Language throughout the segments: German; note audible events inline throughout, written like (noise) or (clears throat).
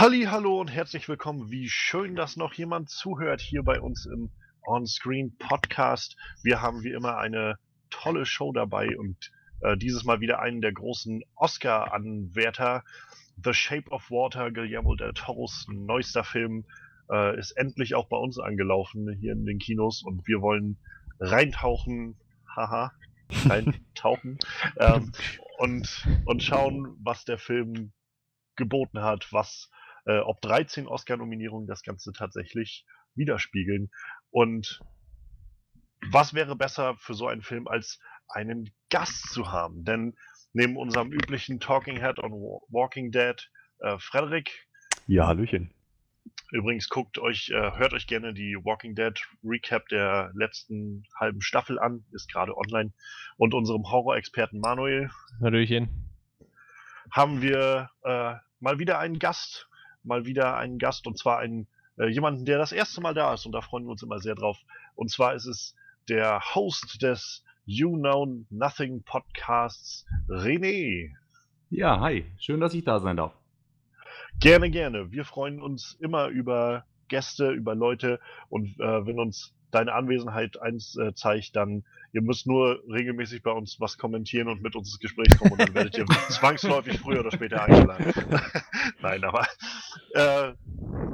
Halli, hallo und herzlich willkommen. Wie schön, dass noch jemand zuhört hier bei uns im On-Screen Podcast. Wir haben wie immer eine tolle Show dabei und äh, dieses Mal wieder einen der großen Oscar-Anwärter. The Shape of Water, Guillermo del Toros neuester Film, äh, ist endlich auch bei uns angelaufen hier in den Kinos und wir wollen reintauchen, haha, reintauchen (laughs) ähm, und, und schauen, was der Film geboten hat, was, äh, ob 13 Oscar-Nominierungen das Ganze tatsächlich widerspiegeln. Und was wäre besser für so einen Film, als einen Gast zu haben? Denn neben unserem üblichen Talking Head on Walking Dead, äh, Frederik. Ja, Hallöchen. Übrigens guckt euch, äh, hört euch gerne die Walking Dead Recap der letzten halben Staffel an, ist gerade online. Und unserem Horror-Experten Manuel. Hallöchen. Haben wir äh, mal wieder einen Gast, mal wieder einen Gast und zwar einen äh, jemanden, der das erste Mal da ist und da freuen wir uns immer sehr drauf. Und zwar ist es der Host des You Know Nothing Podcasts, René. Ja, hi, schön, dass ich da sein darf. Gerne, gerne. Wir freuen uns immer über Gäste, über Leute und äh, wenn uns deine Anwesenheit eins äh, zeigt, dann ihr müsst nur regelmäßig bei uns was kommentieren und mit uns ins Gespräch kommen und dann werdet ihr (laughs) zwangsläufig früher oder später eingeladen. (laughs) Nein, aber äh,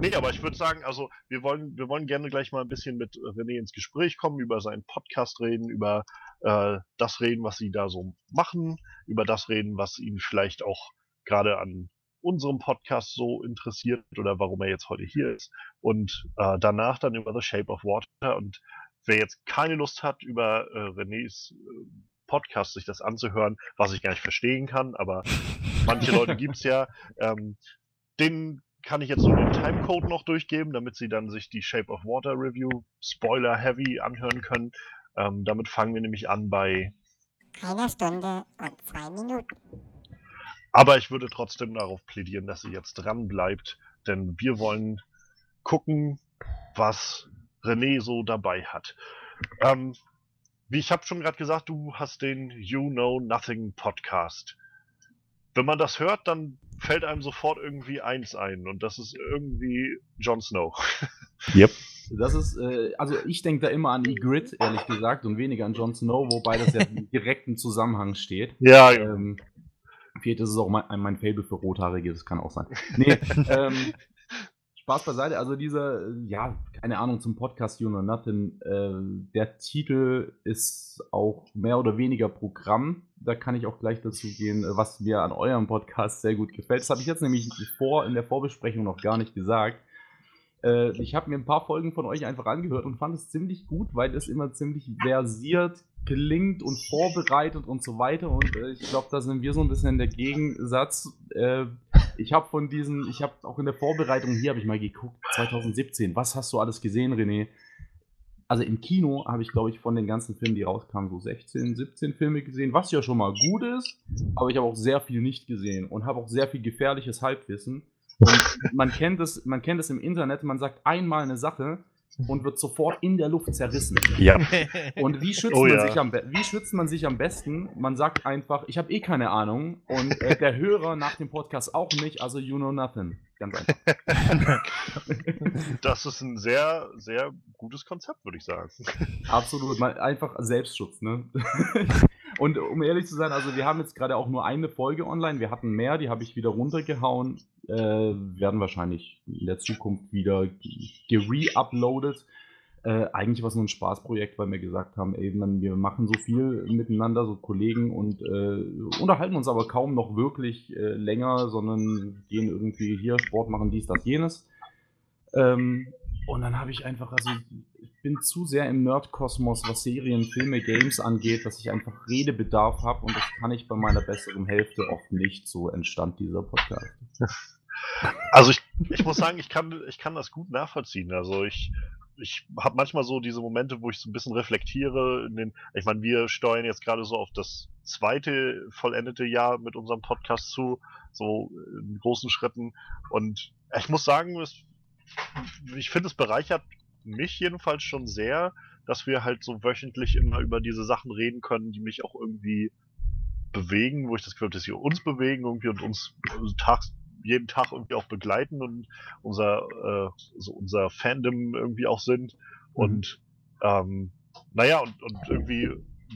nee, aber ich würde sagen, also wir wollen wir wollen gerne gleich mal ein bisschen mit René ins Gespräch kommen, über seinen Podcast reden, über äh, das reden, was sie da so machen, über das reden, was ihn vielleicht auch gerade an unserem Podcast so interessiert oder warum er jetzt heute hier ist. Und äh, danach dann über The Shape of Water. Und wer jetzt keine Lust hat, über äh, Renés äh, Podcast sich das anzuhören, was ich gar nicht verstehen kann, aber manche Leute (laughs) gibt's ja, ähm, den kann ich jetzt so den Timecode noch durchgeben, damit sie dann sich die Shape of Water Review Spoiler Heavy anhören können. Ähm, damit fangen wir nämlich an bei einer Stunde und zwei Minuten. Aber ich würde trotzdem darauf plädieren, dass sie jetzt dran bleibt, denn wir wollen gucken, was René so dabei hat. Ähm, wie ich habe schon gerade gesagt, du hast den You Know Nothing Podcast. Wenn man das hört, dann fällt einem sofort irgendwie eins ein und das ist irgendwie Jon Snow. (laughs) Yep. Das ist, äh, also ich denke da immer an Ygritte, ehrlich gesagt, und weniger an Jon Snow, wobei das ja im direkten Zusammenhang steht. (laughs) Ja, ähm, Vielleicht ist es auch mein, mein Fable für Rothaarige, das kann auch sein. Nee, (laughs) ähm, Spaß beiseite, also dieser, ja, keine Ahnung, zum Podcast You Know Nothing, äh, der Titel ist auch mehr oder weniger Programm. Da kann ich auch gleich dazu gehen, was mir an eurem Podcast sehr gut gefällt. Das habe ich jetzt nämlich vor in der Vorbesprechung noch gar nicht gesagt. Äh, ich habe mir ein paar Folgen von euch einfach angehört und fand es ziemlich gut, weil es immer ziemlich versiert klingt und vorbereitet und so weiter. Und äh, ich glaube, da sind wir so ein bisschen der Gegensatz. Äh, ich habe von diesen, ich habe auch in der Vorbereitung, hier habe ich mal geguckt, 2017, was hast du alles gesehen, René? Also im Kino habe ich, glaube ich, von den ganzen Filmen, die rauskamen, so 16, 17 Filme gesehen, was ja schon mal gut ist, aber ich habe auch sehr viel nicht gesehen und habe auch sehr viel gefährliches Halbwissen. Und man kennt es, man kennt es im Internet, man sagt einmal eine Sache und wird sofort in der Luft zerrissen. Ja. Und wie (laughs) schützt, oh, man, ja. sich am wie schützt man sich am besten? Man sagt einfach, ich habe eh keine Ahnung und äh, der Hörer nach dem Podcast auch nicht, also you know nothing. Ganz einfach. (laughs) Das ist ein sehr, sehr gutes Konzept, würde ich sagen. Absolut, mal einfach Selbstschutz, ne? (laughs) Und um ehrlich zu sein, also wir haben jetzt gerade auch nur eine Folge online. Wir hatten mehr, die habe ich wieder runtergehauen. Äh, werden wahrscheinlich in der Zukunft wieder gere-uploadet. Äh, eigentlich war es nur ein Spaßprojekt, weil wir gesagt haben, ey, man, wir machen so viel miteinander, so Kollegen und äh, unterhalten uns aber kaum noch wirklich äh, länger, sondern gehen irgendwie hier Sport machen, dies, das, jenes. Ähm, und dann habe ich einfach, also bin zu sehr im Nerd-Kosmos, was Serien, Filme, Games angeht, dass ich einfach Redebedarf habe und das kann ich bei meiner besseren Hälfte oft nicht. So entstand dieser Podcast. (laughs) Also ich, ich muss sagen, ich kann, ich kann das gut nachvollziehen. Also ich, ich habe manchmal so diese Momente, wo ich so ein bisschen reflektiere. Den, ich meine, wir steuern jetzt gerade so auf das zweite vollendete Jahr mit unserem Podcast zu, so in großen Schritten. Und ich muss sagen, es ich finde, es bereichert mich jedenfalls schon sehr, dass wir halt so wöchentlich immer über diese Sachen reden können, die mich auch irgendwie bewegen, wo ich das Gefühl habe, dass sie uns bewegen irgendwie und uns also tags, jeden Tag irgendwie auch begleiten und unser, äh, so unser Fandom irgendwie auch sind. Mhm. Und ähm, naja, und, und irgendwie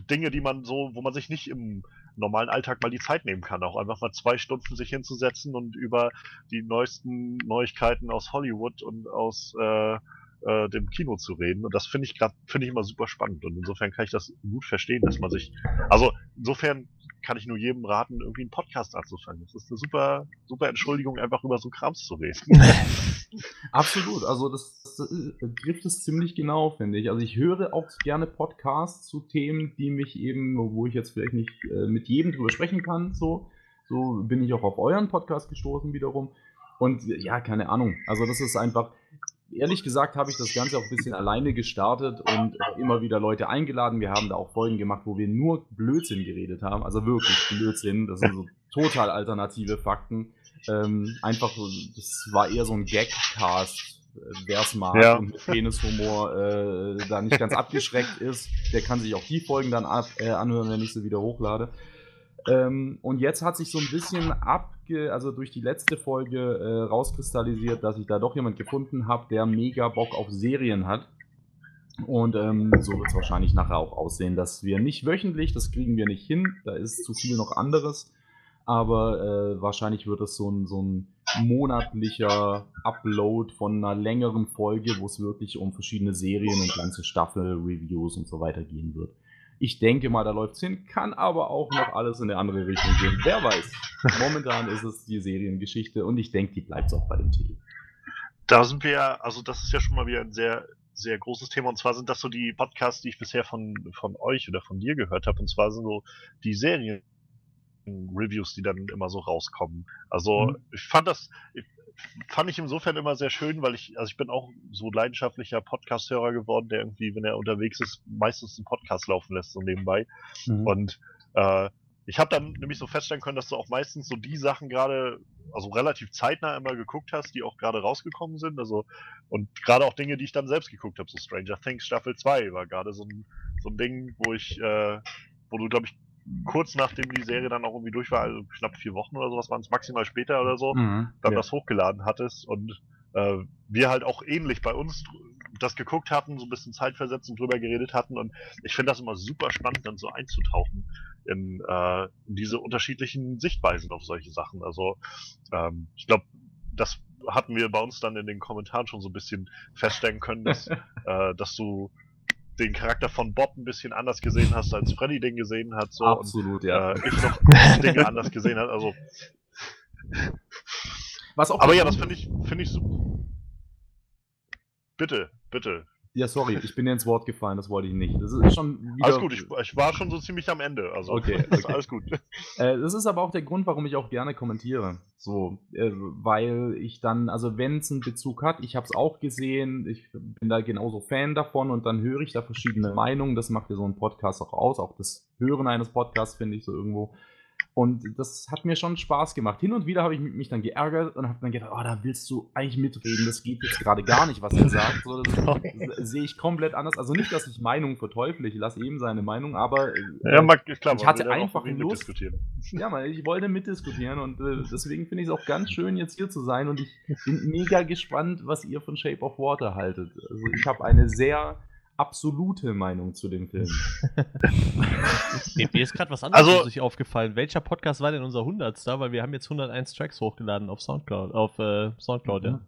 Dinge, die man so, wo man sich nicht im normalen Alltag mal die Zeit nehmen kann, auch einfach mal zwei Stunden sich hinzusetzen und über die neuesten Neuigkeiten aus Hollywood und aus äh, äh, dem Kino zu reden. Und das finde ich gerade, finde ich immer super spannend. Und insofern kann ich das gut verstehen, dass man sich, also insofern kann ich nur jedem raten, irgendwie einen Podcast anzufangen. Das ist eine super, super Entschuldigung, einfach über so Krams zu reden. (laughs) Absolut, also das, das äh, trifft es ziemlich genau, finde ich. Also ich höre auch gerne Podcasts zu Themen, die mich eben, wo ich jetzt vielleicht nicht äh, mit jedem drüber sprechen kann, so. So bin ich auch auf euren Podcast gestoßen wiederum. Und ja, keine Ahnung. Also das ist einfach, ehrlich gesagt habe ich das Ganze auch ein bisschen alleine gestartet und äh, immer wieder Leute eingeladen. Wir haben da auch Folgen gemacht, wo wir nur Blödsinn geredet haben. Also wirklich Blödsinn. Das sind so total alternative Fakten. Ähm, einfach, das war eher so ein Gag-Cast. Wer es mag Ja. und mit Penishumor äh, da nicht ganz abgeschreckt ist, der kann sich auch die Folgen dann ab, äh, anhören, wenn ich sie wieder hochlade. Ähm, und jetzt hat sich so ein bisschen abge, also durch die letzte Folge äh, rauskristallisiert, dass ich da doch jemand gefunden habe, der mega Bock auf Serien hat. Und ähm, so wird es wahrscheinlich nachher auch aussehen, dass wir nicht wöchentlich, das kriegen wir nicht hin, da ist zu viel noch anderes. Aber äh, wahrscheinlich wird es so ein, so ein monatlicher Upload von einer längeren Folge, wo es wirklich um verschiedene Serien und ganze Staffel-Reviews und so weiter gehen wird. Ich denke mal, da läuft's hin, kann aber auch noch alles in eine andere Richtung gehen. Wer weiß. Momentan ist es die Seriengeschichte und ich denke, die bleibt auch bei dem Titel. Da sind wir ja, also das ist ja schon mal wieder ein sehr, sehr großes Thema. Und zwar sind das so die Podcasts, die ich bisher von, von euch oder von dir gehört habe. Und zwar sind so die Serien-Reviews, die dann immer so rauskommen. Also Mhm. ich fand das, fand ich insofern immer sehr schön, weil ich, also ich bin auch so leidenschaftlicher Podcast-Hörer geworden, der irgendwie, wenn er unterwegs ist, meistens einen Podcast laufen lässt, so nebenbei. Mhm. Und äh, ich habe dann nämlich so feststellen können, dass du auch meistens so die Sachen gerade, also relativ zeitnah immer geguckt hast, die auch gerade rausgekommen sind. Also und gerade auch Dinge, die ich dann selbst geguckt habe, so Stranger Things Staffel 2 war gerade so ein, so ein Ding, wo ich, äh, wo du, glaube ich, kurz nachdem die Serie dann auch irgendwie durch war, also knapp vier Wochen oder sowas waren es maximal später oder so, Mhm. dann Ja. das hochgeladen hattest und äh, wir halt auch ähnlich bei uns das geguckt hatten, so ein bisschen zeitversetzt und drüber geredet hatten und ich finde das immer super spannend, dann so einzutauchen in, äh, in diese unterschiedlichen Sichtweisen auf solche Sachen. Also ähm, ich glaube, das hatten wir bei uns dann in den Kommentaren schon so ein bisschen feststellen können, dass, (laughs) äh, dass du den Charakter von Bob ein bisschen anders gesehen hast, als Freddy den gesehen hat. So, und Absolut, ja. äh, ich noch (laughs) Dinge anders gesehen hat. Also, Was auch aber ja, das finde ich, finde ich super. Bitte, bitte. Ja, sorry, (laughs) ich bin dir ins Wort gefallen, das wollte ich nicht. Das ist schon wieder. Alles gut, ich, ich war schon so ziemlich am Ende. Also, Okay, (laughs) ist okay. alles gut. Äh, das ist aber auch der Grund, warum ich auch gerne kommentiere. So, äh, weil ich dann, also wenn es einen Bezug hat, ich habe es auch gesehen, ich bin da genauso Fan davon und dann höre ich da verschiedene Meinungen. Das macht ja so ein Podcast auch aus. Auch das Hören eines Podcasts finde ich so irgendwo. Und das hat mir schon Spaß gemacht. Hin und wieder habe ich mich dann geärgert und habe dann gedacht, oh, da willst du eigentlich mitreden. Das geht jetzt gerade gar nicht, was er sagt. So, das (laughs) se- sehe ich komplett anders. Also nicht, dass ich Meinungen verteufle. Ich lasse eben seine Meinung, aber äh, Ja, ist klar, ich man hatte einfach Lust. ja, man, ich wollte mitdiskutieren und äh, deswegen finde ich es auch ganz schön, jetzt hier zu sein und ich bin mega gespannt, was ihr von Shape of Water haltet. Also ich habe eine sehr absolute Meinung zu dem Film. (laughs) Mir, mir ist gerade was anderes Also- sich aufgefallen. Welcher Podcast war denn unser 100. Weil wir haben jetzt 101 Tracks hochgeladen auf Soundcloud. Auf äh, Soundcloud, ja.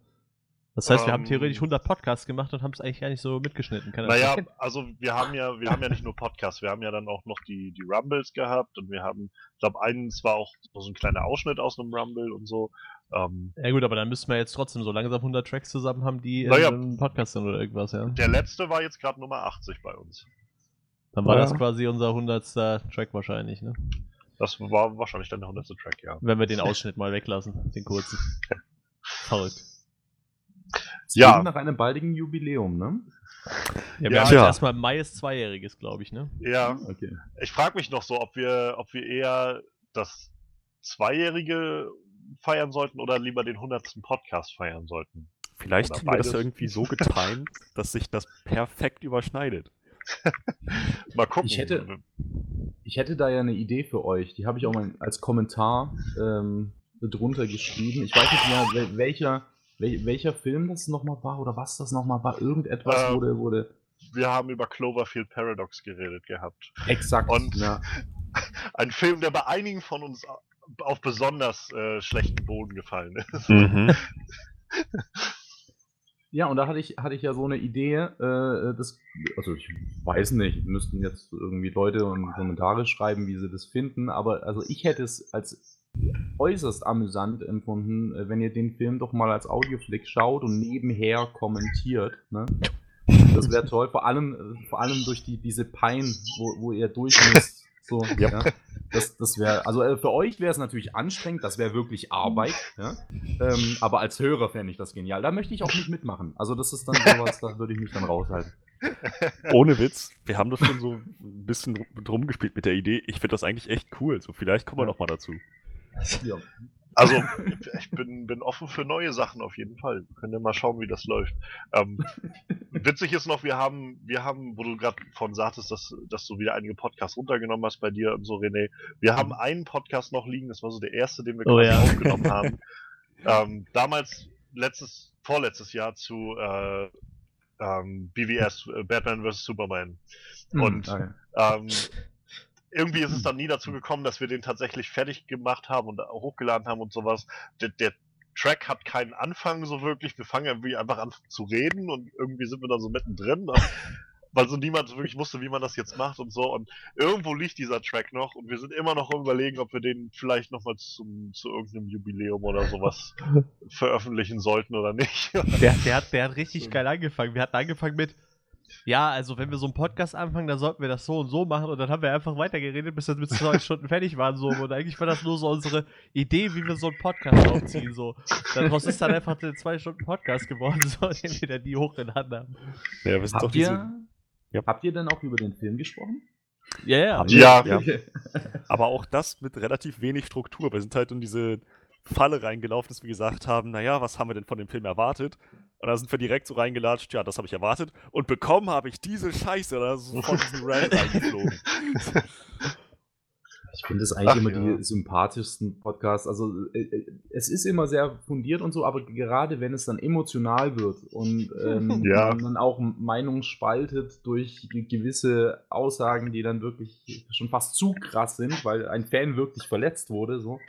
Das heißt, wir haben Ähm, theoretisch 100 Podcasts gemacht und haben es eigentlich gar nicht so mitgeschnitten. Kann Naja, also wir haben ja, wir haben ja nicht nur Podcasts, wir haben ja dann auch noch die, die Rumbles gehabt und wir haben, ich glaube, eins war auch so ein kleiner Ausschnitt aus einem Rumble und so. Ähm, Ja gut, aber dann müssten wir jetzt trotzdem so langsam 100 Tracks zusammen haben, die Naja. einem Podcast sind oder irgendwas, ja. der letzte war jetzt gerade Nummer 80 bei uns. Dann war Ja. das quasi unser 100. Track wahrscheinlich, ne? Das war wahrscheinlich dann der 100. Track, ja. Wenn wir den Ausschnitt mal weglassen, den kurzen. (laughs) Verrückt. Ja. nach einem baldigen Jubiläum, ne? Ja, wir Ja. haben jetzt erstmal Mai ist zweijähriges, glaube ich, ne? Ja, Okay. ich frage mich noch so, ob wir, ob wir eher das Zweijährige feiern sollten oder lieber den 100. Podcast feiern sollten. Vielleicht Oder kriegen wir das irgendwie so getimt, (laughs) dass sich das perfekt überschneidet. (laughs) Mal gucken. Ich hätte- Ich hätte da ja eine Idee für euch, die habe ich auch mal als Kommentar ähm, drunter geschrieben. Ich weiß nicht mehr, wel- welcher, wel, welcher Film das nochmal war oder was das nochmal war. Irgendetwas Ähm, wurde, wurde Wir haben über Cloverfield Paradox geredet gehabt. exakt. Und- ja. (laughs) Ein Film, der bei einigen von uns auf besonders äh, schlechten Boden gefallen ist. Mhm. (laughs) Ja, und da hatte ich, hatte ich ja so eine Idee, äh, das, also ich weiß nicht, müssten jetzt irgendwie Leute und Kommentare schreiben, wie sie das finden, aber also ich hätte es als äußerst amüsant empfunden, äh, wenn ihr den Film doch mal als Audioflick schaut und nebenher kommentiert. Ne? Das wäre toll, vor allem, äh, vor allem durch die, diese Pein, wo, wo ihr durch müsst. So, Ja. ja. Das, das wäre, also äh, für euch wäre es natürlich anstrengend, das wäre wirklich Arbeit, ja. Ähm, aber als Hörer fände ich das genial. Da möchte ich auch nicht mitmachen. Also das ist dann sowas, da würde ich mich dann raushalten. Ohne Witz, wir haben das schon so ein bisschen drum gespielt mit der Idee. Ich finde das eigentlich echt cool. So, vielleicht kommen wir noch mal dazu. Ja. Also, (laughs) ich bin, bin offen für neue Sachen auf jeden Fall. Wir können ja mal schauen, wie das läuft. Ähm, (laughs) witzig ist noch, wir haben, wir haben, wo du gerade von sagtest, dass, dass du wieder einige Podcasts runtergenommen hast bei dir und so, René. Wir haben einen Podcast noch liegen, das war so der erste, den wir Oh ja. aufgenommen haben. (laughs) Ähm, damals, letztes, vorletztes Jahr zu äh, ähm, BVS, äh, Batman vs. Superman. Und Hm, ah, ja. ähm, irgendwie ist es (clears throat) dann nie dazu gekommen, dass wir den tatsächlich fertig gemacht haben und hochgeladen haben und sowas. Der, der Track hat keinen Anfang so wirklich. Wir fangen irgendwie einfach an zu reden und irgendwie sind wir dann so mittendrin, ne? (laughs) weil so niemand wirklich wusste, wie man das jetzt macht und so. Und irgendwo liegt dieser Track noch und wir sind immer noch überlegen, ob wir den vielleicht nochmal zum zu irgendeinem Jubiläum oder sowas (laughs) veröffentlichen sollten oder nicht. Der, der, hat, der hat (laughs) richtig geil angefangen. Wir hatten angefangen mit, ja, also wenn wir so einen Podcast anfangen, dann sollten wir das so und so machen und dann haben wir einfach weitergeredet, bis wir mit zwei Stunden fertig waren. So. Und eigentlich war das nur so unsere Idee, wie wir so einen Podcast aufziehen. So. Daraus ist dann einfach der zwei Stunden Podcast geworden, (laughs) so, den wir dann nie hochgeladen haben. Ja, wir sind doch Habt diese, ihr, Ja. habt ihr denn auch über den Film gesprochen? Ja, ja. Haben Ja. Ja. (laughs) aber auch das mit relativ wenig Struktur. Wir sind halt in diese Falle reingelaufen, dass wir gesagt haben, naja, was haben wir denn von dem Film erwartet? Und da sind wir direkt so reingelatscht, ja, das habe ich erwartet. Und bekommen habe ich diese Scheiße, da ist sofort diesen (laughs) Rant reingeflogen. Ich finde es eigentlich Ach, immer ja. die sympathischsten Podcasts. Also äh, äh, es ist immer sehr fundiert und so, aber gerade wenn es dann emotional wird und ähm, (laughs) Ja. man dann auch Meinungen spaltet durch ge- gewisse Aussagen, die dann wirklich schon fast zu krass sind, weil ein Fan wirklich verletzt wurde, so.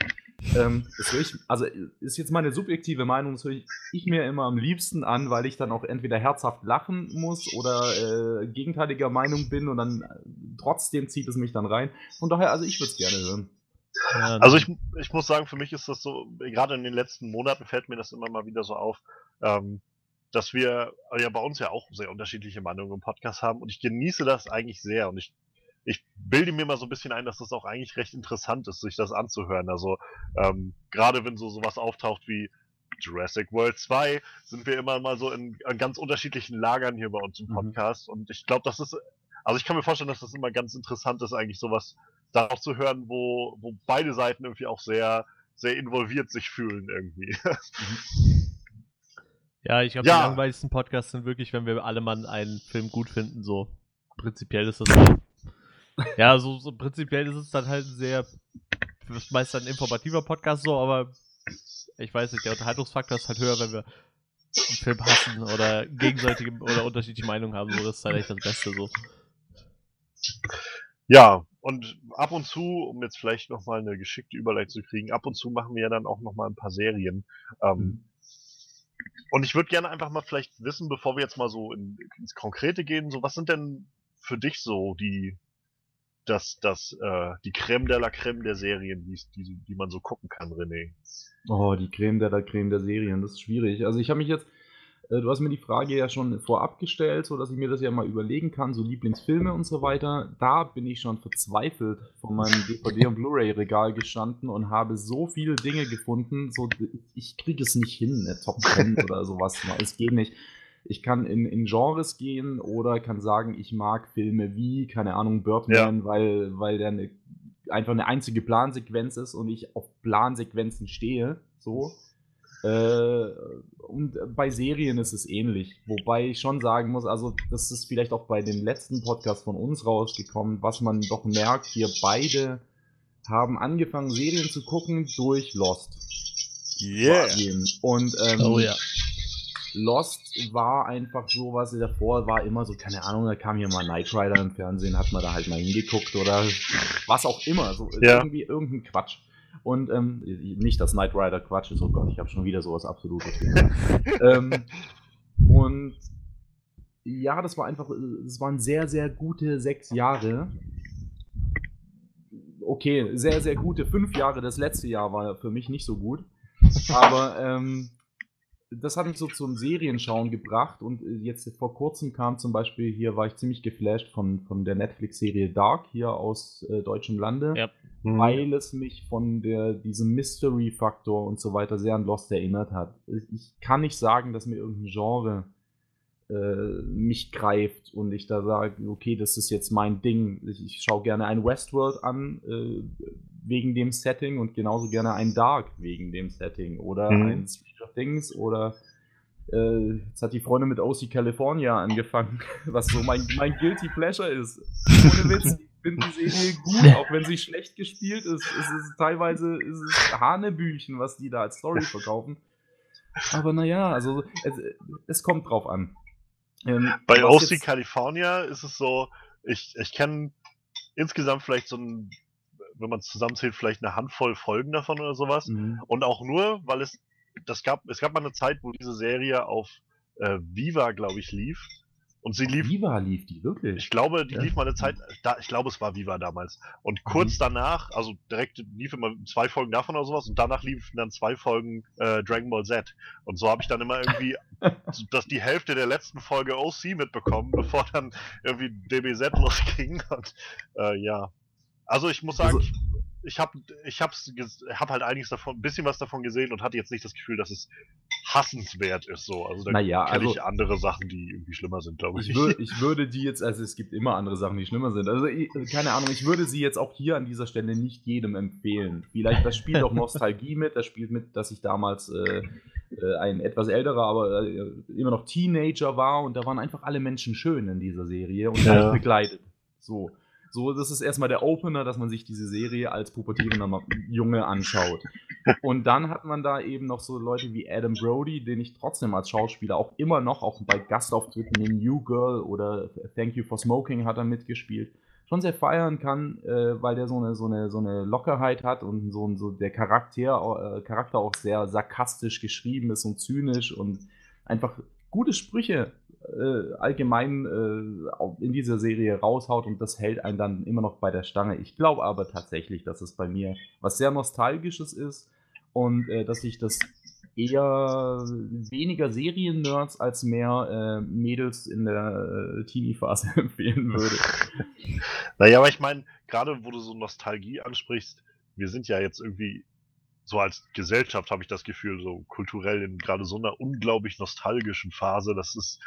Ähm, das höre ich, also ist jetzt meine subjektive Meinung, das höre ich, ich mir immer am liebsten an, weil ich dann auch entweder herzhaft lachen muss oder äh, gegenteiliger Meinung bin und dann äh, trotzdem zieht es mich dann rein. Von daher, also ich würde es gerne hören. ja Also ich, ich muss sagen, für mich ist das so, gerade in den letzten Monaten fällt mir das immer mal wieder so auf, ähm, dass wir ja bei uns ja auch sehr unterschiedliche Meinungen im Podcast haben und ich genieße das eigentlich sehr und ich, ich bilde mir mal so ein bisschen ein, dass das auch eigentlich recht interessant ist, sich das anzuhören. Also ähm, gerade wenn so sowas auftaucht wie Jurassic World 2, sind wir immer mal so in, in ganz unterschiedlichen Lagern hier bei uns im Mhm. Podcast und ich glaube, das ist, also ich kann mir vorstellen, dass das immer ganz interessant ist, eigentlich sowas da auch zu hören, wo, wo beide Seiten irgendwie auch sehr, sehr involviert sich fühlen irgendwie. (laughs) Ja, ich glaube, Ja. die langweiligsten Podcasts sind wirklich, wenn wir alle mal einen Film gut finden, so. Prinzipiell ist das. (laughs) (laughs) ja, so, so prinzipiell ist es dann halt ein sehr, ist meist ein informativer Podcast so, aber ich weiß nicht, der Unterhaltungsfaktor ist halt höher, wenn wir einen Film hassen oder gegenseitige oder unterschiedliche Meinungen haben, so, das ist halt echt das Beste, so. ja, und ab und zu, um jetzt vielleicht nochmal eine geschickte Überleitung zu kriegen, ab und zu machen wir ja dann auch nochmal ein paar Serien. Ähm, Und ich würde gerne einfach mal vielleicht wissen, bevor wir jetzt mal so in, ins Konkrete gehen, so was sind denn für dich so die das, das, äh, die Creme de la Creme der Serien, die's- die, die man so gucken kann, René. Oh, die Creme der, der Creme der Serien, das ist schwierig. Also ich habe mich jetzt, äh, du hast mir die Frage ja schon vorab gestellt, so dass ich mir das ja mal überlegen kann, so Lieblingsfilme und so weiter. Da bin ich schon verzweifelt vor meinem DVD- und Blu-ray-Regal gestanden und habe so viele Dinge gefunden, so ich kriege es nicht hin, eine Top 10 oder sowas. Es geht nicht. Ich kann in, in Genres gehen oder kann sagen, ich mag Filme wie, keine Ahnung, Birdman, weil, weil der eine, einfach eine einzige Plansequenz ist und ich auf Plansequenzen stehe. So. Äh, und bei Serien ist es ähnlich. Wobei ich schon sagen muss, also das ist vielleicht auch bei dem letzten Podcast von uns rausgekommen, was man doch merkt, hier beide haben angefangen, Serien zu gucken durch Lost. Yeah. Und ähm, Oh ja. Lost war einfach so, was davor war immer so, keine Ahnung, da kam hier mal Knight Rider im Fernsehen, hat man da halt mal hingeguckt oder was auch immer, so Ja. irgendwie irgendein Quatsch. Und ähm, nicht, dass Knight Rider Quatsch ist, oh Gott, ich habe schon wieder sowas Absolutes (laughs) ähm, und ja, das war einfach, es waren sehr, sehr gute sechs Jahre. Okay, sehr, sehr gute fünf Jahre. Das letzte Jahr war für mich nicht so gut. Aber ähm, das hat mich so zum Serienschauen gebracht und äh, jetzt vor kurzem kam zum Beispiel, hier war ich ziemlich geflasht von, von der Netflix-Serie Dark hier aus äh, deutschem Lande, Ja. Mhm. weil es mich von der, diesem Mystery-Faktor und so weiter sehr an Lost erinnert hat. Ich kann nicht sagen, dass mir irgendein Genre äh, mich greift und ich da sage, okay, das ist jetzt mein Ding. Ich, ich schaue gerne ein Westworld an äh, wegen dem Setting und genauso gerne ein Dark wegen dem Setting oder Mhm. ein Stranger Things oder äh, jetzt hat die Freundin mit OC California angefangen, (laughs) was so mein, mein Guilty Pleasure ist. Ohne Witz, ich finde die Serie gut, (laughs) auch wenn sie schlecht gespielt ist. Es ist teilweise ist es Hanebüchen, was die da als Story verkaufen. Aber naja, also es, es kommt drauf an. Ähm, Bei OC California ist es so, ich, ich kenne insgesamt vielleicht so ein, wenn man es zusammenzählt, vielleicht eine Handvoll Folgen davon oder sowas. Mhm. Und auch nur, weil es, das gab, es gab mal eine Zeit, wo diese Serie auf äh, Viva, glaube ich, lief. Und sie lief, Viva lief die, wirklich. ich glaube, die Ja. lief mal eine Zeit, da, ich glaube, es war Viva damals. Und kurz danach, also direkt lief immer zwei Folgen davon oder sowas und danach liefen dann zwei Folgen äh, Dragon Ball Z. Und so habe ich dann immer irgendwie (laughs) dass die Hälfte der letzten Folge OC mitbekommen, (laughs) bevor dann irgendwie DBZ losging. Und äh, ja. Also ich muss sagen, Also- ich, habe ich hab's, hab halt einiges davon, ein bisschen was davon gesehen und hatte jetzt nicht das Gefühl, dass es hassenswert ist so. Also da Naja, kenne also- ich andere Sachen, die irgendwie schlimmer sind, glaube ich. Ich, wür (laughs) ich würde die jetzt, also es gibt immer andere Sachen, die schlimmer sind. Also ich, keine Ahnung, ich würde sie jetzt auch hier an dieser Stelle nicht jedem empfehlen. Vielleicht, das spielt auch Nostalgie mit, das spielt mit, dass ich damals äh, äh, ein etwas älterer, aber äh, immer noch Teenager war und da waren einfach alle Menschen schön in dieser Serie und Ja. begleitet. So. So, das ist erstmal der Opener, dass man sich diese Serie als pubertierender Junge anschaut. Und dann hat man da eben noch so Leute wie Adam Brody, den ich trotzdem als Schauspieler auch immer noch, auch bei Gastauftritten in New Girl oder Thank You for Smoking hat er mitgespielt, schon sehr feiern kann, äh, weil der so eine, so, eine, so eine Lockerheit hat und so, so der Charakter, äh, Charakter auch sehr sarkastisch geschrieben ist und zynisch und einfach gute Sprüche äh, allgemein äh, in dieser Serie raushaut und das hält einen dann immer noch bei der Stange. Ich glaube aber tatsächlich, dass es bei mir was sehr Nostalgisches ist und äh, dass ich das eher weniger Serien-Nerds als mehr äh, Mädels in der äh, Teenie-Phase (laughs) empfehlen würde. (laughs) Naja, aber ich meine, gerade wo du so Nostalgie ansprichst, wir sind ja jetzt irgendwie so als Gesellschaft, habe ich das Gefühl, so kulturell in gerade so einer unglaublich nostalgischen Phase. Das ist,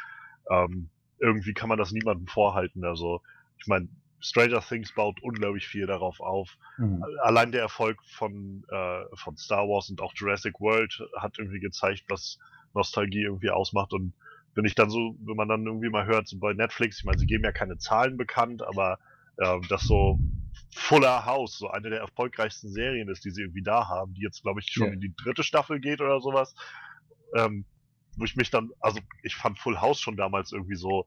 ähm, irgendwie kann man das niemandem vorhalten. Also, ich meine, Stranger Things baut unglaublich viel darauf auf. Allein der Erfolg von, äh, von Star Wars und auch Jurassic World hat irgendwie gezeigt, was Nostalgie irgendwie ausmacht. Und wenn ich dann so, wenn man dann irgendwie mal hört, so bei Netflix, ich meine, sie geben ja keine Zahlen bekannt, aber äh, dass so Fuller House so eine der erfolgreichsten Serien ist, die sie irgendwie da haben, die jetzt, glaube ich, schon Ja. in die dritte Staffel geht oder sowas. Ähm, wo ich mich dann, also ich fand Full House schon damals irgendwie so,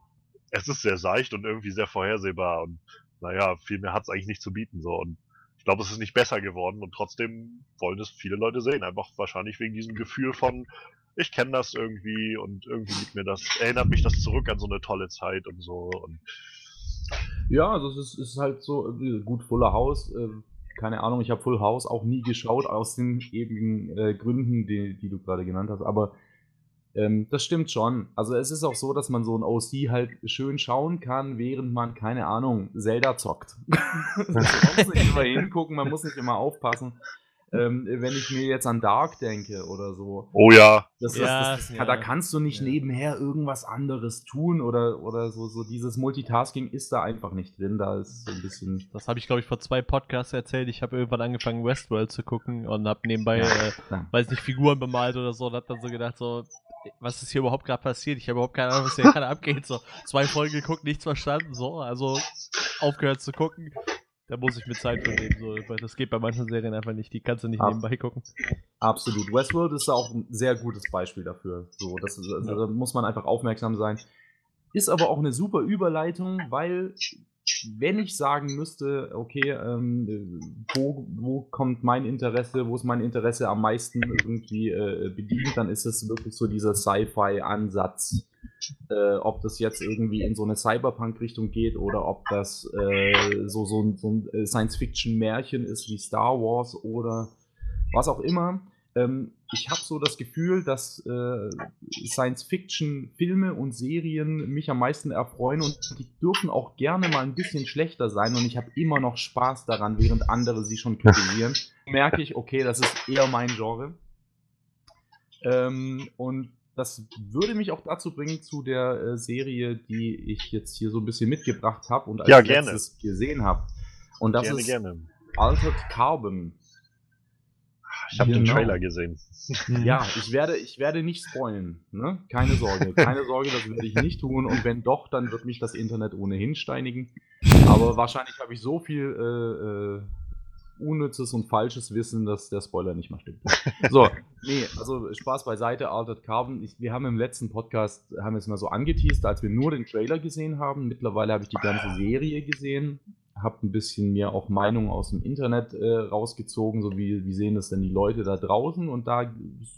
es ist sehr seicht und irgendwie sehr vorhersehbar und naja, viel mehr hat es eigentlich nicht zu bieten so. Und ich glaube, es ist nicht besser geworden und trotzdem wollen es viele Leute sehen, einfach wahrscheinlich wegen diesem Gefühl von, ich kenne das irgendwie und irgendwie liegt mir das, erinnert mich das zurück an so eine tolle Zeit und so und Ja, also es ist, ist halt so, äh, gut, Fuller House, äh, keine Ahnung, ich habe Full House auch nie geschaut, aus den ewigen äh, Gründen, die, die du gerade genannt hast, aber ähm, das stimmt schon. Also es ist auch so, dass man so ein OC halt schön schauen kann, während man, keine Ahnung, Zelda zockt. (laughs) man muss nicht immer hingucken, man muss nicht immer aufpassen. Ähm, wenn ich mir jetzt an Dark denke oder so, oh ja, das, Ja, das, das, ja. Da kannst du nicht Ja. nebenher irgendwas anderes tun oder, oder so, so dieses Multitasking ist da einfach nicht drin. Da ist so ein bisschen. Das habe ich, glaube ich, vor zwei Podcasts erzählt. Ich habe irgendwann angefangen, Westworld zu gucken und habe nebenbei, Ja, äh, weiß nicht, Figuren bemalt oder so und habe dann so gedacht, so, was ist hier überhaupt gerade passiert? Ich habe überhaupt keine Ahnung, was hier gerade abgeht. So, zwei Folgen geguckt, nichts verstanden, so, also aufgehört zu gucken. Da muss ich mir Zeit für nehmen. So. weil Das geht bei manchen Serien einfach nicht. Die kannst du nicht Ab- nebenbei gucken. Absolut. Westworld ist da auch ein sehr gutes Beispiel dafür. So, das ist, also, da muss man einfach aufmerksam sein. Ist aber auch eine super Überleitung, weil wenn ich sagen müsste, okay, ähm, wo, wo kommt mein Interesse, wo ist mein Interesse am meisten irgendwie äh, bedient, dann ist es wirklich so dieser Sci-Fi-Ansatz. Äh, ob das jetzt irgendwie in so eine Cyberpunk-Richtung geht oder ob das äh, so, so ein, so ein äh, Science-Fiction-Märchen ist wie Star Wars oder was auch immer. Ähm, ich habe so das Gefühl, dass äh, Science-Fiction-Filme und Serien mich am meisten erfreuen und die dürfen auch gerne mal ein bisschen schlechter sein und ich habe immer noch Spaß daran, während andere sie schon kritisieren. (laughs) Merke ich, okay, das ist eher mein Genre. Ähm, und das würde mich auch dazu bringen zu der äh, Serie, die ich jetzt hier so ein bisschen mitgebracht habe und als Ja, letztes gesehen habe. Und das gerne, ist gerne. Altered Carbon. Ich habe den Genau. Trailer gesehen. Ja, ich werde, ich werde nicht spoilen. Ne? Keine Sorge. Keine Sorge, das werde ich nicht tun. Und wenn doch, dann wird mich das Internet ohnehin steinigen. Aber wahrscheinlich habe ich so viel äh, äh, unnützes und falsches Wissen, dass der Spoiler nicht mal stimmt. So, nee, also Spaß beiseite, Altered Carbon. Ich, wir haben im letzten Podcast, haben wir es mal so angeteased, als wir nur den Trailer gesehen haben. Mittlerweile habe ich die ganze Serie gesehen, habe ein bisschen mir auch Meinungen aus dem Internet äh, rausgezogen, so wie, wie sehen das denn die Leute da draußen. Und da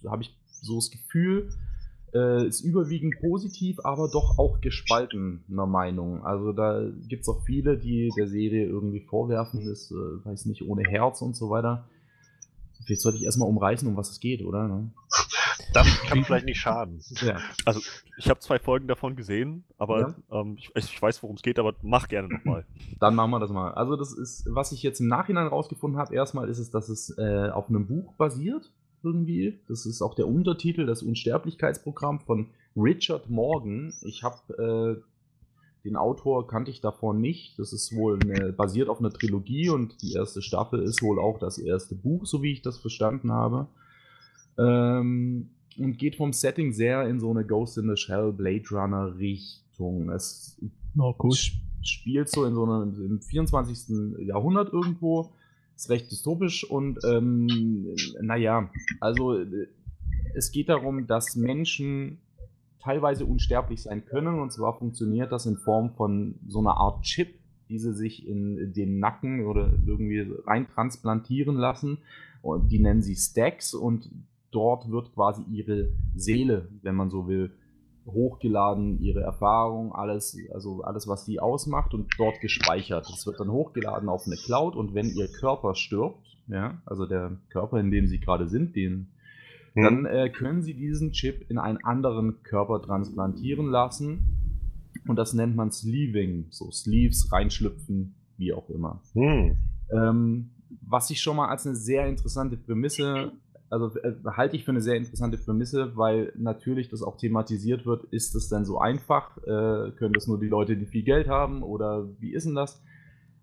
habe ich so das Gefühl, äh, ist überwiegend positiv, aber doch auch gespaltener Meinung. Also da gibt es auch viele, die der Serie irgendwie vorwerfen, ist, äh, weiß nicht, ohne Herz und so weiter. Vielleicht sollte ich erstmal umreißen, um was es geht, oder? Ne? Das kann vielleicht nicht schaden. Ja. Also, ich habe zwei Folgen davon gesehen, aber ähm, ich, ich weiß, worum es geht, aber mach gerne nochmal. Dann machen wir das mal. Also, das ist, was ich jetzt im Nachhinein rausgefunden habe, erstmal ist es, dass es äh, auf einem Buch basiert, irgendwie. Das ist auch der Untertitel, das Unsterblichkeitsprogramm von Richard Morgan. Ich habe äh, den Autor kannte ich davor nicht. Das ist wohl eine, basiert auf einer Trilogie und die erste Staffel ist wohl auch das erste Buch, so wie ich das verstanden habe. Ähm, und geht vom Setting sehr in so eine Ghost in the Shell Blade Runner Richtung. Es Oh, sp- spielt so in so einem im 24. Jahrhundert irgendwo. Ist recht dystopisch und ähm, naja, also äh, es geht darum, dass Menschen teilweise unsterblich sein können. Und zwar funktioniert das in Form von so einer Art Chip, die sie sich in den Nacken oder irgendwie rein transplantieren lassen. Und die nennen sie Stacks. Und dort wird quasi ihre Seele, wenn man so will, hochgeladen, ihre Erfahrung, alles, also alles, was sie ausmacht und dort gespeichert. Das wird dann hochgeladen auf eine Cloud. Und wenn ihr Körper stirbt, ja, also der Körper, in dem sie gerade sind, den, dann äh, können sie diesen Chip in einen anderen Körper transplantieren lassen und das nennt man Sleeving, so Sleeves reinschlüpfen, wie auch immer. Hm. Ähm, was ich schon mal als eine sehr interessante Prämisse, also äh, halte ich für eine sehr interessante Prämisse, weil natürlich das auch thematisiert wird, ist es denn so einfach? Äh, können das nur die Leute, die viel Geld haben oder wie ist denn das?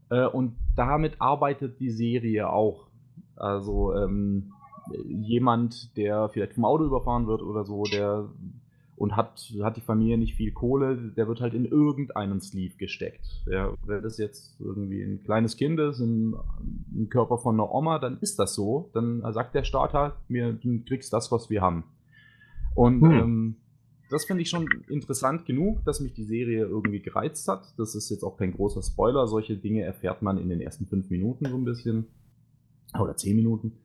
Äh, und damit arbeitet die Serie auch. Also ähm, jemand, der vielleicht vom Auto überfahren wird oder so, der und hat, hat die Familie nicht viel Kohle, der wird halt in irgendeinen Sleeve gesteckt. Ja, wenn das jetzt irgendwie ein kleines Kind ist, im, im Körper von einer Oma, dann ist das so. Dann sagt der Staat halt, mir, du kriegst das, was wir haben. Und Hm. ähm, das finde ich schon interessant genug, dass mich die Serie irgendwie gereizt hat. Das ist jetzt auch kein großer Spoiler. Solche Dinge erfährt man in den ersten fünf Minuten so ein bisschen. Oder zehn Minuten.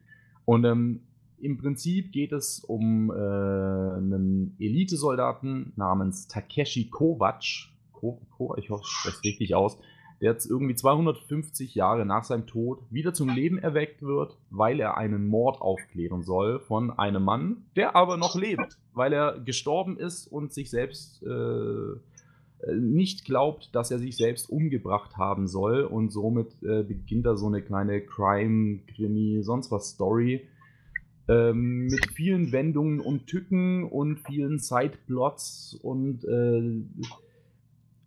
Und ähm, im Prinzip geht es um äh, einen Elitesoldaten namens Takeshi Kovacs. Ko, Ko, ich hoffe, ich spreche es richtig aus. Der jetzt irgendwie 250 Jahre nach seinem Tod wieder zum Leben erweckt wird, weil er einen Mord aufklären soll von einem Mann, der aber noch lebt, weil er gestorben ist und sich selbst äh, nicht glaubt, dass er sich selbst umgebracht haben soll und somit äh, beginnt da so eine kleine Crime, Krimi, sonst was Story ähm, mit vielen Wendungen und Tücken und vielen Sideplots und äh,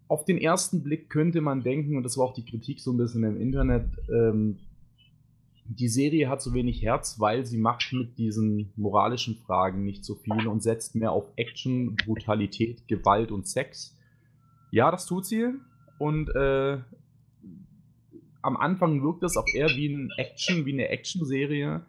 auf den ersten Blick könnte man denken, und das war auch die Kritik so ein bisschen im Internet, ähm, die Serie hat so wenig Herz, weil sie macht mit diesen moralischen Fragen nicht so viel und setzt mehr auf Action, Brutalität, Gewalt und Sex. Ja, das tut sie. Und äh, am Anfang wirkt das auch eher wie ein Action, wie eine Action-Serie,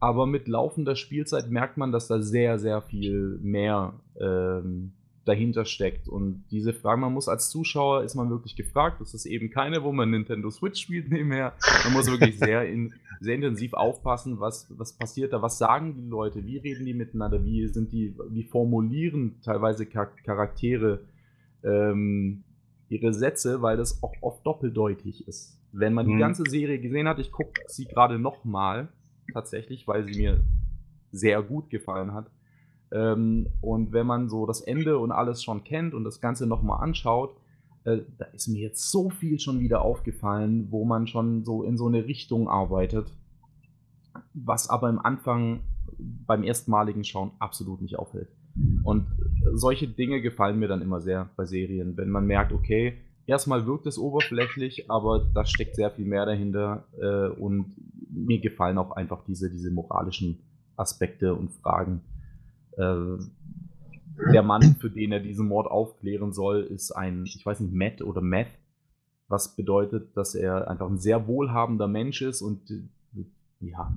aber mit laufender Spielzeit merkt man, dass da sehr, sehr viel mehr ähm, dahinter steckt. Und diese Frage, man muss als Zuschauer, ist man wirklich gefragt, das ist eben keine, wo man Nintendo Switch spielt nebenher. Man muss wirklich sehr, in, sehr intensiv aufpassen, was, was passiert da, was sagen die Leute, wie reden die miteinander, wie sind die, wie formulieren teilweise Charaktere ähm, ihre Sätze, weil das auch oft doppeldeutig ist. Wenn man die Mhm. ganze Serie gesehen hat, ich gucke sie gerade nochmal, tatsächlich, weil sie mir sehr gut gefallen hat. Ähm, und wenn man so das Ende und alles schon kennt und das Ganze nochmal anschaut, äh, da ist mir jetzt so viel schon wieder aufgefallen, wo man schon so in so eine Richtung arbeitet, was aber im Anfang beim erstmaligen Schauen absolut nicht auffällt. Und solche Dinge gefallen mir dann immer sehr bei Serien, wenn man merkt, okay, erstmal wirkt es oberflächlich, aber da steckt sehr viel mehr dahinter äh, und mir gefallen auch einfach diese, diese moralischen Aspekte und Fragen. Äh, der Mann, für den er diesen Mord aufklären soll, ist ein, ich weiß nicht, Matt oder Meth, was bedeutet, dass er einfach ein sehr wohlhabender Mensch ist und ja,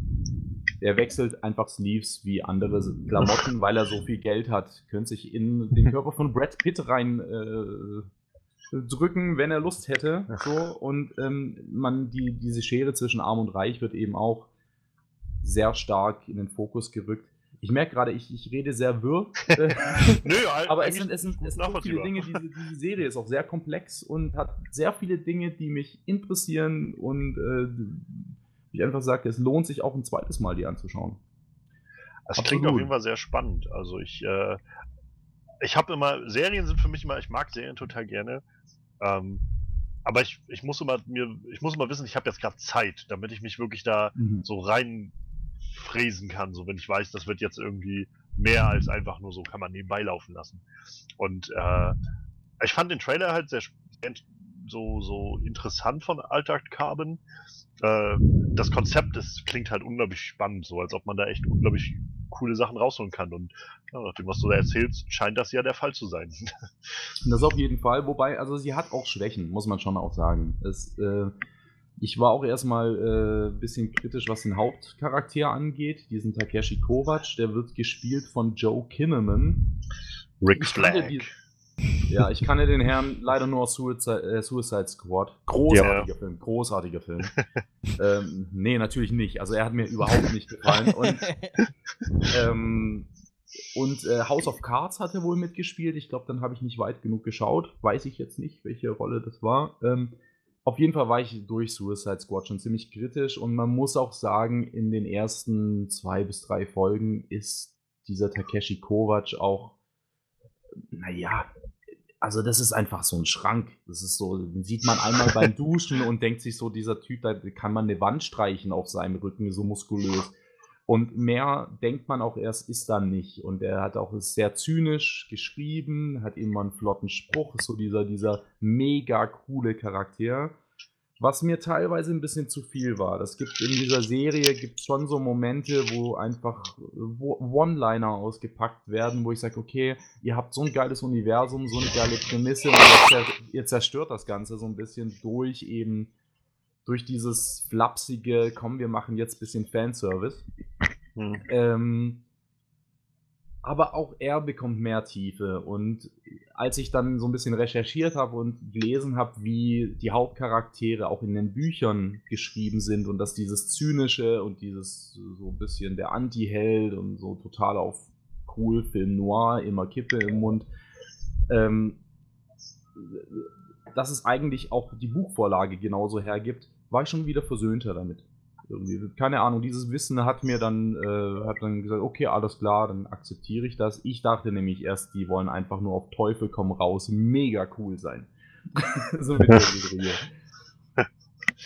er wechselt einfach Sleeves wie andere Klamotten, weil er so viel Geld hat, könnte sich in den Körper von Brad Pitt rein äh, drücken, wenn er Lust hätte. So und ähm, man die diese Schere zwischen Arm und Reich wird eben auch sehr stark in den Fokus gerückt. Ich merke gerade, ich, ich rede sehr wirr. (laughs) Nö, halt (laughs) aber es sind, es sind, es sind so viele. Dinge, diese, diese Serie ist auch sehr komplex und hat sehr viele Dinge, die mich interessieren und äh, ich einfach sage, es lohnt sich auch ein zweites Mal die anzuschauen. Es Absolut. klingt auf jeden Fall sehr spannend. Also ich, äh, ich habe immer, Serien sind für mich immer, ich mag Serien total gerne. Ähm, aber ich, ich muss immer mir, ich muss immer wissen, ich habe jetzt gerade Zeit, damit ich mich wirklich da so reinfräsen kann, so wenn ich weiß, das wird jetzt irgendwie mehr als einfach nur so, kann man nebenbei laufen lassen. Und äh, ich fand den Trailer halt sehr, so, so interessant von Altered Carbon. Äh, das Konzept ist, klingt halt unglaublich spannend, so als ob man da echt unglaublich coole Sachen rausholen kann. Und ja, nach dem, was du da erzählst, scheint das ja der Fall zu sein. (laughs) Das auf jeden Fall, wobei, also sie hat auch Schwächen, muss man schon auch sagen. Es, äh, ich war auch erstmal ein äh, bisschen kritisch, was den Hauptcharakter angeht, diesen Takeshi Kovacs, der wird gespielt von Joe Kinnaman. Rick Ich kannte die- Ja, ich kannte den Herrn leider nur aus Suicide, äh, Suicide Squad. Großartiger Film, großartiger Film. ähm, nee, natürlich nicht. Also er hat mir überhaupt nicht gefallen. Und, (laughs) ähm, und äh, House of Cards hat er wohl mitgespielt. Ich glaube, dann habe ich nicht weit genug geschaut. Weiß ich jetzt nicht, welche Rolle das war. Ähm, auf jeden Fall war ich durch Suicide Squad schon ziemlich kritisch und man muss auch sagen, in den ersten zwei bis drei Folgen ist dieser Takeshi Kovacs auch, naja, also das ist einfach so ein Schrank. Das ist so, den sieht man einmal beim (laughs) Duschen und denkt sich so, dieser Typ, da kann man eine Wand streichen auf seinem Rücken, so muskulös. Und mehr denkt man auch erst, ist da nicht. Und er hat auch ist sehr zynisch geschrieben, hat immer einen flotten Spruch, ist so dieser, dieser mega coole Charakter. Was mir teilweise ein bisschen zu viel war. Das gibt in dieser Serie gibt schon so Momente, wo einfach One-Liner ausgepackt werden, wo ich sage, okay, ihr habt so ein geiles Universum, so eine geile Prämisse und ihr zerstört das Ganze so ein bisschen durch eben durch dieses flapsige, komm, wir machen jetzt ein bisschen Fanservice. Hm. Ähm, aber auch er bekommt mehr Tiefe. Und als ich dann so ein bisschen recherchiert habe und gelesen habe, wie die Hauptcharaktere auch in den Büchern geschrieben sind und dass dieses Zynische und dieses so ein bisschen der Anti-Held und so total auf cool, Film noir, immer Kippe im Mund, ähm, dass es eigentlich auch die Buchvorlage genauso hergibt, war ich schon wieder versöhnter damit. Irgendwie, keine Ahnung, dieses Wissen hat mir dann, äh, hat dann gesagt, okay, alles klar, dann akzeptiere ich das. Ich dachte nämlich erst, die wollen einfach nur auf Teufel komm raus, mega cool sein. (laughs) so wie der (laughs) Serie.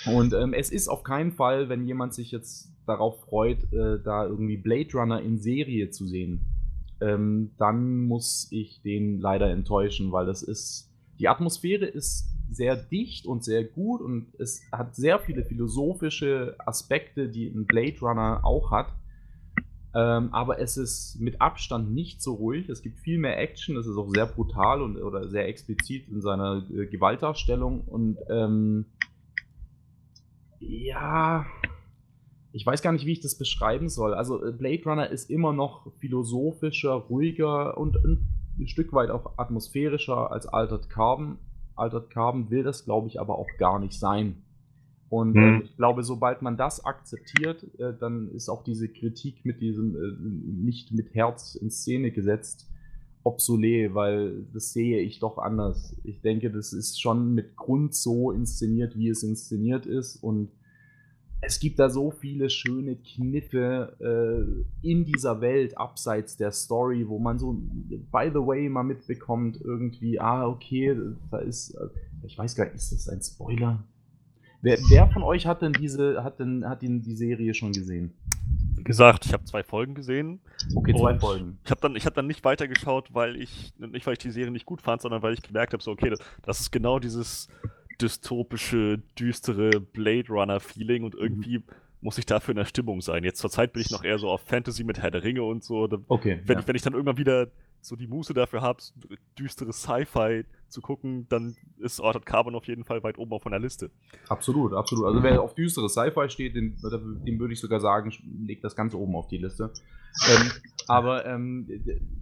Und ähm, es ist auf keinen Fall, wenn jemand sich jetzt darauf freut, äh, da irgendwie Blade Runner in Serie zu sehen, ähm, dann muss ich den leider enttäuschen, weil das ist, die Atmosphäre ist sehr dicht und sehr gut und es hat sehr viele philosophische Aspekte, die ein Blade Runner auch hat. Ähm, aber es ist mit Abstand nicht so ruhig. Es gibt viel mehr Action. Es ist auch sehr brutal und oder sehr explizit in seiner äh, Gewaltdarstellung. Und ähm, Ja, ich weiß gar nicht, wie ich das beschreiben soll. Also äh, Blade Runner ist immer noch philosophischer, ruhiger und ein Stück weit auch atmosphärischer als Altered Carbon. Altered Carbon will das, glaube ich, aber auch gar nicht sein. Und Hm. äh, ich glaube, sobald man das akzeptiert, äh, dann ist auch diese Kritik mit diesem äh, nicht mit Herz in Szene gesetzt obsolet, weil das sehe ich doch anders. Ich denke, das ist schon mit Grund so inszeniert, wie es inszeniert ist und es gibt da so viele schöne Kniffe äh, in dieser Welt abseits der Story, wo man so, by the way, mal mitbekommt, irgendwie, ah, okay, da ist, äh, ich weiß gar nicht, ist das ein Spoiler? Wer, wer von euch hat denn diese, hat denn, hat denn die Serie schon gesehen? Gesagt, ich habe zwei Folgen gesehen. Okay, zwei Folgen. Ich habe dann, ich hab dann nicht weitergeschaut, weil ich, nicht weil ich die Serie nicht gut fand, sondern weil ich gemerkt habe, so, okay, das ist genau dieses dystopische, düstere Blade Runner-Feeling und irgendwie muss ich dafür in der Stimmung sein. Jetzt zur Zeit bin ich noch eher so auf Fantasy mit Herr der Ringe und so. Okay. wenn, ja. ich, wenn ich dann irgendwann wieder so die Muße dafür habe, düsteres Sci-Fi zu gucken, dann ist Altered Carbon auf jeden Fall weit oben auf meiner Liste. Absolut, absolut. Also wer auf düstere Sci-Fi steht, dem, dem würde ich sogar sagen, legt das ganz oben auf die Liste. Ähm, aber ähm,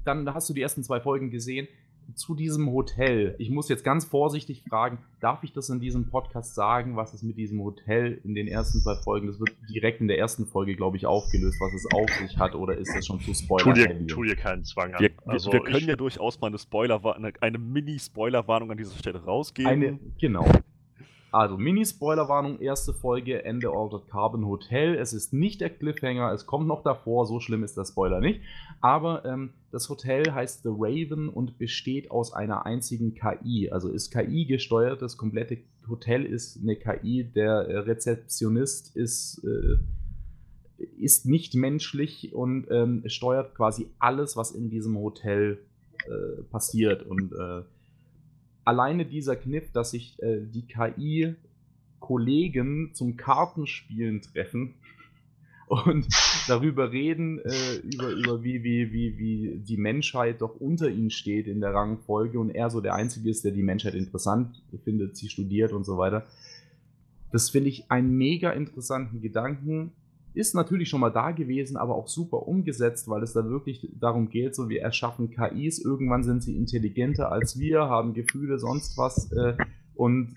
dann hast du die ersten zwei Folgen gesehen. Zu diesem Hotel. Ich muss jetzt ganz vorsichtig fragen, darf ich das in diesem Podcast sagen, was es mit diesem Hotel in den ersten zwei Folgen, das wird direkt in der ersten Folge, glaube ich, aufgelöst, was es auf sich hat, oder ist das schon zu spoiler Tu dir, tu dir keinen Zwang an. Wir, also wir, können ja durchaus mal eine Spoiler, eine, eine Mini-Spoiler-Warnung an dieser Stelle rausgeben. Eine, genau. Also, Mini-Spoiler-Warnung, erste Folge, Ende Altered Carbon Hotel. Es ist nicht der Cliffhanger, es kommt noch davor, so schlimm ist der Spoiler nicht. Aber ähm, das Hotel heißt The Raven und besteht aus einer einzigen KI. Also ist KI gesteuert, das komplette Hotel ist eine KI, der äh, Rezeptionist ist, äh, ist nicht menschlich und ähm, steuert quasi alles, was in diesem Hotel äh, passiert. Und äh, alleine dieser Kniff, dass sich äh, die KI-Kollegen zum Kartenspielen treffen (laughs) und darüber reden, äh, über, über wie, wie, wie, wie die Menschheit doch unter ihnen steht in der Rangfolge und er so der Einzige ist, der die Menschheit interessant findet, sie studiert und so weiter. Das finde ich einen mega interessanten Gedanken. Ist natürlich schon mal da gewesen, aber auch super umgesetzt, weil es da wirklich darum geht, so wir erschaffen KIs, irgendwann sind sie intelligenter als wir, haben Gefühle, sonst was äh, und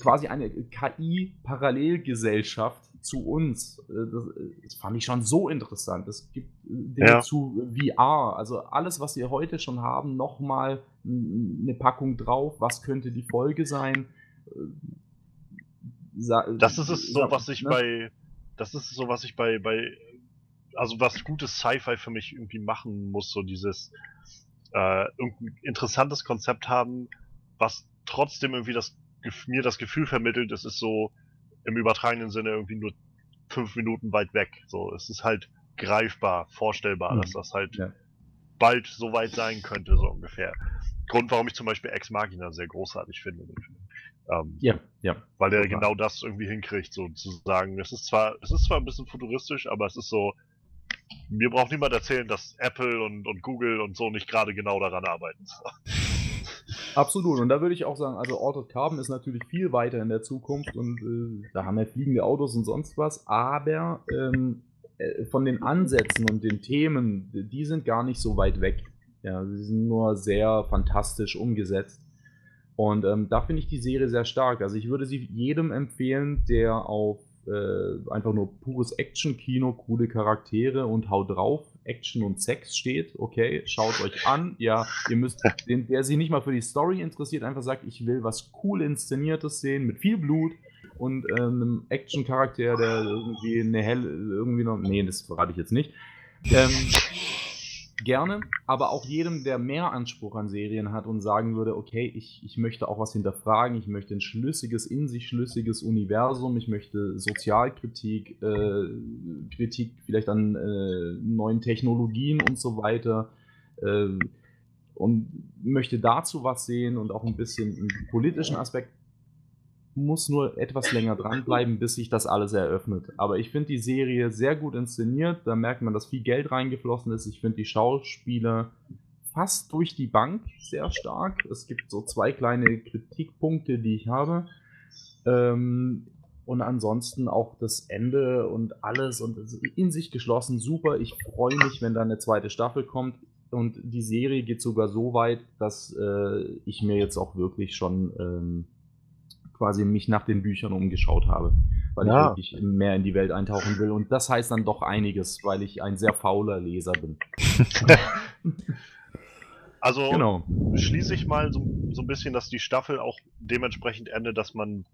quasi eine KI-Parallelgesellschaft zu uns. Äh, Das, das fand ich schon so interessant. Es gibt äh, Dinge Ja. zu VR, also alles, was wir heute schon haben, nochmal eine Packung drauf. Was könnte die Folge sein? Äh, das ist es so, was ich ne? bei, das ist so, was ich bei, bei, also was gutes Sci-Fi für mich irgendwie machen muss, so dieses, äh, irgendein interessantes Konzept haben, was trotzdem irgendwie das, mir das Gefühl vermittelt, es ist so im übertragenen Sinne irgendwie nur fünf Minuten weit weg. So, es ist halt greifbar, vorstellbar, Mhm. dass das halt Ja. bald so weit sein könnte, so ungefähr. Grund, warum ich zum Beispiel Ex Machina sehr großartig finde. den Film. Ähm, Ja, ja. weil der genau das irgendwie hinkriegt, so zu sagen, es ist zwar, es ist zwar ein bisschen futuristisch, aber es ist so, mir braucht niemand erzählen, dass Apple und, und Google und so nicht gerade genau daran arbeiten. (laughs) Absolut. Und da würde ich auch sagen, also Altered Carbon ist natürlich viel weiter in der Zukunft und äh, da haben wir fliegende Autos und sonst was, aber ähm, äh, von den Ansätzen und den Themen, die sind gar nicht so weit weg. Ja, sie sind nur sehr fantastisch umgesetzt. Und ähm, da finde ich die Serie sehr stark. Also ich würde sie jedem empfehlen, der auf äh, einfach nur pures Action-Kino, coole Charaktere und Hau drauf, Action und Sex steht. Okay, schaut euch an. Ja, ihr müsst, (laughs) den, der sich nicht mal für die Story interessiert, einfach sagt, ich will was cool inszeniertes sehen mit viel Blut und äh, einem Action-Charakter, der irgendwie eine helle, irgendwie noch, nee, das verrate ich jetzt nicht. Ähm, gerne, aber auch jedem, der mehr Anspruch an Serien hat und sagen würde, okay, ich, ich möchte auch was hinterfragen, ich möchte ein schlüssiges, in sich schlüssiges Universum, ich möchte Sozialkritik, äh, Kritik vielleicht an äh, neuen Technologien und so weiter äh, und möchte dazu was sehen und auch ein bisschen einen politischen Aspekt muss nur etwas länger dranbleiben, bis sich das alles eröffnet. Aber ich finde die Serie sehr gut inszeniert. Da merkt man, dass viel Geld reingeflossen ist. Ich finde die Schauspieler fast durch die Bank sehr stark. Es gibt so zwei kleine Kritikpunkte, die ich habe. Ähm, Und ansonsten auch das Ende und alles und in sich geschlossen super. Ich freue mich, wenn da eine zweite Staffel kommt. Und die Serie geht sogar so weit, dass äh, ich mir jetzt auch wirklich schon ähm, quasi mich nach den Büchern umgeschaut habe, weil Ja. ich wirklich mehr in die Welt eintauchen will. Und das heißt dann doch einiges, weil ich ein sehr fauler Leser bin. (laughs) Also Genau. schließe ich mal so, so ein bisschen, dass die Staffel auch dementsprechend endet, dass man,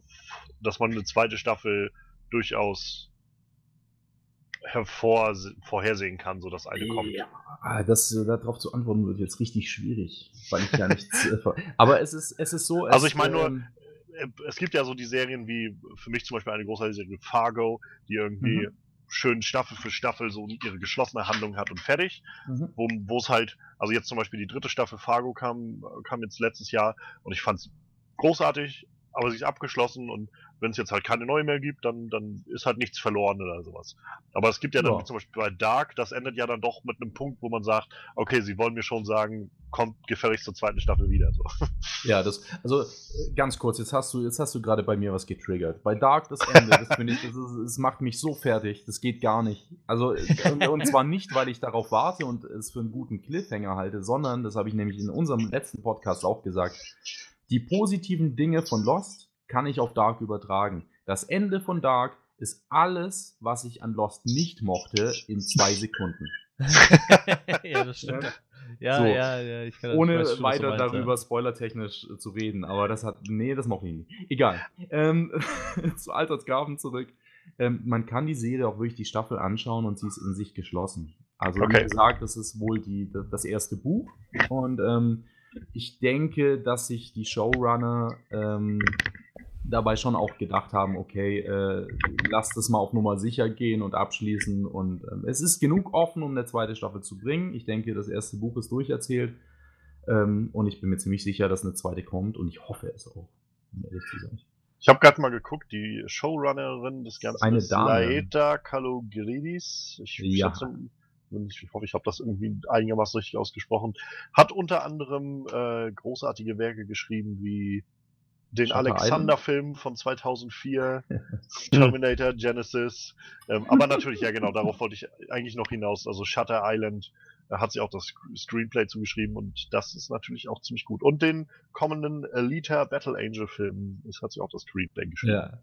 dass man eine zweite Staffel durchaus hervor, vorhersehen kann, so dass eine kommt. Ja, ah, das äh, darauf zu antworten wird jetzt richtig schwierig, weil ich ja nichts. Äh, aber es ist, es ist so. Also es, ich meine nur, ähm, Äh, Es gibt ja so die Serien wie, für mich zum Beispiel eine großartige Serie Fargo, die irgendwie Mhm. schön Staffel für Staffel so ihre geschlossene Handlung hat und fertig. mhm. wo es halt, also jetzt zum Beispiel die dritte Staffel Fargo kam, kam jetzt letztes Jahr und ich fand's großartig, aber sie ist abgeschlossen und wenn es jetzt halt keine neue mehr gibt, dann, dann ist halt nichts verloren oder sowas. Aber es gibt ja dann Ja. zum Beispiel bei Dark, das endet ja dann doch mit einem Punkt, wo man sagt, okay, sie wollen mir schon sagen, kommt gefälligst zur zweiten Staffel wieder. So. (laughs) Ja, das, also äh, ganz kurz, jetzt hast du, jetzt hast du gerade bei mir was getriggert. Bei Dark das Ende, das finde ich, das, ist, das macht mich so fertig, das geht gar nicht. Also, äh, und, und zwar nicht, weil ich darauf warte und es für einen guten Cliffhanger halte, sondern, das habe ich nämlich in unserem letzten Podcast auch gesagt, die positiven Dinge von Lost kann ich auf Dark übertragen. Das Ende von Dark ist alles, was ich an Lost nicht mochte, in zwei Sekunden. (laughs) ja, das stimmt. Ja, So. ja, ja, ich kann das- Ohne schon, weiter meinst, ja. darüber spoilertechnisch zu reden, aber das hat, nee, das mochte ich nicht. Egal. Ähm, (laughs) zu Altersgrafen zurück. Ähm, man kann die Serie auch wirklich die Staffel anschauen und sie ist in sich geschlossen. Also wie Okay. gesagt, das ist wohl die, das erste Buch und ähm, ich denke, dass sich die Showrunner ähm, dabei schon auch gedacht haben, okay, äh, lasst es mal auf Nummer sicher gehen und abschließen. Und ähm, es ist genug offen, um eine zweite Staffel zu bringen. Ich denke, das erste Buch ist durcherzählt. Ähm, und ich bin mir ziemlich sicher, dass eine zweite kommt und ich hoffe es auch, um ehrlich zu sein. Ich habe gerade mal geguckt, die Showrunnerin des Ganzen Eine ist Dame. Laeta Kalogridis. Ich, Ja. schätze, ich hoffe, ich habe das irgendwie einigermaßen richtig ausgesprochen. Hat unter anderem äh, großartige Werke geschrieben wie den Alexander-Film von 2004, (laughs) Terminator, Genesis. Ähm, aber natürlich, ja genau, darauf wollte ich eigentlich noch hinaus. Also Shutter Island da hat sie auch das Sc- Screenplay zugeschrieben und das ist natürlich auch ziemlich gut. Und den kommenden Alita Battle Angel Film, das hat sie auch das Screenplay geschrieben. Ja.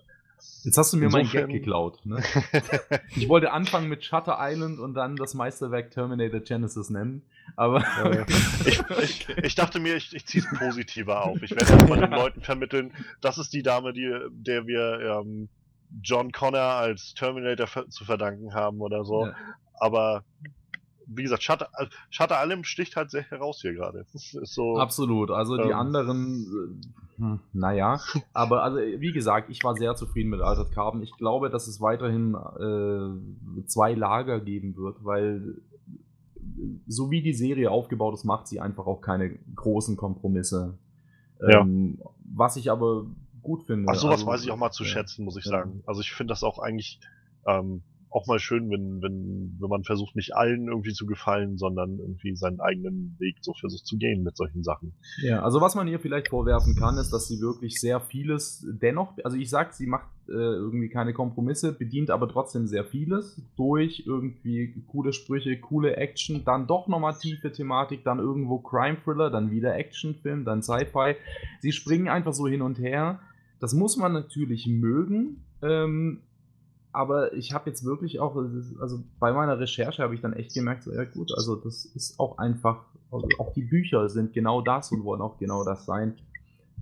Jetzt hast du mir mein Gag Insofern- geklaut. Ne? (laughs) Ich wollte anfangen mit Shutter Island und dann das Meisterwerk Terminator Genesis nennen. Aber (laughs) ich, ich, ich dachte mir, ich, ich ziehe es positiver auf. Ich werde jetzt mal den Leuten vermitteln, das ist die Dame, die, der wir ähm, John Connor als Terminator zu verdanken haben oder so. Ja. Aber wie gesagt, Shutter, äh, Shutter Island sticht halt sehr heraus hier gerade. So. Absolut. Also die Ähm. anderen, äh, hm, naja. Aber also, wie gesagt, ich war sehr zufrieden mit Altered Carbon. Ich glaube, dass es weiterhin äh, zwei Lager geben wird, weil so wie die Serie aufgebaut ist, macht sie einfach auch keine großen Kompromisse. Ja. Ähm, was ich aber gut finde. Ach, sowas Also, weiß ich auch mal zu schätzen, muss ich Ja. sagen. Also ich finde das auch eigentlich ähm, auch mal schön, wenn, wenn, wenn man versucht, nicht allen irgendwie zu gefallen, sondern irgendwie seinen eigenen Weg so versucht zu gehen mit solchen Sachen. Ja, also was man ihr vielleicht vorwerfen kann, ist, dass sie wirklich sehr vieles dennoch, also ich sag, sie macht äh, irgendwie keine Kompromisse, bedient aber trotzdem sehr vieles durch irgendwie coole Sprüche, coole Action, dann doch nochmal tiefe Thematik, dann irgendwo Crime Thriller, dann wieder Actionfilm, dann Sci-Fi. Sie springen einfach so hin und her. Das muss man natürlich mögen. Ähm, aber ich habe jetzt wirklich auch, also bei meiner Recherche habe ich dann echt gemerkt, so, ja gut, also das ist auch einfach, also auch die Bücher sind genau das und wollen auch genau das sein.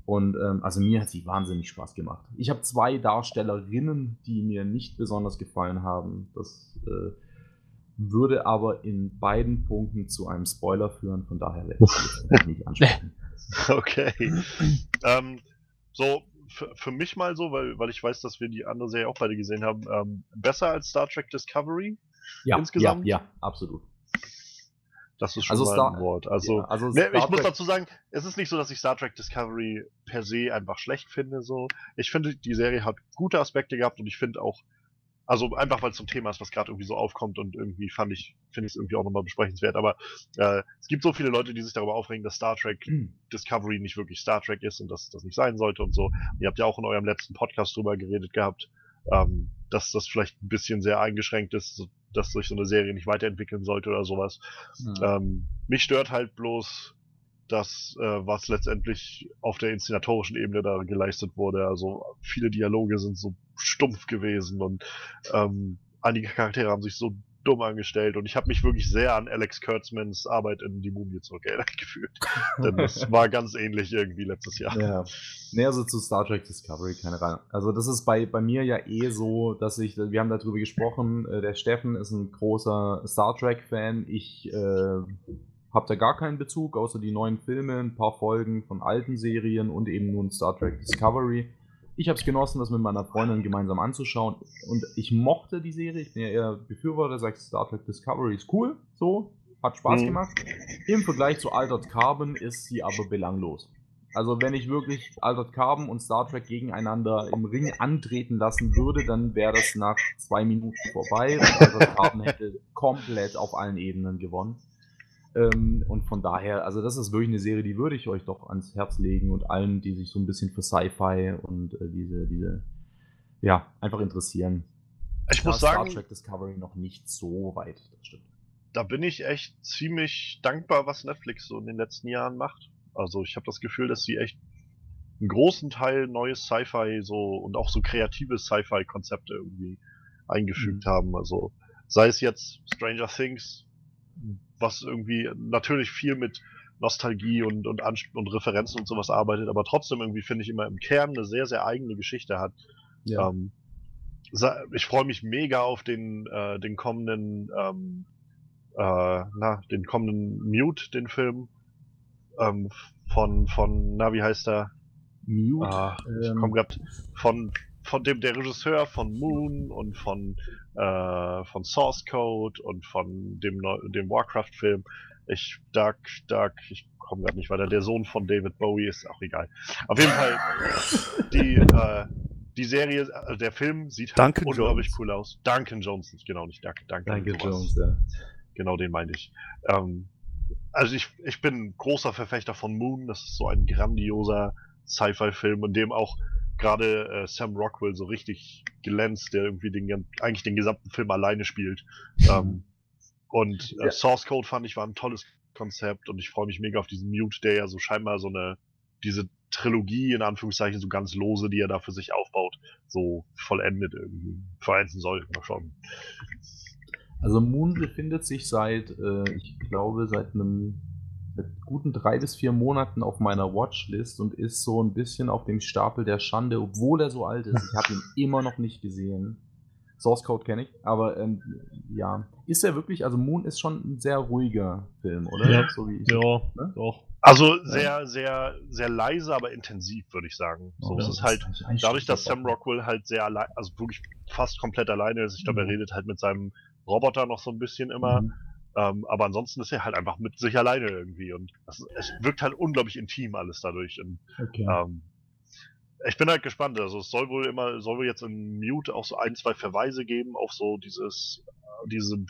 Und ähm, also mir hat sie wahnsinnig Spaß gemacht. Ich habe zwei Darstellerinnen, die mir nicht besonders gefallen haben. Das äh, würde aber in beiden Punkten zu einem Spoiler führen, von daher werde ich jetzt nicht (laughs) ansprechen. Okay. ähm, so, für, für mich mal so, weil, weil ich weiß, dass wir die andere Serie auch beide gesehen haben, ähm, besser als Star Trek Discovery? Ja, Insgesamt? ja, ja, absolut. Das ist schon Also mal Star- ein Wort. Also, ja, also ne, ich muss dazu sagen, es ist nicht so, dass ich Star Trek Discovery per se einfach schlecht finde. So, ich finde, die Serie hat gute Aspekte gehabt und ich finde auch, also einfach weil es zum Thema ist, was gerade irgendwie so aufkommt und irgendwie fand ich, finde ich es irgendwie auch nochmal besprechenswert. Aber äh, es gibt so viele Leute, die sich darüber aufregen, dass Star Trek Discovery nicht wirklich Star Trek ist und dass das nicht sein sollte und so. Ihr habt ja auch in eurem letzten Podcast drüber geredet gehabt. ähm, dass das vielleicht ein bisschen sehr eingeschränkt ist, so- dass sich so eine Serie nicht weiterentwickeln sollte oder sowas. Ähm, mich stört halt bloß das, äh, was letztendlich auf der inszenatorischen Ebene da geleistet wurde. Also viele Dialoge sind so stumpf gewesen und ähm, einige Charaktere haben sich so dumm angestellt und ich habe mich wirklich sehr an Alex Kurtzmans Arbeit in Die Mumie zurückerinnert gefühlt. (laughs) Denn das war ganz ähnlich irgendwie letztes Jahr. Ja. Nee, also zu Star Trek Discovery keine Ahnung. Also das ist bei, bei mir ja eh so, dass ich, wir haben darüber gesprochen, äh, der Steffen ist ein großer Star Trek-Fan. Ich äh, habe da gar keinen Bezug, außer die neuen Filme, ein paar Folgen von alten Serien und eben nun Star Trek Discovery. Ich habe es genossen, das mit meiner Freundin gemeinsam anzuschauen und ich mochte die Serie. Ich bin ja eher Befürworter, sagt, Star Trek Discovery ist cool, so, hat Spaß Mhm. gemacht. Im Vergleich zu Altered Carbon ist sie aber belanglos. Also wenn ich wirklich Altered Carbon und Star Trek gegeneinander im Ring antreten lassen würde, dann wäre das nach zwei Minuten vorbei und Altered Carbon hätte komplett auf allen Ebenen gewonnen. Ähm, und von daher, also das ist wirklich eine Serie, die würde ich euch doch ans Herz legen und allen, die sich so ein bisschen für Sci-Fi und äh, diese, diese, ja, einfach interessieren. Ich Da muss Star sagen, Trek Discovery noch nicht so weit, das stimmt. da bin ich echt ziemlich dankbar, was Netflix so in den letzten Jahren macht. Also ich habe das Gefühl, dass sie echt einen großen Teil neues Sci-Fi so und auch so kreative Sci-Fi-Konzepte irgendwie eingefügt Mhm. haben. Also sei es jetzt Stranger Things, was irgendwie natürlich viel mit Nostalgie und, und, und Referenzen und sowas arbeitet, aber trotzdem irgendwie finde ich immer im Kern eine sehr, sehr eigene Geschichte hat. Ja. Ähm, ich freue mich mega auf den, äh, den kommenden, ähm, äh, na, den kommenden Mute, den Film ähm, von, von, na, wie heißt er? Mute. Ah, ich ähm, komme gerade von, von dem, der Regisseur von Moon und von, äh, von Source Code und von dem, Neu- dem Warcraft-Film. Ich, Dark, Dark, ich komme gerade nicht weiter. Der Sohn von David Bowie ist auch egal. Auf jeden Fall, die, äh, die Serie, also der Film sieht halt Duncan unglaublich Jones. cool aus. Duncan Jones, nicht genau, nicht Duncan. Duncan, Danke, sowas. Jones, ja. Genau den meinte ich. Ähm, also ich, ich bin ein großer Verfechter von Moon. Das ist so ein grandioser Sci-Fi-Film, in dem auch gerade äh, Sam Rockwell so richtig glänzt, der irgendwie den, eigentlich den gesamten Film alleine spielt. (laughs) Ähm, und äh, Ja. Source Code fand ich war ein tolles Konzept und ich freue mich mega auf diesen Mute, der ja so scheinbar so eine, diese Trilogie in Anführungszeichen so ganz lose, die er da für sich aufbaut, so vollendet irgendwie vereinen soll. Mal schauen. Also Moon befindet sich seit, äh, ich glaube, seit einem guten drei bis vier Monaten auf meiner Watchlist und ist so ein bisschen auf dem Stapel der Schande, obwohl er so alt ist. Ich habe ihn (laughs) immer noch nicht gesehen. Source Code kenne ich, aber ähm, ja, ist er wirklich, also Moon ist schon ein sehr ruhiger Film, oder? Ja. So wie ich, Ja, Ne? doch. Also sehr, sehr, sehr leise, aber intensiv, würde ich sagen. So, Oh, es das ist halt, ein dadurch, dass Sam Rockwell halt sehr allein, also wirklich fast komplett alleine ist. Ich glaube, er Mhm. redet halt mit seinem Roboter noch so ein bisschen immer. Mhm. Ähm, aber ansonsten ist er halt einfach mit sich alleine irgendwie. Und das, es wirkt halt unglaublich intim alles dadurch. Und Okay. ähm, ich bin halt gespannt. Also es soll wohl immer, soll wohl jetzt in Mute auch so ein, zwei Verweise geben auf so dieses, äh, diese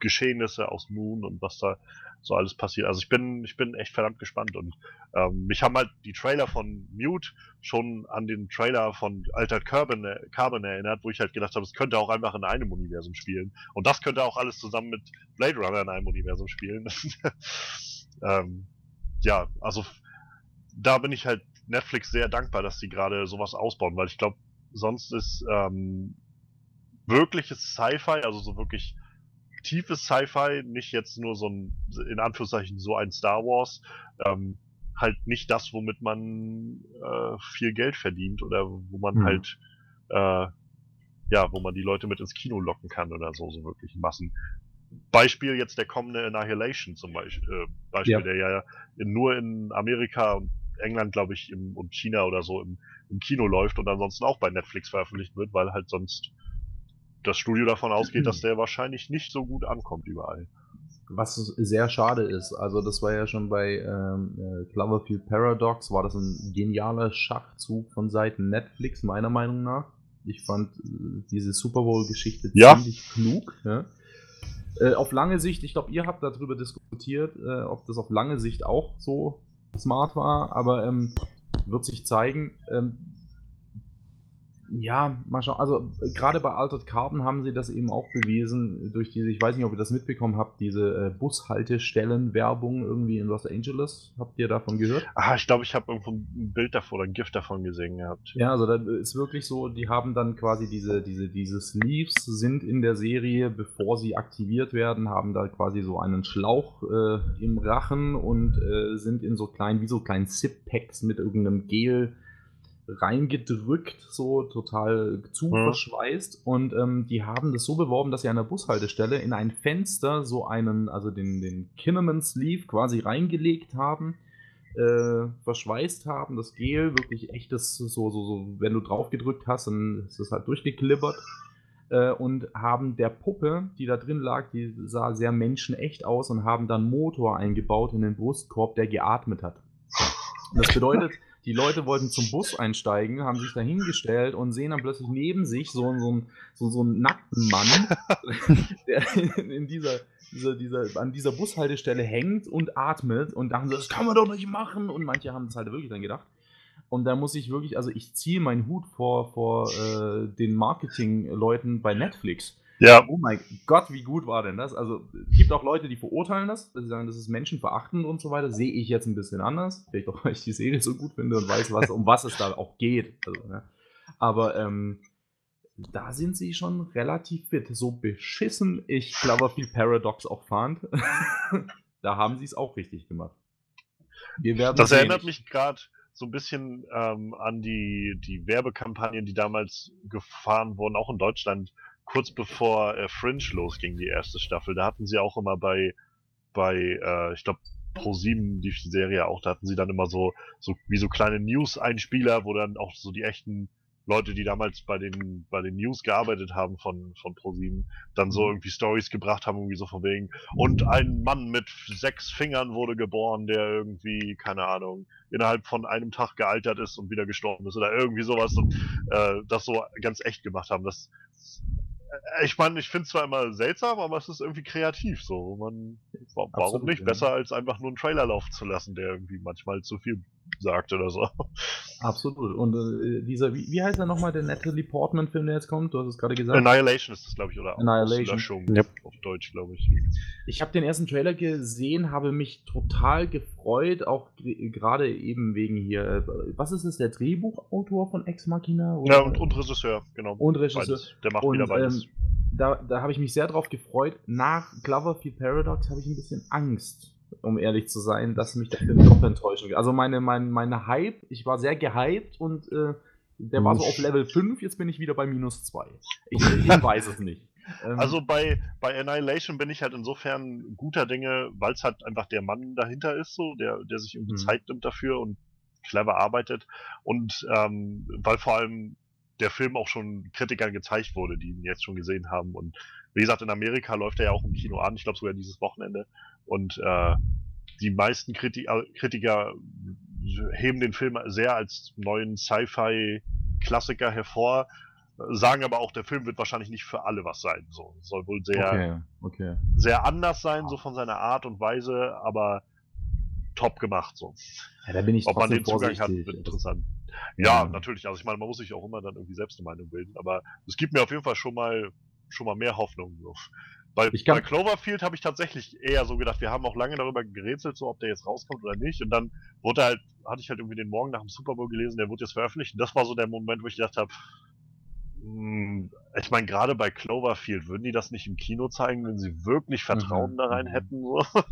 Geschehnisse aus Moon und was da so alles passiert. Also ich bin, ich bin echt verdammt gespannt und ähm, mich haben halt die Trailer von Mute schon an den Trailer von Altered Carbon, Carbon erinnert, wo ich halt gedacht habe, es könnte auch einfach in einem Universum spielen. Und das könnte auch alles zusammen mit Blade Runner in einem Universum spielen. (laughs) ähm, ja, also da bin ich halt Netflix sehr dankbar, dass sie gerade sowas ausbauen, weil ich glaube, sonst ist ähm, wirkliches Sci-Fi, also so wirklich tiefes Sci-Fi, nicht jetzt nur so ein, in Anführungszeichen, so ein Star Wars, ähm, halt nicht das, womit man äh, viel Geld verdient oder wo man Mhm. halt, äh, ja, wo man die Leute mit ins Kino locken kann oder so, so wirklich Massen. Beispiel jetzt der kommende Annihilation zum Beispiel, äh, Beispiel Ja. der ja in, nur in Amerika und England, glaube ich, im, und China oder so im, im Kino läuft und ansonsten auch bei Netflix veröffentlicht wird, weil halt sonst das Studio davon ausgeht, dass der wahrscheinlich nicht so gut ankommt überall. Was sehr schade ist, also das war ja schon bei ähm, äh, Cloverfield Paradox, war das ein genialer Schachzug von Seiten Netflix, meiner Meinung nach. Ich fand äh, diese Super Bowl-Geschichte Ja. ziemlich klug. Ja? Äh, auf lange Sicht, ich glaube, ihr habt darüber diskutiert, äh, ob das auf lange Sicht auch so smart war, aber ähm, wird sich zeigen. Ähm, Ja, mal schauen. Also gerade bei Altered Carbon haben sie das eben auch bewiesen, durch diese, ich weiß nicht, ob ihr das mitbekommen habt, diese äh, Bushaltestellen-Werbung irgendwie in Los Angeles. Habt ihr davon gehört? Ah, ich glaube, ich habe irgendwo ein Bild davon oder ein Gift davon gesehen gehabt. Ja, also da ist wirklich so, die haben dann quasi diese, diese, diese Sleeves sind in der Serie, bevor sie aktiviert werden, haben da quasi so einen Schlauch äh, im Rachen und äh, sind in so kleinen, wie so kleinen Zip-Packs mit irgendeinem Gel reingedrückt, so total zu Mhm. verschweißt. Und ähm, die haben das so beworben, dass sie an der Bushaltestelle in ein Fenster so einen, also den, den Kinnaman Sleeve quasi reingelegt haben, äh, verschweißt haben, das Gel, wirklich echtes, so, so, so, wenn du drauf gedrückt hast, dann ist es halt durchgeklippert. Äh, und haben der Puppe, die da drin lag, die sah sehr menschenecht aus und haben dann Motor eingebaut in den Brustkorb, der geatmet hat. Das bedeutet, (laughs) die Leute wollten zum Bus einsteigen, haben sich da hingestellt und sehen dann plötzlich neben sich so, so, einen- so, so einen nackten Mann, (laughs) der in dieser, dieser, dieser, an dieser Bushaltestelle hängt und atmet und dachten so, das kann man doch nicht machen. Und manche haben es halt wirklich dann gedacht. Und da muss ich wirklich, also ich ziehe meinen Hut vor, vor äh, den Marketing-Leuten bei Netflix. Ja, Oh mein Gott, wie gut war denn das? Also, es gibt auch Leute, die verurteilen das, sie sagen, das ist menschenverachtend und so weiter. Sehe ich jetzt ein bisschen anders. Vielleicht auch, (laughs) weil ich die Serie so gut finde und weiß, was, um was es da auch geht. Also, ne? Aber ähm, da sind sie schon relativ fit. So beschissen ich Cloverfield Paradox auch fand, (laughs) da haben sie es auch richtig gemacht. Das sehen. erinnert mich gerade so ein bisschen ähm, an die, die Werbekampagnen, die damals gefahren wurden, auch in Deutschland, kurz bevor äh, Fringe losging, die erste Staffel. Da hatten sie auch immer bei, bei äh, ich glaube, Pro7, die Serie auch, da hatten sie dann immer so, so wie so kleine News-Einspieler, wo dann auch so die echten Leute, die damals bei den, bei den News gearbeitet haben von, von Pro7, dann so irgendwie Stories gebracht haben, irgendwie so von wegen, und ein Mann mit sechs Fingern wurde geboren, der irgendwie, keine Ahnung, innerhalb von einem Tag gealtert ist und wieder gestorben ist oder irgendwie sowas und äh, das so ganz echt gemacht haben. Das, äh, ich meine, ich finde es zwar immer seltsam, aber es ist irgendwie kreativ so. Man, wa- warum Absolut, nicht? ja. Besser als einfach nur einen Trailer laufen zu lassen, der irgendwie manchmal zu viel sagt oder so. Absolut. Und äh, dieser, wie, wie heißt er nochmal, der Natalie Portman-Film, der jetzt kommt? Du hast es gerade gesagt. Annihilation ist das, glaube ich, oder Annihilation. Yep. auf Deutsch, glaube ich. Ich habe den ersten Trailer gesehen, habe mich total gefreut, auch gerade eben wegen hier. äh, Was ist es, der Drehbuchautor von Ex Machina? Oder? Ja, und, und Regisseur, genau. Und Regisseur. Beides. Der macht Und, wieder beides. ähm, da, da habe ich mich sehr drauf gefreut. Nach Cloverfield Paradox habe ich ein bisschen Angst, um ehrlich zu sein, dass mich der Film doch enttäuschen wird. Also meine, mein, meine Hype, ich war sehr gehypt und äh, der war so auf Level 5, jetzt bin ich wieder bei minus 2. Ich, ich (laughs) weiß es nicht. Ähm, Also bei, bei Annihilation bin ich halt insofern guter Dinge, weil es halt einfach der Mann dahinter ist, so, der, der sich irgendwie Mhm. Zeit nimmt dafür und clever arbeitet. Und ähm, weil vor allem der Film auch schon Kritikern gezeigt wurde, die ihn jetzt schon gesehen haben. Und wie gesagt, in Amerika läuft er ja auch im Kino an, ich glaube sogar dieses Wochenende. Und äh, die meisten Kriti äh, Kritiker heben den Film sehr als neuen Sci-Fi-Klassiker hervor, sagen aber auch, der Film wird wahrscheinlich nicht für alle was sein. So soll wohl sehr, okay, okay. sehr anders sein, so von seiner Art und Weise, aber top gemacht. So. Ja, da bin ich Ob man den Zugang hat, vorsichtig. wird interessant. Ja, Ja. natürlich. Also ich meine, man muss sich auch immer dann irgendwie selbst eine Meinung bilden, aber es gibt mir auf jeden Fall schon mal schon mal mehr Hoffnung. Bei, bei Cloverfield habe ich tatsächlich eher so gedacht, wir haben auch lange darüber gerätselt, so ob der jetzt rauskommt oder nicht. Und dann wurde halt, hatte ich halt irgendwie den Morgen nach dem Super Bowl gelesen, der wurde jetzt veröffentlicht. Und das war so der Moment, wo ich gedacht habe, hm, ich meine, gerade bei Cloverfield, würden die das nicht im Kino zeigen, wenn sie wirklich Vertrauen Mhm, da rein mhm. hätten? So? (laughs)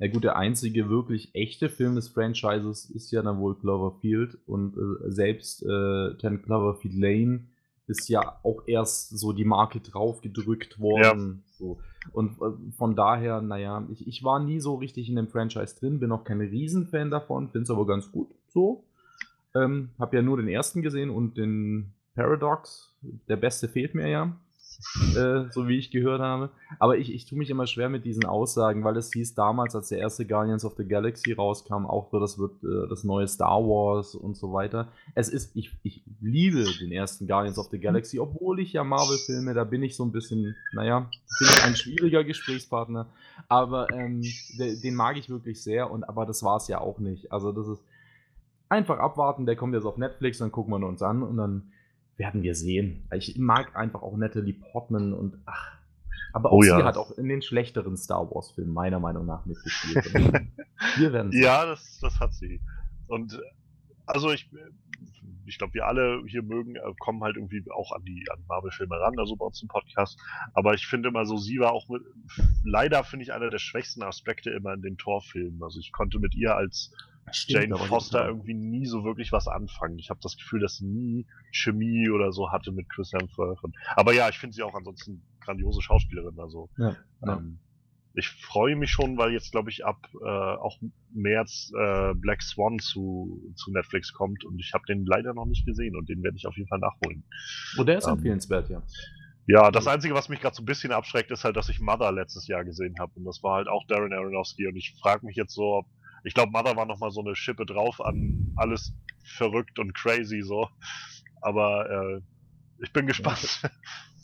Ja gut, der einzige wirklich echte Film des Franchises ist ja dann wohl Cloverfield und äh, selbst äh, Ten Cloverfield Lane ist ja auch erst so die Marke draufgedrückt worden. So. Und äh, von daher, naja, ich, ich war nie so richtig in dem Franchise drin, bin auch kein Riesenfan davon, finde es aber ganz gut so. Ähm, hab ja nur den ersten gesehen und den Paradox. Der beste fehlt mir ja, äh, so wie ich gehört habe. Aber ich, ich tue mich immer schwer mit diesen Aussagen, weil es hieß damals, als der erste Guardians of the Galaxy rauskam, auch so, das wird äh, das neue Star Wars und so weiter. Es ist, ich, ich liebe den ersten Guardians of the Galaxy, obwohl ich ja Marvel-Filme, da bin ich so ein bisschen, naja, bin ich ein schwieriger Gesprächspartner. Aber ähm, de, den mag ich wirklich sehr, und aber das war es ja auch nicht. Also das ist. einfach abwarten, der kommt jetzt auf Netflix, dann gucken wir uns an und dann werden wir sehen. Ich mag einfach auch Natalie Portman und ach. Aber auch Oh sie ja. hat auch in den schlechteren Star Wars-Filmen meiner Meinung nach mitgespielt. Wir werden sehen. Ja, das, das hat sie. Und also ich, ich glaube, wir alle hier mögen, äh, kommen halt irgendwie auch an die an Marvel-Filme ran, also bei uns im Podcast. Aber ich finde immer so, sie war auch mit, leider finde ich einer der schwächsten Aspekte immer in den Torfilmen. Also ich konnte mit ihr als Stimmt, Jane Foster irgendwie nie so wirklich was anfangen. Ich habe das Gefühl, dass sie nie Chemie oder so hatte mit Chris Hemsworth. Und- Aber ja, ich finde sie auch ansonsten grandiose Schauspielerin. Also Ja, ja. ähm, ich freue mich schon, weil jetzt glaube ich ab äh, auch März äh, Black Swan zu, zu Netflix kommt und ich habe den leider noch nicht gesehen und den werde ich auf jeden Fall nachholen. Oh, der ist ähm, empfehlenswert, ja. Ja, das Einzige, was mich gerade so ein bisschen abschreckt, ist halt, dass ich Mother letztes Jahr gesehen habe und das war halt auch Darren Aronofsky und ich frage mich jetzt so, ob ich glaube, Mother war noch mal so eine Schippe drauf an alles verrückt und crazy so, aber äh, ich bin gespannt. (laughs)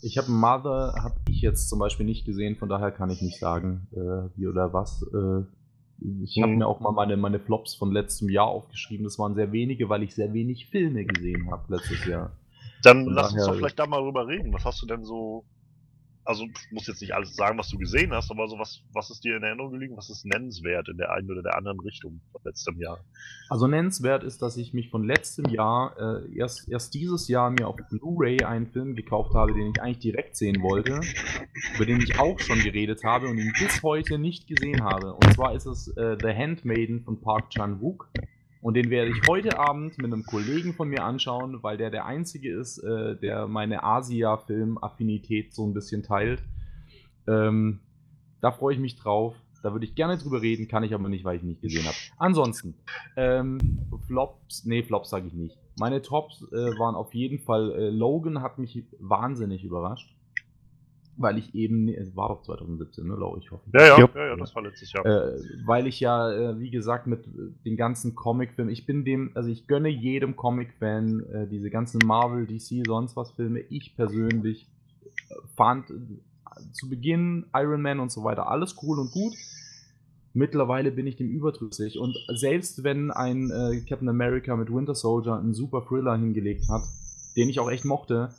Ich habe Mother, habe ich jetzt zum Beispiel nicht gesehen, von daher kann ich nicht sagen, äh, wie oder was. Äh, ich habe Mhm. mir auch mal meine, meine Flops von letztem Jahr aufgeschrieben. Das waren sehr wenige, weil ich sehr wenig Filme gesehen habe letztes Jahr. Dann Von lass uns doch vielleicht da mal drüber reden. Was hast du denn so. Also, du musst jetzt nicht alles sagen, was du gesehen hast, aber so was, was ist dir in Erinnerung gelegen? Was ist nennenswert in der einen oder der anderen Richtung von letztem Jahr? Also nennenswert ist, dass ich mich von letztem Jahr äh, erst, erst dieses Jahr mir auf Blu-ray einen Film gekauft habe, den ich eigentlich direkt sehen wollte, über den ich auch schon geredet habe und ihn bis heute nicht gesehen habe. Und zwar ist es äh, The Handmaiden von Park Chan-wook. Und den werde ich heute Abend mit einem Kollegen von mir anschauen, weil der der einzige ist, äh, der meine Asia-Film-Affinität so ein bisschen teilt. Ähm, da freue ich mich drauf. Da würde ich gerne drüber reden, kann ich aber nicht, weil ich ihn nicht gesehen habe. Ansonsten, ähm, Flops, nee, Flops sage ich nicht. Meine Tops äh, waren auf jeden Fall, äh, Logan hat mich wahnsinnig überrascht. Weil ich eben, es war doch 2017, ne, Lau, ich hoffe. Ja, ja, Jupp. ja, ja, das war letztes Jahr. Äh, weil ich ja, äh, wie gesagt, mit den ganzen Comic-Filmen, ich bin dem, also ich gönne jedem Comic-Fan äh, diese ganzen Marvel, DC, sonst was Filme. Ich persönlich äh, fand äh, zu Beginn Iron Man und so weiter alles cool und gut. Mittlerweile bin ich dem überdrüssig und selbst wenn ein äh, Captain America mit Winter Soldier einen super Thriller hingelegt hat, den ich auch echt mochte,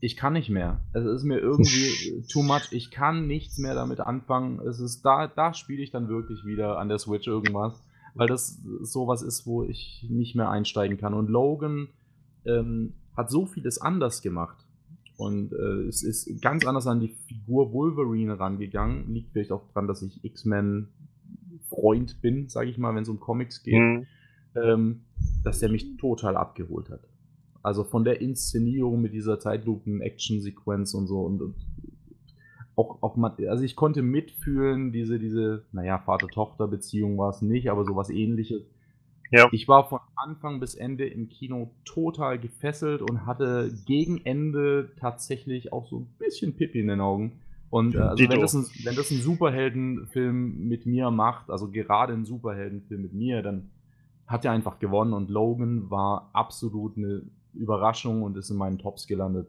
ich kann nicht mehr. Es ist mir (laughs) irgendwie too much. Ich kann nichts mehr damit anfangen. Es ist da, da spiele ich dann wirklich wieder an der Switch irgendwas, weil das sowas ist, wo ich nicht mehr einsteigen kann. Und Logan ähm, hat so vieles anders gemacht und äh, es ist ganz anders an die Figur Wolverine rangegangen. Liegt vielleicht auch dran, dass ich X-Men Freund bin, sage ich mal, wenn es um Comics geht Mhm. ähm, dass der mich total abgeholt hat. Also von der Inszenierung mit dieser Zeitlupen-Action-Sequenz und so und, und auch, auch man, also ich konnte mitfühlen, diese, diese, naja, Vater-Tochter-Beziehung war es nicht, aber sowas ähnliches. Ja. Ich war von Anfang bis Ende im Kino total gefesselt und hatte gegen Ende tatsächlich auch so ein bisschen Pippi in den Augen. Und äh, also wenn das, ein, wenn das ein Superheldenfilm mit mir macht, also gerade ein Superheldenfilm mit mir, dann hat er einfach gewonnen und Logan war absolut eine Überraschung und ist in meinen Tops gelandet.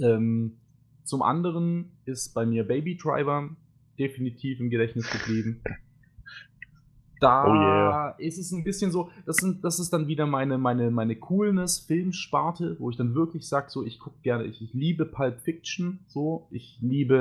Ähm, zum anderen ist bei mir Baby Driver definitiv im Gedächtnis geblieben. Da Oh yeah. ist es ein bisschen so, das, sind, das ist dann wieder meine, meine, meine Coolness-Filmsparte, wo ich dann wirklich sage, so, ich gucke gerne, ich, ich liebe Pulp Fiction, so, ich liebe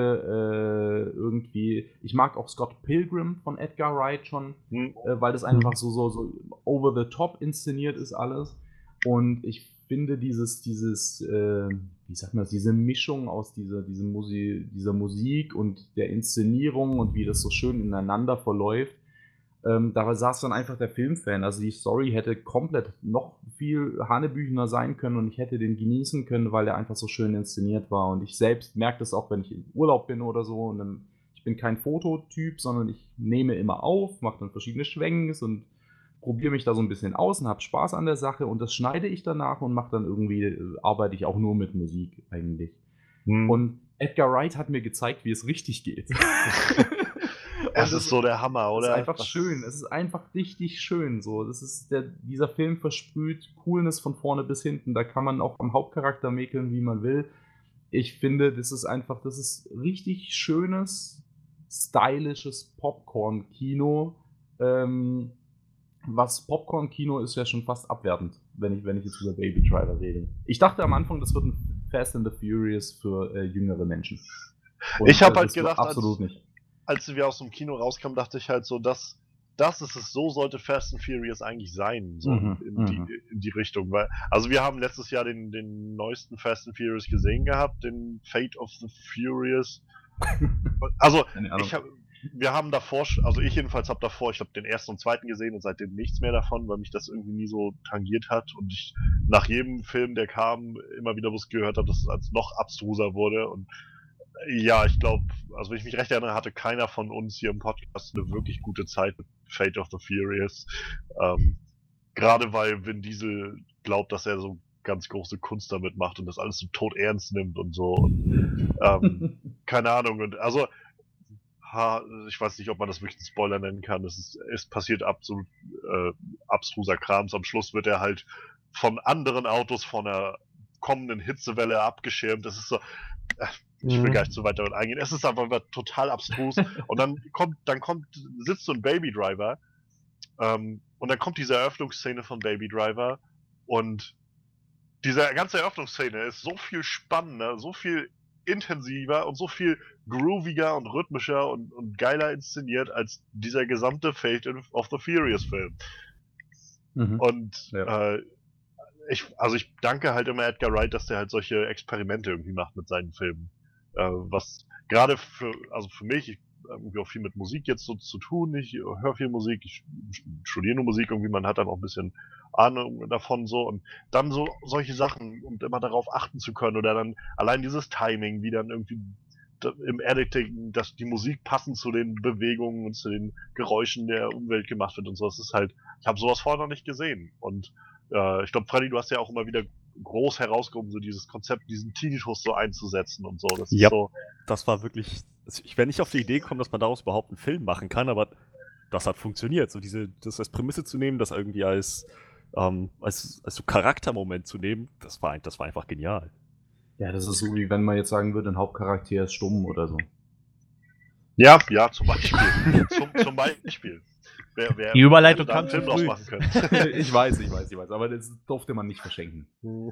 äh, irgendwie, ich mag auch Scott Pilgrim von Edgar Wright schon, Mhm. äh, weil das einfach so, so, so over the top inszeniert ist alles. Und ich finde dieses, dieses, äh, wie sagt man das, diese Mischung aus dieser, diese Musi dieser Musik und der Inszenierung und wie das so schön ineinander verläuft, ähm, da saß dann einfach der Filmfan. Also die Story hätte komplett noch viel Hanebüchener sein können und ich hätte den genießen können, weil er einfach so schön inszeniert war. Und ich selbst merke das auch, wenn ich im Urlaub bin oder so. Und dann, ich bin kein Fototyp, sondern ich nehme immer auf, mache dann verschiedene Schwenks und probiere mich da so ein bisschen aus und habe Spaß an der Sache. Und das schneide ich danach und mache dann irgendwie, äh, arbeite ich auch nur mit Musik eigentlich. Mhm. Und Edgar Wright hat mir gezeigt, wie es richtig geht. (laughs) das Und ist so der Hammer, oder? ist einfach schön. Es ist einfach richtig schön. So, das ist der, dieser Film versprüht Coolness von vorne bis hinten. Da kann man auch am Hauptcharakter mäkeln, wie man will. Ich finde, das ist einfach, das ist richtig schönes, stylisches Popcorn-Kino. Ähm, was Popcorn-Kino ist ja schon fast abwertend, wenn ich, wenn ich jetzt über Baby Driver rede. Ich dachte am Anfang, das wird ein Fast and the Furious für äh, jüngere Menschen. Und, Ich hab äh, halt gedacht, als- absolut nicht. Als wir aus dem Kino rauskamen, dachte ich halt so, dass das ist es, so sollte Fast and Furious eigentlich sein, so Mhm, in, die, mhm. in die Richtung. Weil, also wir haben letztes Jahr den, den neuesten Fast and Furious gesehen gehabt, den Fate of the Furious. (laughs) Also ich hab, wir haben davor, also ich jedenfalls habe davor, ich habe den ersten und zweiten gesehen und seitdem nichts mehr davon, weil mich das irgendwie nie so tangiert hat und ich nach jedem Film, der kam, immer wieder was gehört habe, dass es als noch abstruser wurde und äh, ja, ich glaube, also wenn ich mich recht erinnere, hatte keiner von uns hier im Podcast eine wirklich gute Zeit mit Fate of the Furious. Ähm, Gerade weil Vin Diesel glaubt, dass er so ganz große Kunst damit macht und das alles so tot ernst nimmt und so. Und, ähm, (laughs) keine Ahnung. Und also, ha, ich weiß nicht, ob man das wirklich einen Spoiler nennen kann. Es, ist, es passiert absolut äh, abstruser Krams. Am Schluss wird er halt von anderen Autos von einer kommenden Hitzewelle abgeschirmt. Das ist so. äh, Ich will Mhm. gar nicht so weit damit eingehen. Es ist einfach total abstrus. (laughs) und dann kommt, dann kommt, sitzt so ein Baby Driver. Ähm, und dann kommt diese Eröffnungsszene von Baby Driver. Und diese ganze Eröffnungsszene ist so viel spannender, so viel intensiver und so viel grooviger und rhythmischer und, und geiler inszeniert als dieser gesamte Fate of the Furious Film. Mhm. Und Ja. äh, ich, also ich danke halt immer Edgar Wright, dass der halt solche Experimente irgendwie macht mit seinen Filmen. Äh, was gerade für, also für mich, ich irgendwie auch viel mit Musik jetzt so zu tun. Ich höre viel Musik, ich studiere nur Musik irgendwie, man hat dann auch ein bisschen Ahnung davon so und dann so solche Sachen und immer darauf achten zu können oder dann allein dieses Timing, wie dann irgendwie im Editing, dass die Musik passend zu den Bewegungen und zu den Geräuschen der Umwelt gemacht wird und so. Das ist halt, ich habe sowas vorher noch nicht gesehen. Und äh, ich glaube, Freddy, du hast ja auch immer wieder groß herausgehoben, so dieses Konzept, diesen Tinnitus so einzusetzen und so. Das Ja. ist so, Das war wirklich. Also Ich wäre nicht auf die Idee gekommen, dass man daraus überhaupt einen Film machen kann, aber das hat funktioniert. So diese, das als Prämisse zu nehmen, das irgendwie als, ähm, als, als so Charaktermoment zu nehmen, das war, das war einfach genial. Ja, das ist so, wie wenn man jetzt sagen würde, ein Hauptcharakter ist stumm oder so. ja, ja, zum Beispiel. (laughs) zum, zum Beispiel. Wer, wer, Die Überleitung zu Film früh. machen können. (laughs) ich weiß, ich weiß, ich weiß, aber das durfte man nicht verschenken. (laughs)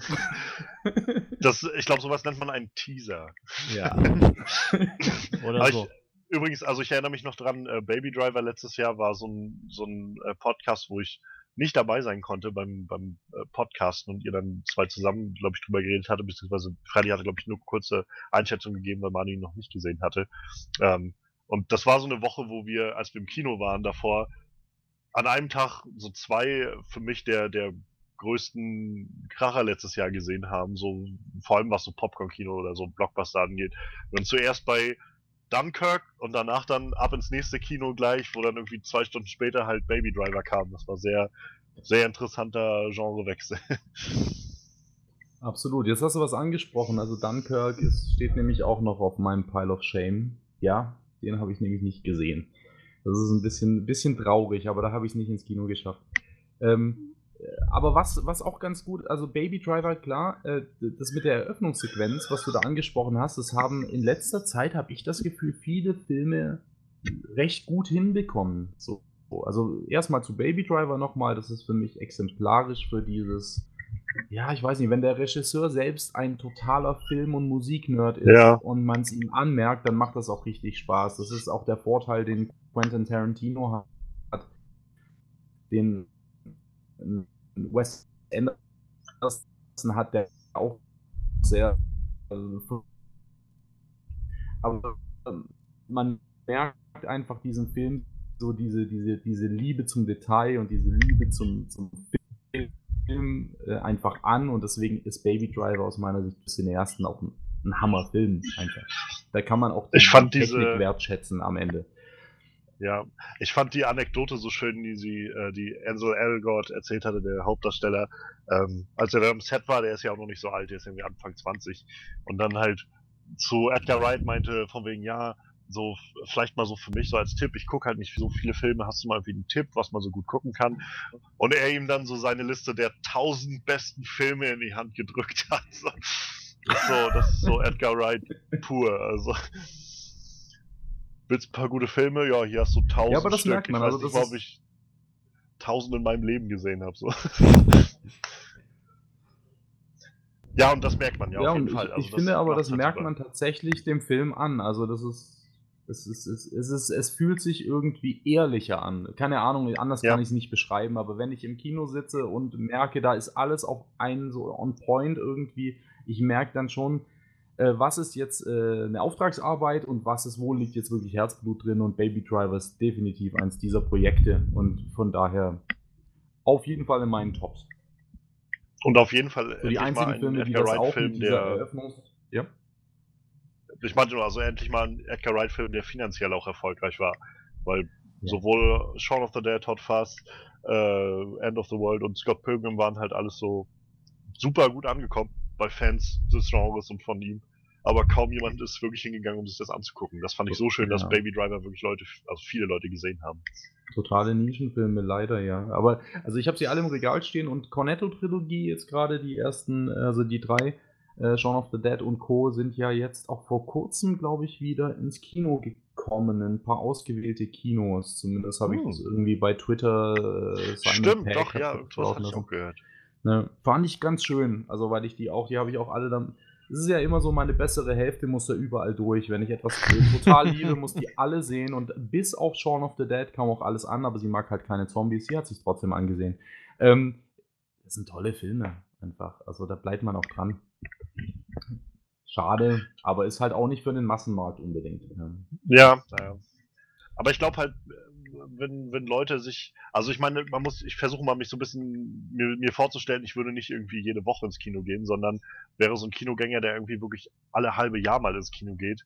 Das, ich glaube, sowas nennt man einen Teaser. Ja. (laughs) Oder Aber so. ich, übrigens, also ich erinnere mich noch dran, äh, Baby Driver letztes Jahr war so ein, so ein äh, Podcast, wo ich nicht dabei sein konnte beim, beim äh, Podcasten und ihr dann zwei zusammen, glaube ich, drüber geredet hatte, beziehungsweise Freddy hatte, glaube ich, nur kurze Einschätzung gegeben, weil Manu ihn noch nicht gesehen hatte. Ähm, und das war so eine Woche, wo wir, als wir im Kino waren davor, an einem Tag so zwei für mich der, der größten Kracher letztes Jahr gesehen haben, so vor allem was so Popcorn-Kino oder so Blockbuster angeht. Und zuerst bei Dunkirk und danach dann ab ins nächste Kino gleich, wo dann irgendwie zwei Stunden später halt Baby Driver kam. Das war sehr, sehr interessanter Genrewechsel. (laughs) Absolut. Jetzt hast du was angesprochen. Also Dunkirk ist, steht nämlich auch noch auf meinem Pile of Shame. Ja, den habe ich nämlich nicht gesehen. Das ist ein bisschen, bisschen traurig, aber da habe ich es nicht ins Kino geschafft. Ähm, äh, aber was, was auch ganz gut, also Baby Driver, klar, äh, das mit der Eröffnungssequenz, was du da angesprochen hast, das haben in letzter Zeit, habe ich das Gefühl, viele Filme recht gut hinbekommen. So, also erstmal zu Baby Driver nochmal, das ist für mich exemplarisch für dieses ja, ich weiß nicht, wenn der Regisseur selbst ein totaler Film- und Musiknerd ist Ja. und man es ihm anmerkt, dann macht das auch richtig Spaß. Das ist auch der Vorteil, den Quentin Tarantino hat, den Wes Anderson hat, der auch sehr. Also, aber ähm, man merkt einfach diesen Film, so diese, diese, diese Liebe zum Detail und diese Liebe zum, zum Film äh, einfach an und deswegen ist Baby Driver aus meiner Sicht bis Cineasten auch ein, ein Hammerfilm einfach. Da kann man auch die Technik diese- wertschätzen am Ende. Ja, ich fand die Anekdote so schön, die sie, äh, die Ansel Elgort erzählt hatte, der Hauptdarsteller, ähm, als er am Set war, der ist ja auch noch nicht so alt, der ist irgendwie Anfang 20. Und dann halt zu Edgar Wright meinte, von wegen, ja, so vielleicht mal so für mich so als Tipp, ich gucke halt nicht so viele Filme, hast du mal irgendwie einen Tipp, was man so gut gucken kann? Und er ihm dann so seine Liste der tausend besten Filme in die Hand gedrückt hat. So, das ist so, das ist so Edgar Wright pur, also. Willst ein paar gute Filme? Ja, hier hast du tausend Ja, aber das Stück. merkt man, Ich weiß also nicht, das warum ist- ich tausend in meinem Leben gesehen habe. So. ja, und das merkt man ja, Ja, auf jeden Fall. ich, Also ich finde aber, das halt merkt man tatsächlich dem Film an. Also das ist, es ist, es ist, es es fühlt sich irgendwie ehrlicher an. Keine Ahnung, anders Ja. kann ich es nicht beschreiben, aber wenn ich im Kino sitze und merke, da ist alles auf einen so on point irgendwie, ich merke dann schon, äh, was ist jetzt äh, eine Auftragsarbeit und was ist, wo liegt jetzt wirklich Herzblut drin und Baby Driver ist definitiv eins dieser Projekte und von daher auf jeden Fall in meinen Tops. Und auf jeden Fall So die einzigen ein Filme, die das auch Wright-Film, mit dieser der. Eröffnungs... Ja? Ich meinte nur, also endlich mal ein Edgar Wright-Film, der finanziell auch erfolgreich war. Weil Ja. sowohl Shaun of the Dead, Hot Fuzz, äh, End of the World und Scott Pilgrim waren halt alles so super gut angekommen bei Fans des Genres und von ihm. Aber kaum jemand ist wirklich hingegangen, um sich das anzugucken. Das fand ich so schön, dass Ja. Baby Driver wirklich Leute, also viele Leute gesehen haben. Totale Nischenfilme, leider, ja. Aber, also ich habe sie alle im Regal stehen und Cornetto-Trilogie, jetzt gerade die ersten, also die drei, äh, Shaun of the Dead und Co. sind ja jetzt auch vor kurzem, glaube ich, wieder ins Kino gekommen. Ein paar ausgewählte Kinos. Zumindest habe ich Hm. das irgendwie bei Twitter äh, Stimmt, Pegg doch, ja, das hatte ich auch gehört. Ne, fand ich ganz schön. Also, weil ich die auch, die habe ich auch alle dann. Es ist ja immer so, meine bessere Hälfte muss da überall durch. Wenn ich etwas total (laughs) liebe, muss die alle sehen. Und bis auf Shaun of the Dead kam auch alles an, aber sie mag halt keine Zombies. Sie hat sich trotzdem angesehen. Ähm, das sind tolle Filme, einfach. Also, da bleibt man auch dran. Schade, aber ist halt auch nicht für den Massenmarkt unbedingt. Ja. Ja, naja. Aber ich glaube halt, wenn, wenn Leute sich, also ich meine, man muss, ich versuche mal mich so ein bisschen mir, mir vorzustellen, ich würde nicht irgendwie jede Woche ins Kino gehen, sondern wäre so ein Kinogänger, der irgendwie wirklich alle halbe Jahr mal ins Kino geht.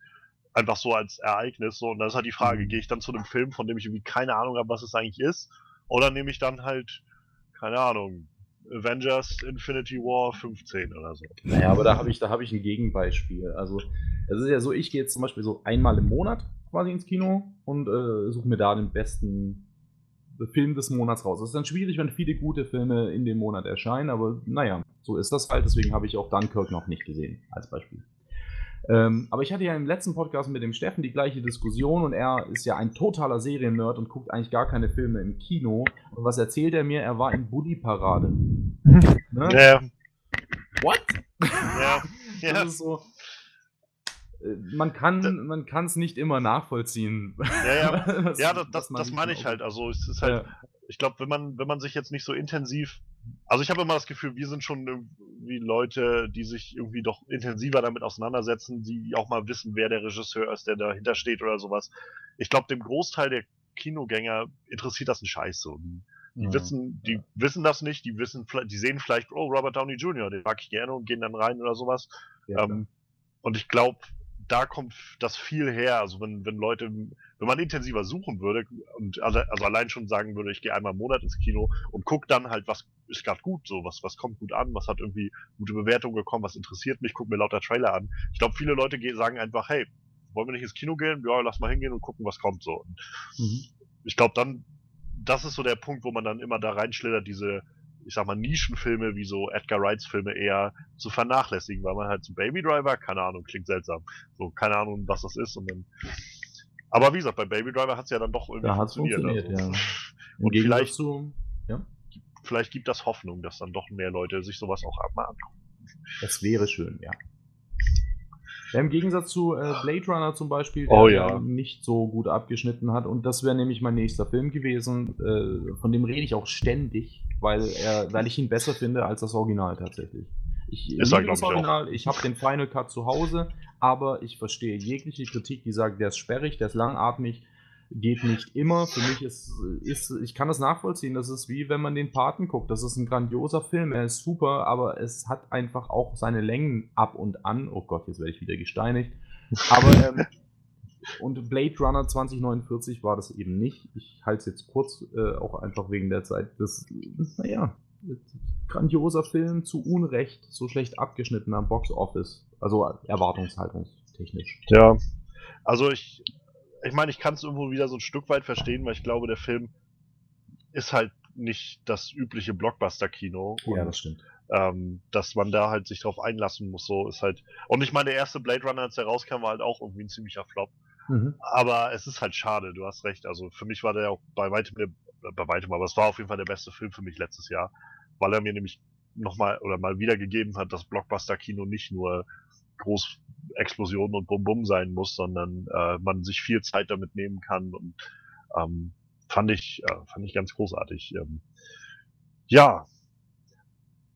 Einfach so als Ereignis. So, und dann ist halt die Frage, Mhm. gehe ich dann zu einem Film, von dem ich irgendwie keine Ahnung habe, was es eigentlich ist? Oder nehme ich dann halt, keine Ahnung, Avengers Infinity War 15 oder so. Naja, aber da habe ich, da habe ich ein Gegenbeispiel. Also, es ist ja so, ich gehe jetzt zum Beispiel so einmal im Monat quasi ins Kino und äh, suche mir da den besten Film des Monats raus. Es ist dann schwierig, wenn viele gute Filme in dem Monat erscheinen, aber naja, so ist das halt. Deswegen habe ich auch Dunkirk noch nicht gesehen, als Beispiel. Ähm, aber ich hatte ja im letzten Podcast mit dem Steffen die gleiche Diskussion und er ist ja ein totaler Seriennerd und guckt eigentlich gar keine Filme im Kino. Und was erzählt er mir? Er war in Buddy Parade. (laughs) Ne? Ja, What? ja, (laughs) ja. Das ist so. äh, Man kann man kann es nicht immer nachvollziehen. Ja, ja. (laughs) Ja, das, das, das meine ich halt. Also es ist halt, Ja. Ich glaube, wenn man, wenn man sich jetzt nicht so intensiv. Also ich habe immer das Gefühl, wir sind schon irgendwie Leute, die sich irgendwie doch intensiver damit auseinandersetzen, die auch mal wissen, wer der Regisseur ist, der dahinter steht oder sowas. Ich glaube, dem Großteil der Kinogänger interessiert das ein Scheiß so. Die, Ja. wissen, die wissen das nicht, die wissen, die sehen vielleicht, oh, Robert Downey Jr., den mag ich gerne und gehen dann rein oder sowas. Ja, Ähm, und ich glaube, da kommt das viel her. Also wenn, wenn Leute, wenn man intensiver suchen würde und also, also allein schon sagen würde, ich gehe einmal im Monat ins Kino und guck dann halt, was ist gerade gut, so was, was kommt gut an, was hat irgendwie gute Bewertungen bekommen, was interessiert mich, guck mir lauter Trailer an. Ich glaube, viele Leute ge- sagen einfach, hey, wollen wir nicht ins Kino gehen? Ja, lass mal hingehen und gucken, was kommt so. Und Mhm. ich glaube dann, das ist so der Punkt, wo man dann immer da reinschlittert, diese, ich sag mal, Nischenfilme wie so Edgar Wrights Filme eher zu vernachlässigen, weil man halt so Baby Driver, keine Ahnung, klingt seltsam. So, keine Ahnung, was das ist und dann. Aber wie gesagt, bei Baby Driver hat es ja dann doch irgendwie Da hat's funktioniert, also. ja. (laughs) Und Gegensatz vielleicht- zu, ja, Vielleicht gibt das Hoffnung, dass dann doch mehr Leute sich sowas auch mal angucken. das wäre schön, ja. Ja, Im Gegensatz zu äh, Blade Runner zum Beispiel, Oh der ja. nicht so gut abgeschnitten hat. Und das wäre nämlich mein nächster Film gewesen. Äh, von dem rede ich auch ständig, weil, er, weil ich ihn besser finde als das Original tatsächlich. Ich Ist liebe das glaub ich. Original, ich habe den Final Cut zu Hause, aber ich verstehe jegliche Kritik, die sagt, der ist sperrig, der ist langatmig, geht nicht immer. Für mich ist, ist, ich kann das nachvollziehen. Das ist wie wenn man den Paten guckt. Das ist ein grandioser Film, er ist super, aber es hat einfach auch seine Längen ab und an. Oh Gott, jetzt werde ich wieder gesteinigt. Aber ähm, und Blade Runner 2049 war das eben nicht. Ich halte es jetzt kurz, äh, auch einfach wegen der Zeit. Das, naja, grandioser Film, zu Unrecht, so schlecht abgeschnitten am Box Office. Also erwartungshaltungstechnisch. Ja. Also ich, ich meine, ich kann es irgendwo wieder so ein Stück weit verstehen, weil ich glaube, der Film ist halt nicht das übliche Blockbuster-Kino. Und stimmt. ähm, dass man da halt sich drauf einlassen muss, so ist halt. Und ich meine, der erste Blade Runner, als der rauskam, war halt auch irgendwie ein ziemlicher Flop. Mhm. Aber es ist halt schade, du hast recht. Also für mich war der auch bei weitem der bei weitem, aber es war auf jeden Fall der beste Film für mich letztes Jahr, weil er mir nämlich nochmal oder mal wieder gegeben hat, dass Blockbuster-Kino nicht nur groß Explosionen und Bum-Bum sein muss, sondern äh, man sich viel Zeit damit nehmen kann und ähm, fand ich äh, fand ich ganz großartig. Ähm, ja,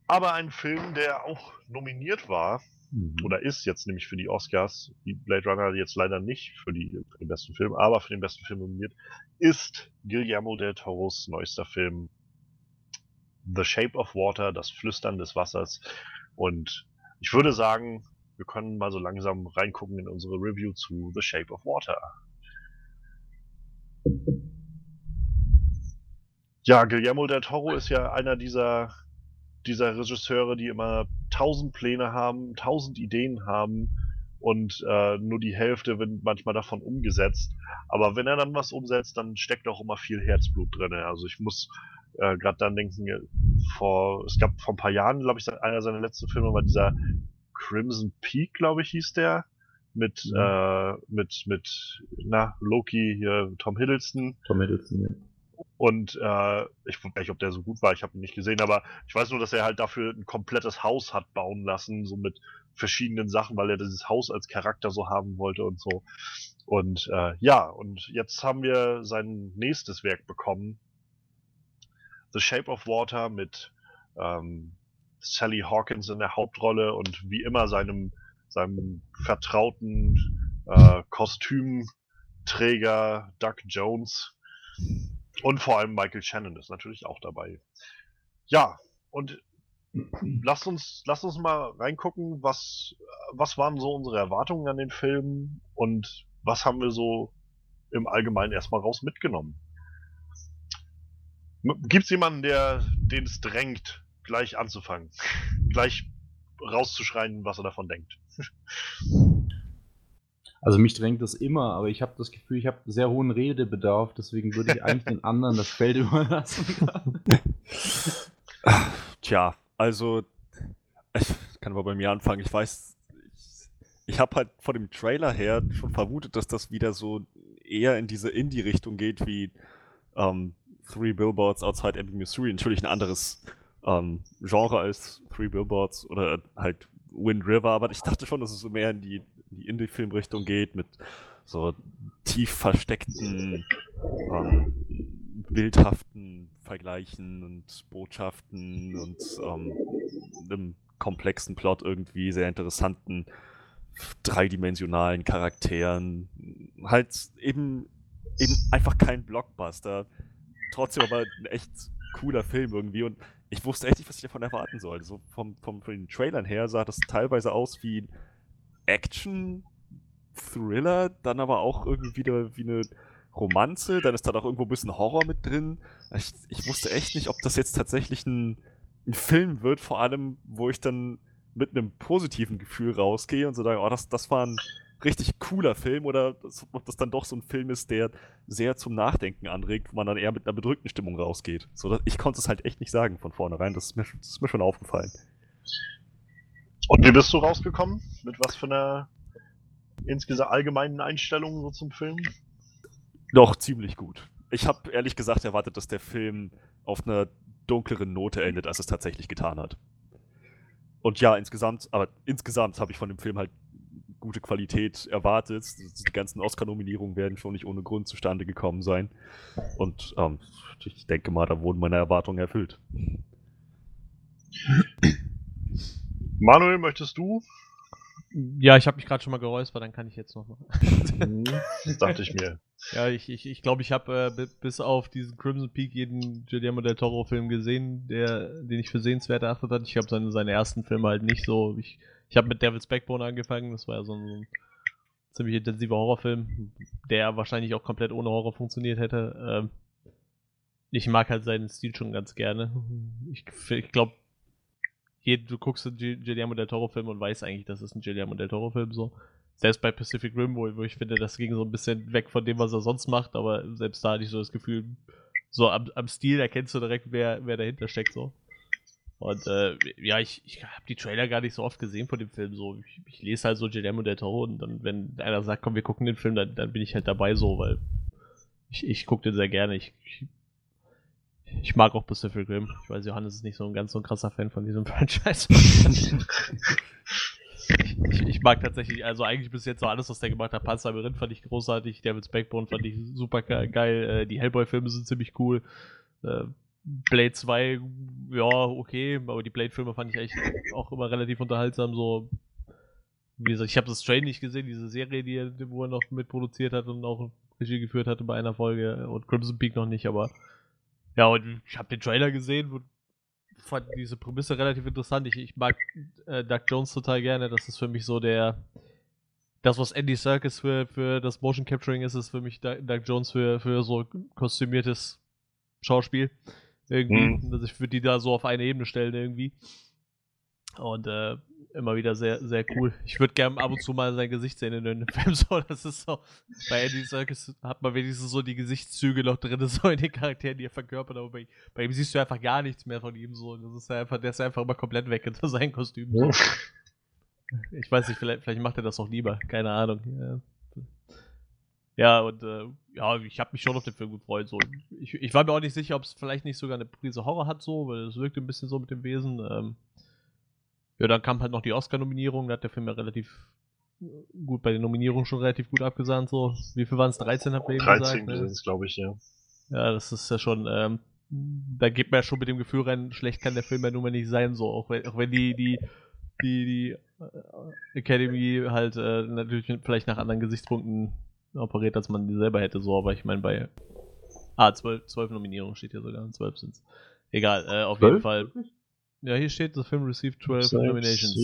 aber ein Film, der auch nominiert war Mhm. oder ist jetzt nämlich für die Oscars, die Blade Runner jetzt leider nicht für, die, für den besten Film, aber für den besten Film nominiert, ist Guillermo del Toros neuester Film The Shape of Water, das Flüstern des Wassers. Und ich würde sagen, wir können mal so langsam reingucken in unsere Review zu The Shape of Water. Ja, Guillermo del Toro ist ja einer dieser, dieser Regisseure, die immer tausend Pläne haben, tausend Ideen haben und äh, nur die Hälfte wird manchmal davon umgesetzt. Aber wenn er dann was umsetzt, dann steckt auch immer viel Herzblut drin. Also ich muss äh, gerade dann denken, äh, vor, es gab vor ein paar Jahren, glaube ich, einer seiner letzten Filme war dieser Crimson Peak, glaube ich, hieß der. Mit, äh, mit, mit, na, Loki, hier, Tom Hiddleston. Tom Hiddleston, ja. Und äh, ich weiß nicht, ob der so gut war, ich habe ihn nicht gesehen, aber ich weiß nur, dass er halt dafür ein komplettes Haus hat bauen lassen, so mit verschiedenen Sachen, weil er dieses Haus als Charakter so haben wollte und so. Und äh, ja, und jetzt haben wir sein nächstes Werk bekommen. The Shape of Water mit ähm, Sally Hawkins in der Hauptrolle und wie immer seinem, seinem vertrauten äh, Kostümträger Doug Jones. Und vor allem Michael Shannon ist natürlich auch dabei. Ja, und lasst uns, lasst uns mal reingucken, was, was waren so unsere Erwartungen an den Film und was haben wir so im Allgemeinen erstmal raus mitgenommen. Gibt es jemanden, der den es drängt, gleich anzufangen? gleich rauszuschreien, was er davon denkt? (laughs) Also mich drängt das immer, aber ich habe das Gefühl, ich habe sehr hohen Redebedarf, deswegen würde ich eigentlich den anderen das Feld (laughs) überlassen. (laughs) Tja, also ich kann aber bei mir anfangen. Ich weiß, ich, ich habe halt von dem Trailer her schon vermutet, dass das wieder so eher in diese Indie-Richtung geht wie ähm, Three Billboards Outside Ebbing, Missouri. Natürlich ein anderes ähm, Genre als Three Billboards oder halt Wind River, aber ich dachte schon, dass es so mehr in die, in die Indie-Film-Richtung geht mit so tief versteckten, ähm, bildhaften Vergleichen und Botschaften und ähm, einem komplexen Plot irgendwie, sehr interessanten, dreidimensionalen Charakteren. Halt eben, eben einfach kein Blockbuster. Trotzdem aber ein echt cooler Film irgendwie und ich wusste echt nicht, was ich davon erwarten sollte. So vom, vom, von den Trailern her sah das teilweise aus wie ein Action-Thriller, dann aber auch irgendwie wieder wie eine Romanze, dann ist da doch irgendwo ein bisschen Horror mit drin. Ich, ich wusste echt nicht, ob das jetzt tatsächlich ein, ein Film wird, vor allem, wo ich dann mit einem positiven Gefühl rausgehe und so sage, oh, das, das war ein richtig cooler Film oder ob das dann doch so ein Film ist, der sehr zum Nachdenken anregt, wo man dann eher mit einer bedrückten Stimmung rausgeht. So, ich konnte es halt echt nicht sagen von vornherein, das ist mir, das ist mir schon aufgefallen. Und wie bist du rausgekommen? Mit was für einer insgesamt allgemeinen Einstellung so zum Film? Doch, ziemlich gut. Ich habe ehrlich gesagt erwartet, dass der Film auf einer dunkleren Note endet, als es tatsächlich getan hat. Und ja, insgesamt, aber insgesamt habe ich von dem Film halt gute Qualität erwartet. Die ganzen Oscar-Nominierungen werden schon nicht ohne Grund zustande gekommen sein. Und ähm, ich denke mal, da wurden meine Erwartungen erfüllt. Manuel, möchtest du? Ja, ich habe mich gerade schon mal geräuspert, dann kann ich jetzt noch mal. Das dachte ich mir. (laughs) Ja, ich glaube, ich, ich, glaub, ich habe äh, bis auf diesen Crimson Peak jeden Guillermo del Toro Film gesehen, der, den ich für sehenswert erachtet hatte. Ich habe seine, seine ersten Filme halt nicht so. Ich, ich habe mit Devil's Backbone angefangen, das war ja so ein, so ein ziemlich intensiver Horrorfilm, der wahrscheinlich auch komplett ohne Horror funktioniert hätte. Ähm, ich mag halt seinen Stil schon ganz gerne. Ich, ich glaube, du guckst einen Guillermo del Toro Film und weißt eigentlich, das ist ein Guillermo del Toro Film so. Selbst bei Pacific Rim, wo, wo, ich finde, das ging so ein bisschen weg von dem, was er sonst macht, aber selbst da hatte ich so das Gefühl, so am, am Stil erkennst du direkt, wer, wer dahinter steckt so. Und äh, ja, ich, ich habe die Trailer gar nicht so oft gesehen von dem Film. So, ich, ich lese halt so Guillermo del Toro und dann, wenn einer sagt, komm, wir gucken den Film, dann, dann bin ich halt dabei so, weil ich, ich gucke den sehr gerne. Ich, ich, Ich mag auch Pacific Rim. Ich weiß, Johannes ist nicht so ein ganz so ein krasser Fan von diesem (laughs) Franchise. ich, ich, mag tatsächlich, also eigentlich bis jetzt so alles, was der gemacht hat. Panzer Labyrinth fand ich großartig, Devil's Backbone fand ich super ge- geil, äh, die Hellboy-Filme sind ziemlich cool. Äh, Blade 2, ja, okay, aber die Blade-Filme fand ich eigentlich auch immer relativ unterhaltsam. So, wie gesagt, ich habe das Train nicht gesehen, diese Serie, die er, wo er noch mitproduziert hat und auch Regie geführt hatte bei einer Folge und Crimson Peak noch nicht, aber ja, und ich habe den Trailer gesehen und fand diese Prämisse relativ interessant. Ich, ich mag äh, Doug Jones total gerne. Das ist für mich so der. Das, was Andy Serkis für, für das Motion Capturing ist, ist für mich Doug Doug Jones für, für so kostümiertes Schauspiel. Irgendwie. Mhm. Also ich würde die da so auf eine Ebene stellen irgendwie. Und äh, immer wieder sehr, sehr cool. Ich würde gerne ab und zu mal sein Gesicht sehen in einem (laughs) Film. So, das ist so. Bei Andy Serkis hat man wenigstens so die Gesichtszüge noch drin, (laughs) so in den Charakteren, die er verkörpert. Aber bei, bei ihm siehst du einfach gar nichts mehr von ihm. So, das ist einfach, der ist einfach immer komplett weg hinter (laughs) seinem Kostüm. So. Ich weiß nicht, vielleicht, vielleicht macht er das auch lieber. Keine Ahnung. Ja, ja und äh, ja, ich habe mich schon auf den Film gefreut. So. Ich, ich war mir auch nicht sicher, ob es vielleicht nicht sogar eine Prise Horror hat, so, weil es wirkte ein bisschen so mit dem Wesen. Ähm, ja, dann kam halt noch die Oscar-Nominierung. Da hat der Film ja relativ gut bei den Nominierungen schon relativ gut abgesahnt. So. Wie viel waren es? 13 habt ihr eben 13 gesagt? sind Ne? es, glaube ich, ja. Ja, das ist ja schon, ähm, da geht man ja schon mit dem Gefühl rein, schlecht kann der Film ja nun mal nicht sein, so, auch wenn, auch wenn die, die, die, die äh, Academy halt äh, natürlich vielleicht nach anderen Gesichtspunkten operiert, als man die selber hätte, so, aber ich meine bei Ah, 12, 12 Nominierungen steht hier sogar, 12 sind's. Egal, äh, auf jeden Fall. Ja, hier steht, the film received 12 nominations.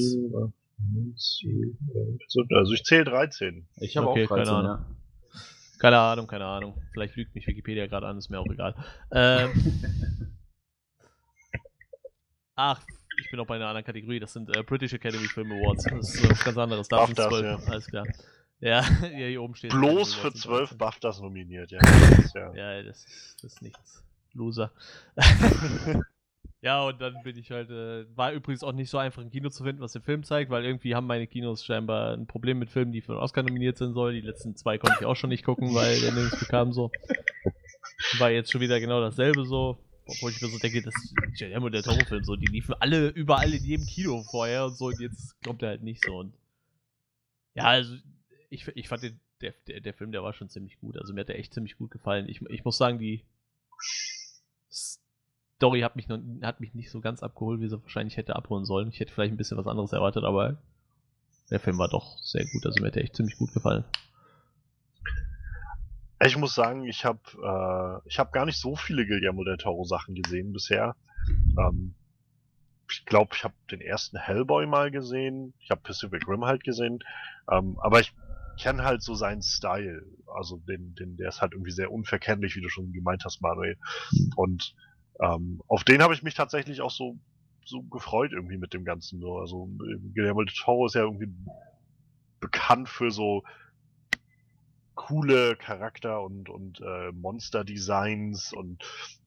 Also ich zähle 13. Ich habe Okay, auch 13, keine Ahnung. ja. Keine Ahnung, keine Ahnung. Vielleicht lügt mich Wikipedia gerade an, ist mir auch egal. Ähm, (laughs) ach, ich bin auch bei einer anderen Kategorie. Das sind äh, British Academy Film Awards. Das ist äh, was ganz anderes. Da sind BAFTAs, 12. ja. Alles klar. Ja, (laughs) ja, hier oben steht. Bloß für Awards sind 12 13. BAFTAs nominiert, ja. (laughs) Das ist ja. Ja, das ist, das ist nichts. Loser. Ja, und dann bin ich halt, äh, war übrigens auch nicht so einfach im Kino zu finden, was der Film zeigt, weil irgendwie haben meine Kinos scheinbar ein Problem mit Filmen, die für den Oscar nominiert sind sollen. Die letzten zwei konnte ich auch schon nicht gucken, weil der nirgends bekam so. War jetzt schon wieder genau dasselbe so. Obwohl ich mir so denke, das ist Guillermo der Toro-Film so, die liefen alle überall in jedem Kino vorher und so und jetzt kommt er halt nicht so. Und ja, also ich, ich fand den, der, der, der Film, der war schon ziemlich gut. Also mir hat der echt ziemlich gut gefallen. Ich, ich muss sagen, die Story hat mich, noch, hat mich nicht so ganz abgeholt, wie sie wahrscheinlich hätte abholen sollen. Ich hätte vielleicht ein bisschen was anderes erwartet, aber der Film war doch sehr gut. Also mir hat der echt ziemlich gut gefallen. Ich muss sagen, ich habe äh, ich habe gar nicht so viele Guillermo del Toro Sachen gesehen bisher. Ähm, ich glaube, ich habe den ersten Hellboy mal gesehen. Ich habe Pacific Rim halt gesehen. Ähm, aber ich kenne halt so seinen Style. Also den, den, der ist halt irgendwie sehr unverkennlich, wie du schon gemeint hast, Manuel. Und ähm, auf den habe ich mich tatsächlich auch so so gefreut irgendwie mit dem Ganzen. So. Also Guillermo del Toro ist ja irgendwie bekannt für so coole Charakter und, und äh, Monster-Designs und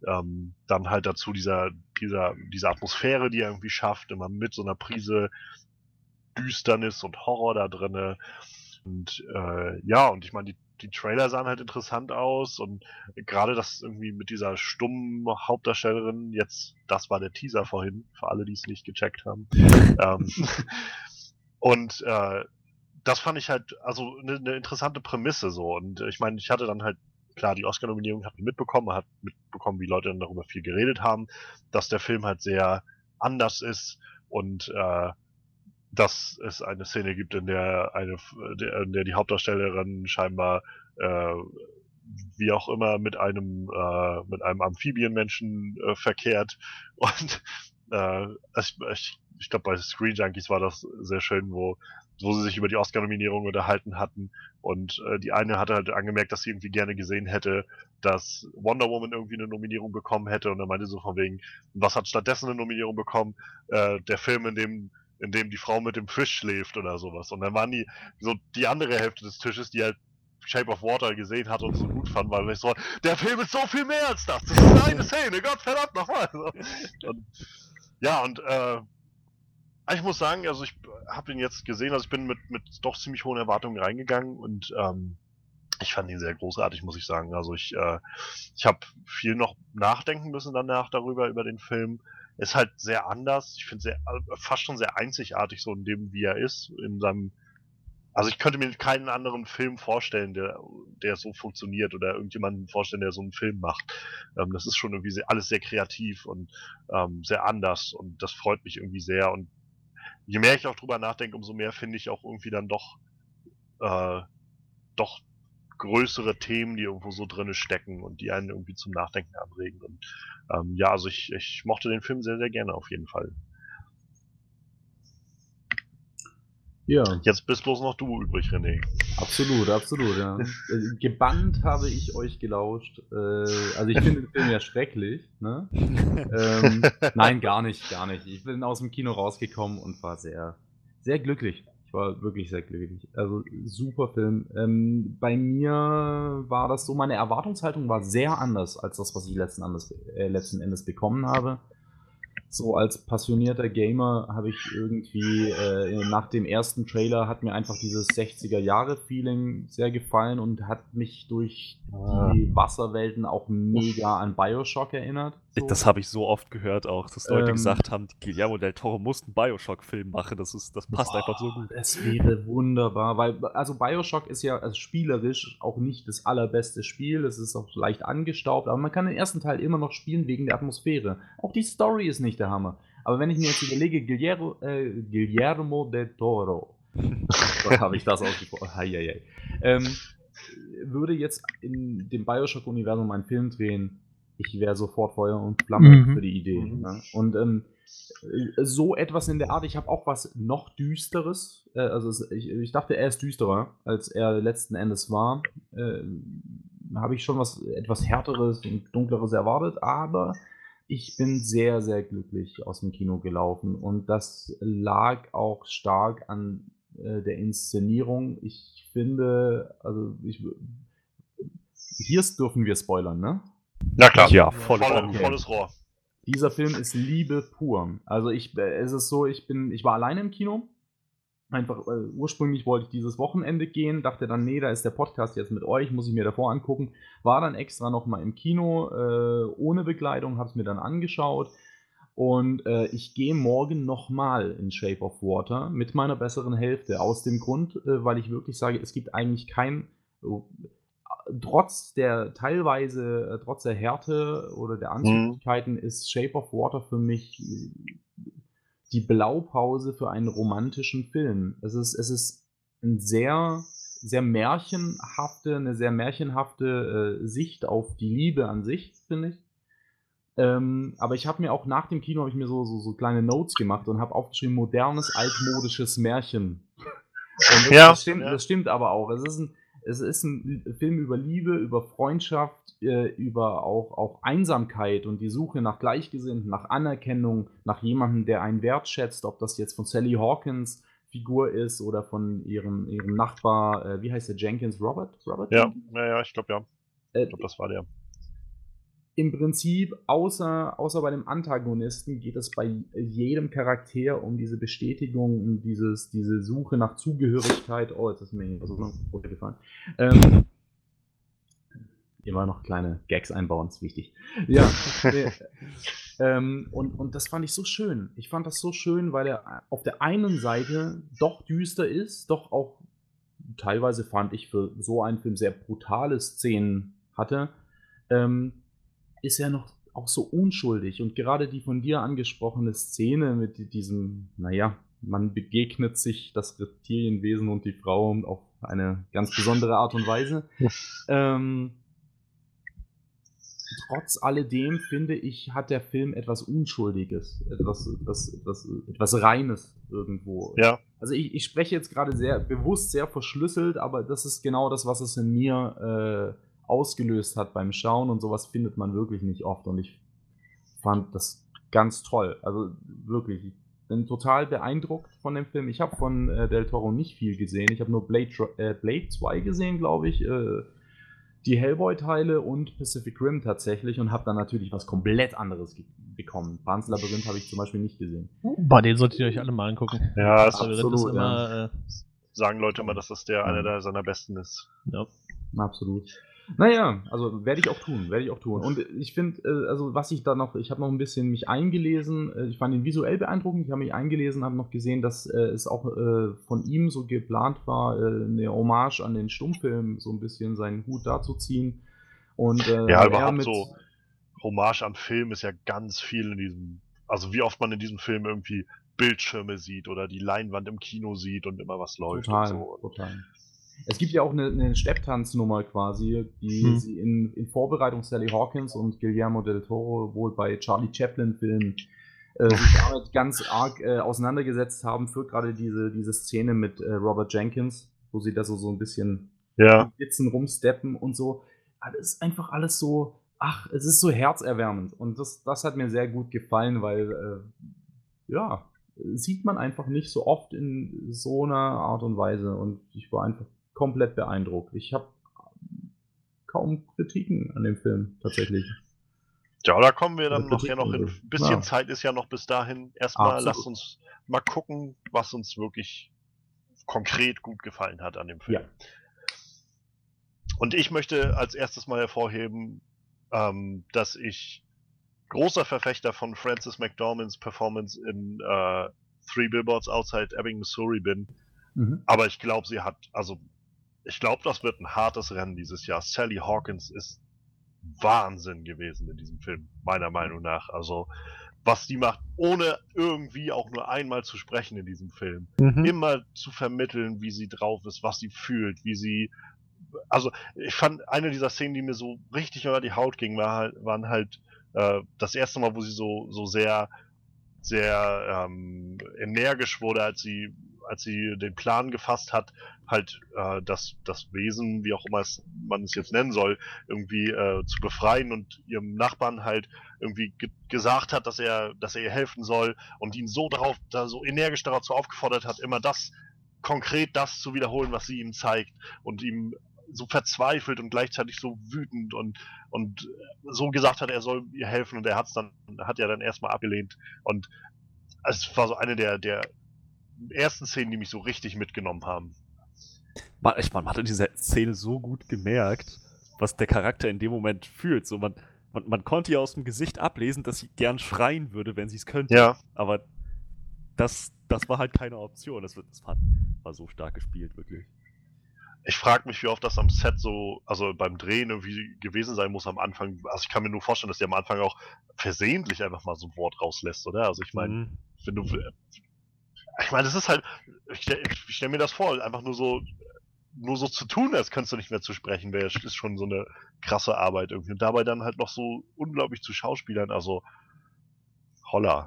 ähm, dann halt dazu dieser, dieser, diese Atmosphäre, die er irgendwie schafft, immer mit so einer Prise Düsternis und Horror da drinne. Und äh, ja, und ich meine, die, die Trailer sahen halt interessant aus und gerade das irgendwie mit dieser stummen Hauptdarstellerin, jetzt, das war der Teaser vorhin, für alle, die es nicht gecheckt haben. (laughs) ähm, und äh, das fand ich halt, also eine ne interessante Prämisse so. Und ich meine, ich hatte dann halt, klar, die Oscar-Nominierung hat man mitbekommen, man hat mitbekommen, wie Leute dann darüber viel geredet haben, dass der Film halt sehr anders ist und äh, dass es eine Szene gibt, in der eine, in der die Hauptdarstellerin scheinbar äh, wie auch immer mit einem äh, mit einem Amphibienmenschen äh, verkehrt. (laughs) Und äh, ich, ich, ich glaube bei Screen Junkies war das sehr schön, wo wo sie sich über die Oscar-Nominierung unterhalten hatten. Und äh, die eine hatte halt angemerkt, dass sie irgendwie gerne gesehen hätte, dass Wonder Woman irgendwie eine Nominierung bekommen hätte. Und dann meinte so von wegen, was hat stattdessen eine Nominierung bekommen? Äh, der Film, in dem in dem die Frau mit dem Fisch schläft oder sowas. Und dann waren die so die andere Hälfte des Tisches, die halt Shape of Water gesehen hat und so gut fand, weil ich so, der Film ist so viel mehr als das. Das ist eine (laughs) Szene, Gott verdammt nochmal. So. Und, ja, und äh, ich muss sagen, also ich habe ihn jetzt gesehen, also ich bin mit, mit doch ziemlich hohen Erwartungen reingegangen und ähm, ich fand ihn sehr großartig, muss ich sagen. Also ich, äh, ich habe viel noch nachdenken müssen danach darüber, über den Film. Ist halt sehr anders. Ich finde sehr, äh, fast schon sehr einzigartig, so in dem, wie er ist, in seinem, also ich könnte mir keinen anderen Film vorstellen, der, der so funktioniert oder irgendjemanden vorstellen, der so einen Film macht. Ähm, das ist schon irgendwie sehr, alles sehr kreativ und ähm, sehr anders und das freut mich irgendwie sehr und je mehr ich auch drüber nachdenke, umso mehr finde ich auch irgendwie dann doch, äh, doch größere Themen, die irgendwo so drinne stecken und die einen irgendwie zum Nachdenken anregen. Und ähm, ja, also ich, ich mochte den Film sehr, sehr gerne auf jeden Fall. Ja, Jetzt bist bloß noch du übrig, René. absolut, absolut, ja. Äh, Gebannt habe ich euch gelauscht. Äh, also ich finde den Film ja schrecklich, ne? ähm, (laughs) nein, gar nicht, gar nicht. Ich bin aus dem Kino rausgekommen und war sehr, sehr glücklich. Ich war wirklich sehr glücklich. Also super Film. Ähm, bei mir war das so, meine Erwartungshaltung war sehr anders als das, was ich letzten Endes, äh, letzten Endes bekommen habe. So als passionierter Gamer habe ich irgendwie äh, nach dem ersten Trailer hat mir einfach dieses 60er Jahre Feeling sehr gefallen und hat mich durch die Wasserwelten auch mega an BioShock erinnert. Das habe ich so oft gehört auch, dass Leute Ähm. gesagt haben, Guillermo del Toro muss einen Bioshock-Film machen. Das, ist, das passt einfach so gut. Es wäre wunderbar, weil also BioShock ist ja also spielerisch auch nicht das allerbeste Spiel, es ist auch leicht angestaubt, aber man kann den ersten Teil immer noch spielen wegen der Atmosphäre. Auch die Story ist nicht der Hammer. Aber wenn ich mir jetzt überlege, Guillermo, äh, Guillermo del Toro, (laughs) habe ich das ausgesprochen? Ähm, würde jetzt in dem Bioshock-Universum einen Film drehen, ich wäre sofort Feuer und Flamme Mhm. für die Idee. Mhm. Ne? Und ähm, äh, so etwas in der Art, ich habe auch was noch Düsteres. Äh, also es, ich, ich dachte, er ist düsterer, als er letzten Endes war. Äh, habe ich schon was etwas härteres und dunkleres erwartet, aber ich bin sehr, sehr glücklich aus dem Kino gelaufen und das lag auch stark an äh, der Inszenierung. Ich finde, also ich, hier dürfen wir spoilern, ne? Na klar. Ja, voll Voll, volles Rohr. Dieser Film ist Liebe pur. Also ich, äh, es ist so, ich bin, ich war alleine im Kino. Einfach, äh, ursprünglich wollte ich dieses Wochenende gehen, dachte dann, nee, da ist der Podcast jetzt mit euch, muss ich mir davor angucken. War dann extra nochmal im Kino, äh, ohne Begleitung, habe es mir dann angeschaut. Und äh, ich gehe morgen nochmal in Shape of Water mit meiner besseren Hälfte. Aus dem Grund, äh, weil ich wirklich sage, es gibt eigentlich kein, trotz der teilweise, äh, trotz der Härte oder der Anzüglichkeiten ist Shape of Water für mich äh, die Blaupause für einen romantischen Film. Es ist, es ist ein sehr, sehr märchenhafte, eine sehr märchenhafte äh, Sicht auf die Liebe an sich, finde ich. Ähm, aber ich habe mir auch nach dem Kino habe ich mir so, so, so kleine Notes gemacht und habe aufgeschrieben modernes altmodisches Märchen. (laughs) Und das, Ja, das, stimmt, ja. das stimmt aber auch. Es ist ein, es ist ein Film über Liebe, über Freundschaft, äh, über auch, auch Einsamkeit und die Suche nach Gleichgesinnten, nach Anerkennung, nach jemandem, der einen wertschätzt, ob das jetzt von Sally Hawkins Figur ist oder von ihrem, ihrem Nachbar, äh, wie heißt der, Jenkins, Robert? Robert Ja, Jenkins? naja, ich glaube ja. Äh, Ich glaube, das war der. Im Prinzip, außer, außer bei dem Antagonisten, geht es bei jedem Charakter um diese Bestätigung, um dieses, diese Suche nach Zugehörigkeit. Oh, jetzt ist mir hier was runtergefallen. Ähm, immer noch kleine Gags einbauen, ist wichtig. Ja. äh, (laughs) ähm, und, und das fand ich so schön. Ich fand das so schön, weil er auf der einen Seite doch düster ist, doch auch teilweise fand ich für so einen Film sehr brutale Szenen hatte. Ähm, ist er noch auch so unschuldig. Und gerade die von dir angesprochene Szene mit diesem, naja, man begegnet sich das Reptilienwesen und die Frau auf eine ganz besondere Art und Weise. (laughs) ähm, trotz alledem finde ich, hat der Film etwas Unschuldiges, etwas, etwas, etwas, etwas Reines irgendwo. Ja, Also ich, ich spreche jetzt gerade sehr bewusst, sehr verschlüsselt, aber das ist genau das, was es in mir äh, ausgelöst hat beim Schauen und sowas findet man wirklich nicht oft und ich fand das ganz toll. Also wirklich, ich bin total beeindruckt von dem Film. Ich habe von äh, Del Toro nicht viel gesehen. Ich habe nur Blade, äh, Blade 2 gesehen, glaube ich. Äh, die Hellboy-Teile und Pacific Rim tatsächlich und habe dann natürlich was komplett anderes ge- bekommen. Pan's Labyrinth habe ich zum Beispiel nicht gesehen. Bei den solltet ihr euch alle mal angucken. ja, Labyrinth absolut, ist immer, äh, sagen Leute immer, dass das der einer der seiner besten ist. ja. Absolut. Naja, also werde ich auch tun, werde ich auch tun. Und ich finde, äh, also was ich da noch, ich habe noch ein bisschen mich eingelesen, äh, ich fand ihn visuell beeindruckend, ich habe mich eingelesen, habe noch gesehen, dass äh, es auch äh, von ihm so geplant war, äh, eine Hommage an den Stummfilm, so ein bisschen seinen Hut dazu ziehen. Und, äh, Ja, er überhaupt so Hommage an Film ist ja ganz viel in diesem, also wie oft man in diesem Film irgendwie Bildschirme sieht oder die Leinwand im Kino sieht und immer was läuft Total, und so. total. Es gibt ja auch eine, eine Stepptanznummer quasi, die Hm. sie in, in Vorbereitung Sally Hawkins und Guillermo del Toro wohl bei Charlie Chaplin-Filmen äh, sich damit ganz arg äh, auseinandergesetzt haben für gerade diese, diese Szene mit äh, Robert Jenkins, wo sie da so, so ein bisschen Ja, sitzen, rumsteppen und so. Aber Das ist einfach alles so, ach, es ist so herzerwärmend. Und das, das hat mir sehr gut gefallen, weil, äh, ja, sieht man einfach nicht so oft in so einer Art und Weise. Und ich war einfach komplett beeindruckt. Ich habe kaum Kritiken an dem Film, tatsächlich. ja, da kommen wir dann noch ja noch in Kritik, ein bisschen ja. Zeit ist ja noch bis dahin. Erstmal Absolut. lasst uns mal gucken, was uns wirklich konkret gut gefallen hat an dem Film. Ja. Und ich möchte als erstes mal hervorheben, ähm, dass ich großer Verfechter von Frances McDormands Performance in äh, Three Billboards Outside Ebbing, Missouri bin. Mhm. Aber ich glaube, sie hat, also ich glaube, das wird ein hartes Rennen dieses Jahr. Sally Hawkins ist Wahnsinn gewesen in diesem Film, meiner Meinung nach. Also was die macht, ohne irgendwie auch nur einmal zu sprechen in diesem Film Mhm. immer zu vermitteln, wie sie drauf ist, was sie fühlt, wie sie. Also, ich fand eine dieser Szenen, die mir so richtig unter die Haut ging, war halt, waren halt äh, das erste Mal, wo sie so, so sehr, sehr ähm, energisch wurde, als sie, als sie den Plan gefasst hat, halt äh, das, das Wesen, wie auch immer es, man es jetzt nennen soll, irgendwie äh, zu befreien und ihrem Nachbarn halt irgendwie ge gesagt hat, dass er, dass er ihr helfen soll und ihn so darauf, da so energisch dazu aufgefordert hat, immer das, konkret das zu wiederholen, was sie ihm zeigt und ihm so verzweifelt und gleichzeitig so wütend und, und so gesagt hat, er soll ihr helfen und er hat's dann, hat ja dann erstmal abgelehnt und es war so eine der, der ersten Szenen, die mich so richtig mitgenommen haben. Man, ich, man hat in dieser Szene so gut gemerkt, was der Charakter in dem Moment fühlt. So, man, man, man konnte ja aus dem Gesicht ablesen, dass sie gern schreien würde, wenn sie es könnte. Ja, Aber das, das war halt keine Option. Das, das war, war so stark gespielt, wirklich. ich frage mich, wie oft das am Set so, also beim Drehen irgendwie gewesen sein muss am Anfang. Also ich kann mir nur vorstellen, dass der am Anfang auch versehentlich einfach mal so ein Wort rauslässt, oder? Also ich meine, Mhm. wenn du. Ich meine, das ist halt. Ich, stell- stelle mir das vor, einfach nur so. Nur so zu tun, als könntest du nicht mehr zu sprechen, wäre ist schon so eine krasse Arbeit irgendwie. Und dabei dann halt noch so unglaublich zu Schauspielern, also. Holla.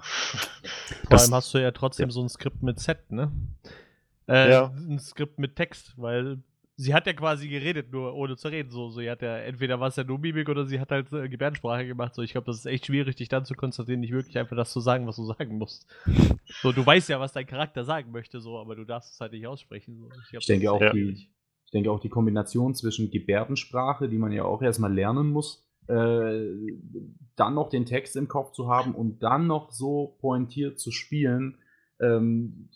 Vor allem hast du ja trotzdem so ein Skript mit Set, ne? Äh, Ja. Ein Skript mit Text, weil sie hat ja quasi geredet, nur ohne zu reden. So, sie hat ja, entweder war es ja nur Mimik oder sie hat halt äh, Gebärdensprache gemacht. So, ich glaube, das ist echt schwierig, dich dann zu konzentrieren, nicht wirklich einfach das zu sagen, was du sagen musst. So, du weißt ja, was dein Charakter sagen möchte, so, aber du darfst es halt nicht aussprechen. So. glaub, Ich denke auch die, ich denke auch die Kombination zwischen Gebärdensprache, die man ja auch erstmal lernen muss, äh, dann noch den Text im Kopf zu haben und dann noch so pointiert zu spielen, ähm,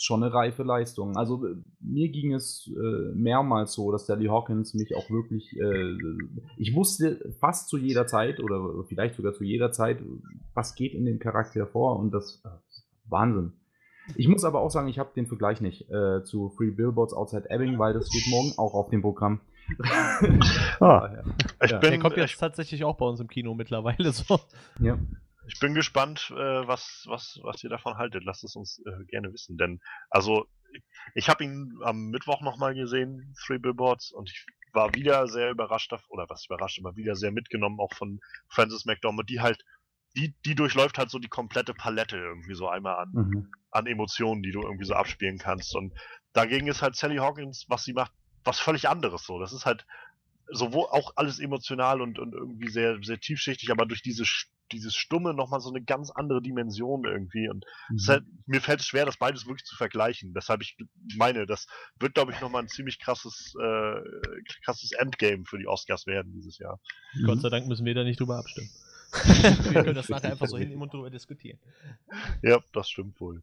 schon eine reife Leistung. Also äh, mir ging es äh, mehrmals so, dass Sally Hawkins mich auch wirklich, äh, ich wusste fast zu jeder Zeit oder vielleicht sogar zu jeder Zeit, was geht in dem Charakter vor und das äh, Wahnsinn. Ich muss aber auch sagen, ich habe den Vergleich nicht äh, zu Free Billboards Outside Ebbing, weil das steht morgen auch auf dem Programm. Ah. (laughs) ja. Ich Ja. bin, Der kommt jetzt ich, tatsächlich auch bei uns im Kino mittlerweile so. ja. Ich bin gespannt, äh, was, was, was ihr davon haltet. Lasst es uns äh, gerne wissen. Denn, also, ich habe ihn am Mittwoch nochmal gesehen, Three Billboards, und ich war wieder sehr überrascht, oder was überrascht, aber wieder sehr mitgenommen, auch von Frances McDormand, die halt, die, die durchläuft halt so die komplette Palette irgendwie so einmal an, Mhm. an Emotionen, die du irgendwie so abspielen kannst. Und dagegen ist halt Sally Hawkins, was sie macht, was völlig anderes so. Das ist halt sowohl auch alles emotional und, und irgendwie sehr, sehr tiefschichtig, aber durch diese, dieses Stumme nochmal so eine ganz andere Dimension irgendwie. Und es ist halt, mir fällt es schwer, das beides wirklich zu vergleichen. Deshalb ich meine, das wird, glaube ich, nochmal ein ziemlich krasses, äh, krasses Endgame für die Oscars werden dieses Jahr. Mhm. Gott sei Dank müssen wir da nicht drüber abstimmen. wir können das (laughs) nachher einfach so hinnehmen und drüber diskutieren. Ja, das stimmt wohl.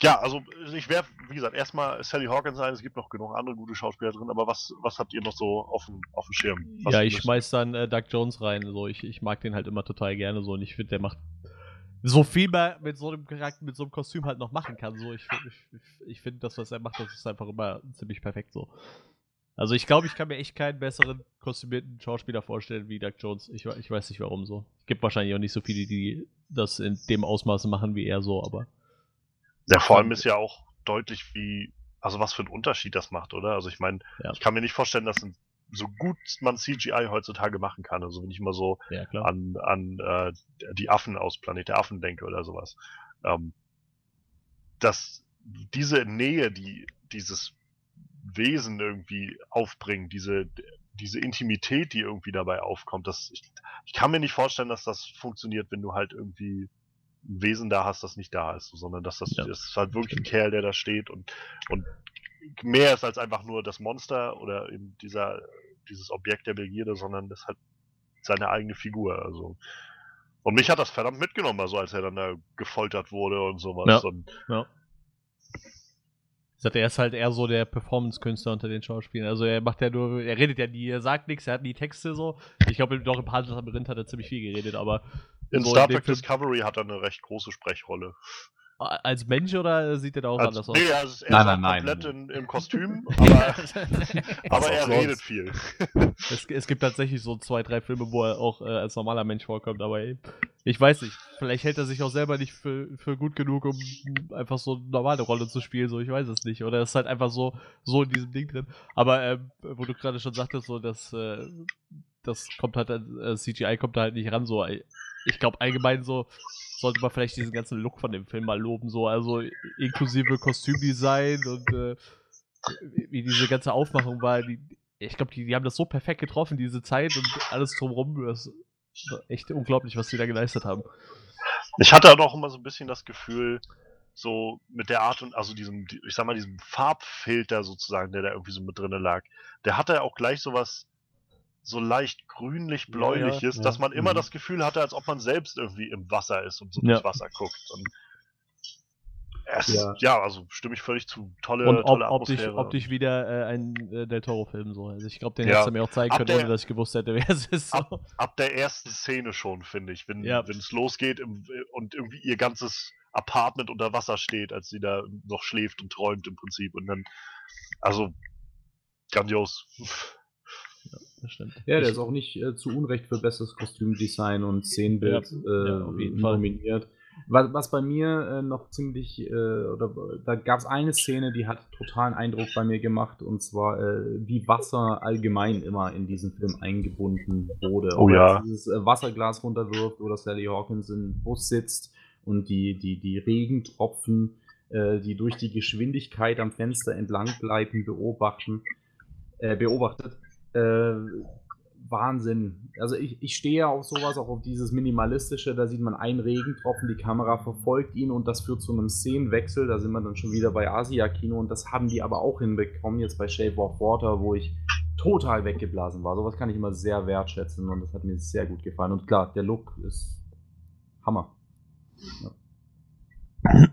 Ja, also ich wäre, wie gesagt, erstmal Sally Hawkins ein, es gibt noch genug andere gute Schauspieler drin, aber was, was habt ihr noch so auf dem, auf dem Schirm? Was ja, ich schmeiß dann äh, Doug Jones rein. So, ich, ich mag den halt immer total gerne so und ich finde, der macht so viel mehr mit so einem Charakter, mit so einem Kostüm halt noch machen kann. So, ich, ich, ich finde, das, was er macht, das ist einfach immer ziemlich perfekt so. Also ich glaube, ich kann mir echt keinen besseren kostümierten Schauspieler vorstellen wie Doug Jones. Ich, ich weiß nicht warum so. Es gibt wahrscheinlich auch nicht so viele, die das in dem Ausmaße machen wie er so, aber. Ja, vor allem ist ja auch deutlich, wie, also was für einen Unterschied das macht, oder? Also ich meine, Ja. ich kann mir nicht vorstellen, dass ein, so gut man CGI heutzutage machen kann. Also wenn ich mal so Ja, an, an äh, die Affen aus Planet der Affen denke oder sowas. Ähm, dass diese Nähe, die dieses Wesen irgendwie aufbringt, diese, diese Intimität, die irgendwie dabei aufkommt, das, ich, ich kann mir nicht vorstellen, dass das funktioniert, wenn du halt irgendwie Wesen da hast, das nicht da ist, sondern dass das, Ja, das ist halt wirklich ein Kerl, der da steht und, und mehr ist als einfach nur das Monster oder eben dieser, dieses Objekt der Begierde, sondern das hat seine eigene Figur. Also. Und mich hat das verdammt mitgenommen, also als er dann da gefoltert wurde und sowas. Ja. Und Ja. Ich sagte, er ist halt eher so der Performance-Künstler unter den Schauspielern. Also er macht ja nur, er redet ja nie, er sagt nichts, er hat nie Texte so. Ich glaube, doch im Panzer Labyrinth hat er ziemlich viel geredet, aber in so Star Trek Discovery hat er eine recht große Sprechrolle. als Mensch oder sieht er da auch Als, anders aus? nee, also er Nein, ist nein, nein, komplett. In, im Kostüm, (laughs) aber, (laughs) aber er sonst. redet viel. es, es gibt tatsächlich so zwei, drei Filme, wo er auch äh, als normaler Mensch vorkommt, aber ey, ich weiß nicht. Vielleicht hält er sich auch selber nicht für, für gut genug, um einfach so eine normale Rolle zu spielen, so ich weiß es nicht. Oder ist halt einfach so, so in diesem Ding drin. Aber ähm, wo du gerade schon sagtest, so dass äh, das kommt halt, äh, CGI kommt da halt nicht ran, so ich glaube allgemein so sollte man vielleicht diesen ganzen Look von dem Film mal loben, so also inklusive Kostümdesign und äh, wie diese ganze Aufmachung war. Die, ich glaube, die, die haben das so perfekt getroffen, diese Zeit und alles drumherum. Das war echt unglaublich, was die da geleistet haben. Ich hatte auch immer so ein bisschen das Gefühl, so mit der Art und, also diesem, ich sag mal, diesem Farbfilter sozusagen, der da irgendwie so mit drinne lag, der hatte auch gleich sowas so leicht grünlich-bläuliches, ja, dass man immer mhm. das Gefühl hatte, als ob man selbst irgendwie im Wasser ist und so Ja. durchs Wasser guckt. Und es, ja. Ja. also stimme ich völlig zu. Tolle, Und ob, tolle Atmosphäre. optisch wieder äh, ein äh, Del Toro-Film so. Also ich glaube, den Ja. hättest du mir auch zeigen Ab können, der- ohne dass ich gewusst hätte, wer es ist. So. Ab, ab der ersten Szene schon, finde ich, wenn Ja. wenn es losgeht im, und irgendwie ihr ganzes Apartment unter Wasser steht, als sie da noch schläft und träumt im Prinzip. Und dann, also, grandios. Das stimmt. Ja, der Ich- ist auch nicht äh, zu Unrecht für besseres Kostümdesign und Szenenbild Ja, äh, nominiert. Was, was bei mir äh, noch ziemlich, äh, oder da gab es eine Szene, die hat totalen Eindruck bei mir gemacht, und zwar, äh, wie Wasser allgemein immer in diesen Film eingebunden wurde. Oh Ob ja. jetzt Dieses äh, Wasserglas runterwirft oder Sally Hawkins im Bus sitzt und die, die, die Regentropfen, äh, die durch die Geschwindigkeit am Fenster entlang bleiben, beobachten, äh, beobachtet. Äh, Wahnsinn. Also ich, ich stehe auf sowas, auch auf dieses Minimalistische, da sieht man einen Regentropfen, die Kamera verfolgt ihn und das führt zu einem Szenenwechsel, da sind wir dann schon wieder bei Asia-Kino und das haben die aber auch hinbekommen, jetzt bei Shape of Water, wo ich total weggeblasen war. Sowas kann ich immer sehr wertschätzen und das hat mir sehr gut gefallen. Und klar, der Look ist Hammer.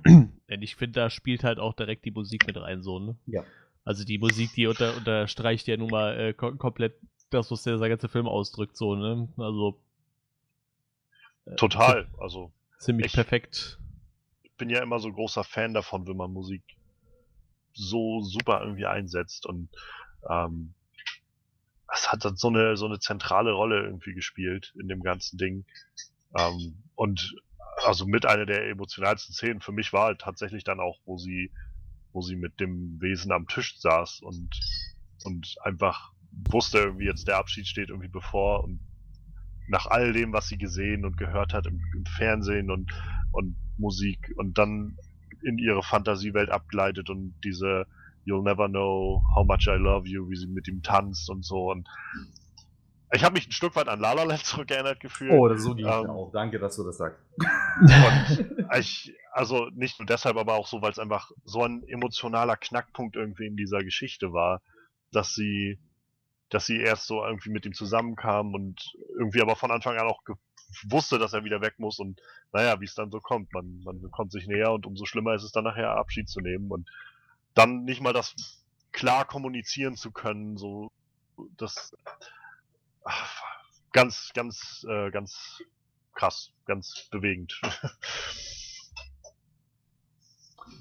Denn ich finde, da spielt halt auch direkt die Musik mit rein, so, ne? Ja. Also die Musik, die unter, unterstreicht ja nun mal äh, kom komplett das, was der, der ganze Film ausdrückt, so, ne? Also. äh, Total. Also, Ziemlich Ich- perfekt. ich bin ja immer so großer Fan davon, wenn man Musik so super irgendwie einsetzt und ähm, es hat dann so eine so eine zentrale Rolle irgendwie gespielt in dem ganzen Ding ähm, und also mit einer der emotionalsten Szenen für mich war halt tatsächlich dann auch, wo sie wo sie mit dem Wesen am Tisch saß und und einfach wusste irgendwie jetzt der Abschied steht irgendwie bevor und nach all dem, was sie gesehen und gehört hat im, im Fernsehen und und Musik und dann in ihre Fantasiewelt abgleitet und diese You'll never know how much I love you, wie sie mit ihm tanzt und so und ich habe mich ein Stück weit an La La Land (laughs) zurückerinnert gefühlt. Oh, das so ging Ähm, auch. Danke, dass du das sagst. Und ich, also nicht nur deshalb, aber auch so, weil es einfach so ein emotionaler Knackpunkt irgendwie in dieser Geschichte war, dass sie, dass sie erst so irgendwie mit ihm zusammenkam und irgendwie aber von Anfang an auch wusste, dass er wieder weg muss und naja, wie es dann so kommt. Man, man kommt sich näher und umso schlimmer ist es dann nachher Abschied zu nehmen und dann nicht mal das klar kommunizieren zu können, so das ach, ganz, ganz, äh, ganz krass, ganz bewegend.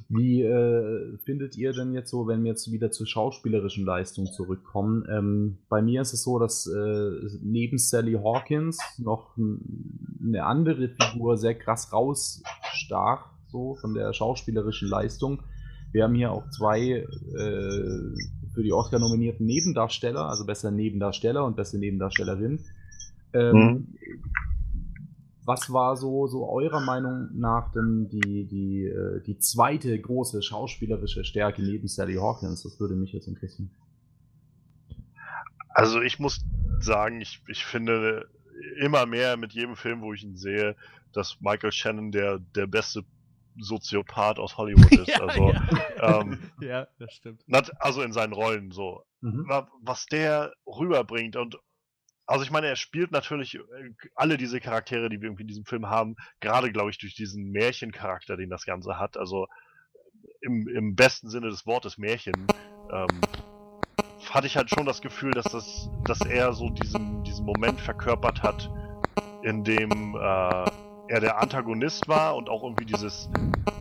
Wie äh, findet ihr denn jetzt so, wenn wir jetzt wieder zur schauspielerischen Leistung zurückkommen? Ähm, bei mir ist es so, dass äh, neben Sally Hawkins noch eine andere Figur sehr krass rausstach, so von der schauspielerischen Leistung. Wir haben hier auch zwei äh, für die Oscar nominierten Nebendarsteller, also besser Nebendarsteller und beste Nebendarstellerin. Ähm, was war so, so eurer Meinung nach denn die, die, äh, die zweite große schauspielerische Stärke neben Sally Hawkins? Das würde mich jetzt interessieren. Also ich muss sagen, ich, ich finde immer mehr mit jedem Film, wo ich ihn sehe, dass Michael Shannon der, der beste Soziopath aus Hollywood (laughs) ist. Ja, also, ja. ähm, (laughs) ja, das stimmt. nat- also in seinen Rollen so. Mhm. wa- was der rüberbringt und also ich meine, er spielt natürlich äh, alle diese Charaktere, die wir irgendwie in diesem Film haben, gerade glaube ich durch diesen Märchencharakter, den das Ganze hat. Also im, im besten Sinne des Wortes Märchen ähm, hatte ich halt schon das Gefühl, dass das, dass er so diesen, diesen Moment verkörpert hat, in dem äh, er der Antagonist war und auch irgendwie dieses,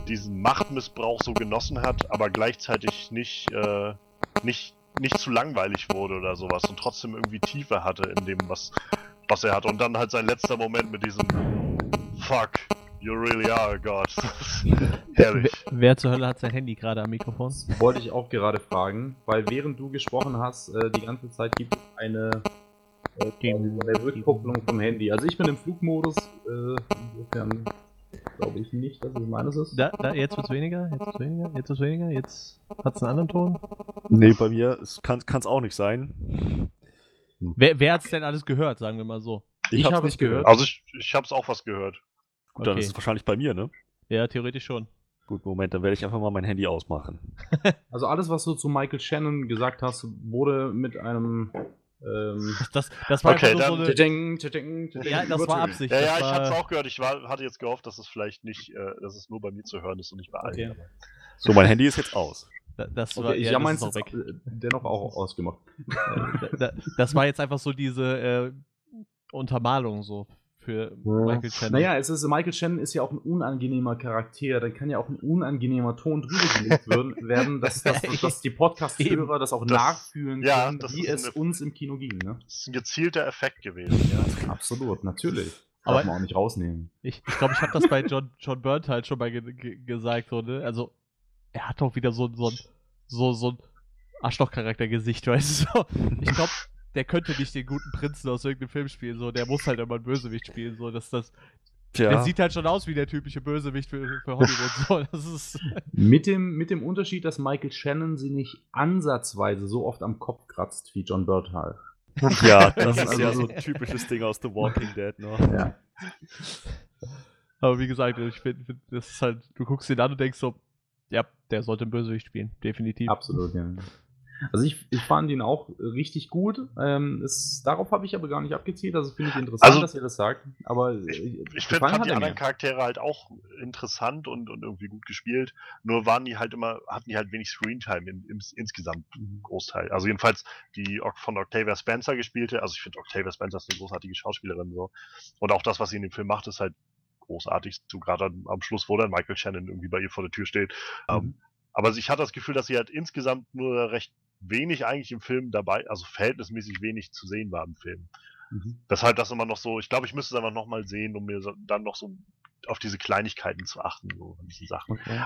diesen Machtmissbrauch so genossen hat, aber gleichzeitig nicht, äh, nicht, nicht zu langweilig wurde oder sowas und trotzdem irgendwie Tiefe hatte in dem, was, was er hat. Und dann halt sein letzter Moment mit diesem Fuck, you really are a God. (laughs) Herrlich. Wer, wer zur Hölle hat sein Handy gerade am Mikrofon? Wollte ich auch gerade fragen, weil während du gesprochen hast, äh, die ganze Zeit gibt es eine, quasi so eine Rückkopplung vom Handy. Also ich bin im Flugmodus, äh, insofern glaube ich nicht, dass es meines ist. Da, da, jetzt wird's weniger, jetzt wird's weniger, jetzt wird's weniger, jetzt hat's einen anderen Ton. Nee, bei mir kann es auch nicht sein. Wer, wer hat's denn alles gehört, sagen wir mal so? Ich hab's habe nicht es gehört. Also ich, ich hab's auch was gehört. Gut, dann Okay. ist es wahrscheinlich bei mir, ne? Ja, theoretisch schon. Gut, Moment, dann werde ich einfach mal mein Handy ausmachen. (laughs) Also alles, was du zu Michael Shannon gesagt hast, wurde mit einem ähm, (laughs) Das, das war Okay, so eine. Tsching, tsching, tsching Ja, das war. Absicht. Ja, ja, ich war, hab's auch gehört. Ich war, hatte jetzt gehofft, dass es vielleicht nicht, äh, dass es nur bei mir zu hören ist und nicht bei allen. Okay. So, mein Handy ist jetzt aus. da- Das war, Okay, ich ja, meins ist weg. äh, dennoch auch ausgemacht. (laughs) Da- da- das war jetzt einfach so diese äh, Untermalung so für Michael Shannon. Naja, es ist, Michael Shannon ist ja auch ein unangenehmer Charakter. Dann kann ja auch ein unangenehmer Ton drüber gelegt (laughs) werden, dass, dass, dass die Podcast-Hörer das auch Das- nachfühlen ja, können, wie es eine- uns im Kino ging. Ne? Das ist ein gezielter Effekt gewesen, ja. Absolut, natürlich. Aber- Darf man auch nicht rausnehmen. Ich glaube, ich, glaub, ich habe das bei John, John Burnt halt schon mal ge ge gesagt. So, ne? Also, er hat doch wieder so, so ein so, so ein Arschloch-Charakter-Gesicht, weißt du? So. Ich glaube, der könnte nicht den guten Prinzen aus irgendeinem Film spielen. So. Der muss halt immer einen Bösewicht spielen. So. Das, das, Der Tja, sieht halt schon aus wie der typische Bösewicht für, für Hollywood. (laughs) So. Das ist, (laughs) Mit dem, mit dem Unterschied, dass Michael Shannon sie nicht ansatzweise so oft am Kopf kratzt wie John Burthal. (laughs) ja, das Also- ist ja so ein typisches Ding aus The Walking Dead, ne? Ja. aber wie gesagt, ich finde, find, das ist halt, du guckst ihn an und denkst so, ja, der sollte einen Bösewicht spielen. Definitiv. Absolut, ja. Also ich, ich fand ihn auch richtig gut. Ähm, es, darauf habe ich aber gar nicht abgezielt. Also finde ich interessant, Also- dass ihr das sagt. Aber Ich, äh, ich find, gefallen fand die er anderen mir. Charaktere halt auch interessant und, und irgendwie gut gespielt. Nur waren die halt immer, hatten die halt wenig Screentime in, im, insgesamt Mhm. Großteil. Also jedenfalls die von Octavia Spencer gespielte. Also ich finde Octavia Spencer ist eine großartige Schauspielerin so. Und auch das, was sie in dem Film macht, ist halt großartig. So gerade am, Schluss, wo dann Michael Shannon irgendwie bei ihr vor der Tür steht. Mhm. Ähm, aber ich hatte das Gefühl, dass sie halt insgesamt nur recht wenig eigentlich im Film dabei, also verhältnismäßig wenig zu sehen war im Film. Mhm. Weshalb das immer noch so, ich glaube, ich müsste es einfach nochmal sehen, um mir so, dann noch so auf diese Kleinigkeiten zu achten, so an diesen Sachen. Okay.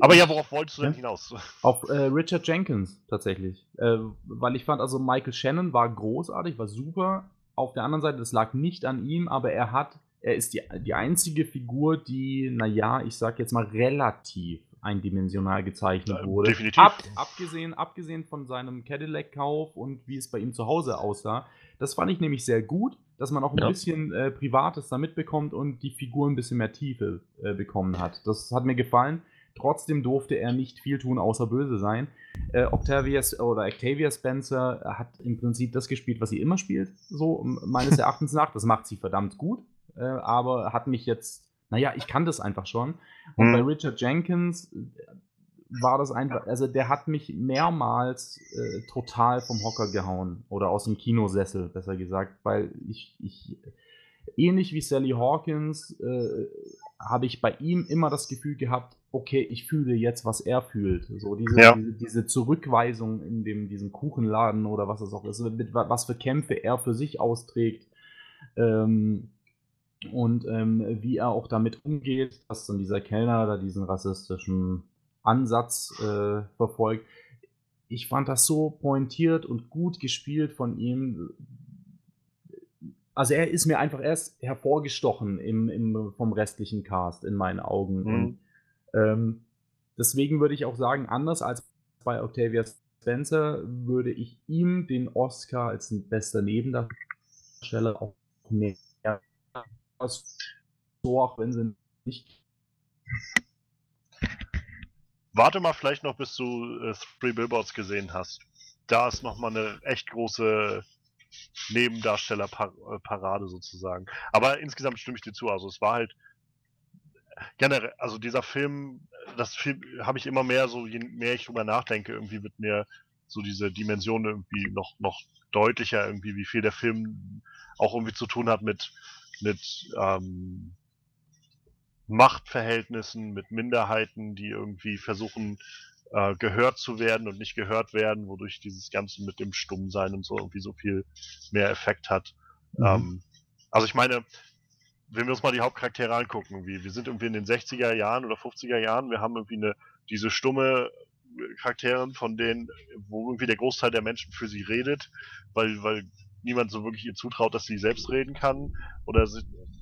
Aber ja, worauf wolltest du denn hinaus? Auf äh, Richard Jenkins tatsächlich. Äh, weil ich fand, also Michael Shannon war großartig, war super. Auf der anderen Seite, das lag nicht an ihm, aber er hat, er ist die, die einzige Figur, die, naja, ich sag jetzt mal relativ eindimensional gezeichnet Ja, wurde. definitiv. Ab, abgesehen, abgesehen von seinem Cadillac-Kauf und wie es bei ihm zu Hause aussah. Das fand ich nämlich sehr gut, dass man auch ein Ja. bisschen äh, Privates da mitbekommt und die Figur ein bisschen mehr Tiefe äh, bekommen hat. Das hat mir gefallen. trotzdem durfte er nicht viel tun, außer böse sein. Äh, Octavia oder Octavia Spencer hat im Prinzip das gespielt, was sie immer spielt, so meines Erachtens nach. Das macht sie verdammt gut, äh, aber hat mich jetzt, naja, ich kann das einfach schon. Und Mhm. bei Richard Jenkins äh, war das einfach, also der hat mich mehrmals äh, total vom Hocker gehauen oder aus dem Kinosessel, besser gesagt, weil ich, ich ähnlich wie Sally Hawkins äh, habe ich bei ihm immer das Gefühl gehabt, okay, ich fühle jetzt, was er fühlt. So diese, Ja. diese, diese Zurückweisung in dem, diesem Kuchenladen oder was es auch ist, mit, wa- was für Kämpfe er für sich austrägt. Ähm, und ähm, wie er auch damit umgeht, dass dann dieser Kellner da diesen rassistischen Ansatz äh, verfolgt. Ich fand das so pointiert und gut gespielt von ihm. Also er ist mir einfach erst hervorgestochen im, im, vom restlichen Cast in meinen Augen. Mhm. Und, ähm, deswegen würde ich auch sagen, anders als bei Octavia Spencer, würde ich ihm den Oscar als bester Nebendarsteller auch mehr so, auch wenn sie nicht Warte mal vielleicht noch, bis du äh, Three Billboards gesehen hast. Da ist nochmal eine echt große Nebendarstellerparade sozusagen. Aber insgesamt stimme ich dir zu. Also es war halt generell, also dieser Film, das Film habe ich immer mehr so, je mehr ich drüber nachdenke, irgendwie wird mir so diese Dimension irgendwie noch, noch deutlicher, irgendwie, wie viel der Film auch irgendwie zu tun hat mit, mit ähm, Machtverhältnissen, mit Minderheiten, die irgendwie versuchen, äh, gehört zu werden und nicht gehört werden, wodurch dieses Ganze mit dem Stummsein und so irgendwie so viel mehr Effekt hat. Mhm. Ähm, also ich meine, wenn wir uns mal die Hauptcharaktere angucken, wie, wir sind irgendwie in den 60er Jahren oder 50er Jahren, wir haben irgendwie eine, diese stumme Charaktere, von denen, wo irgendwie der Großteil der Menschen für sie redet, weil, weil niemand so wirklich ihr zutraut, dass sie selbst reden kann oder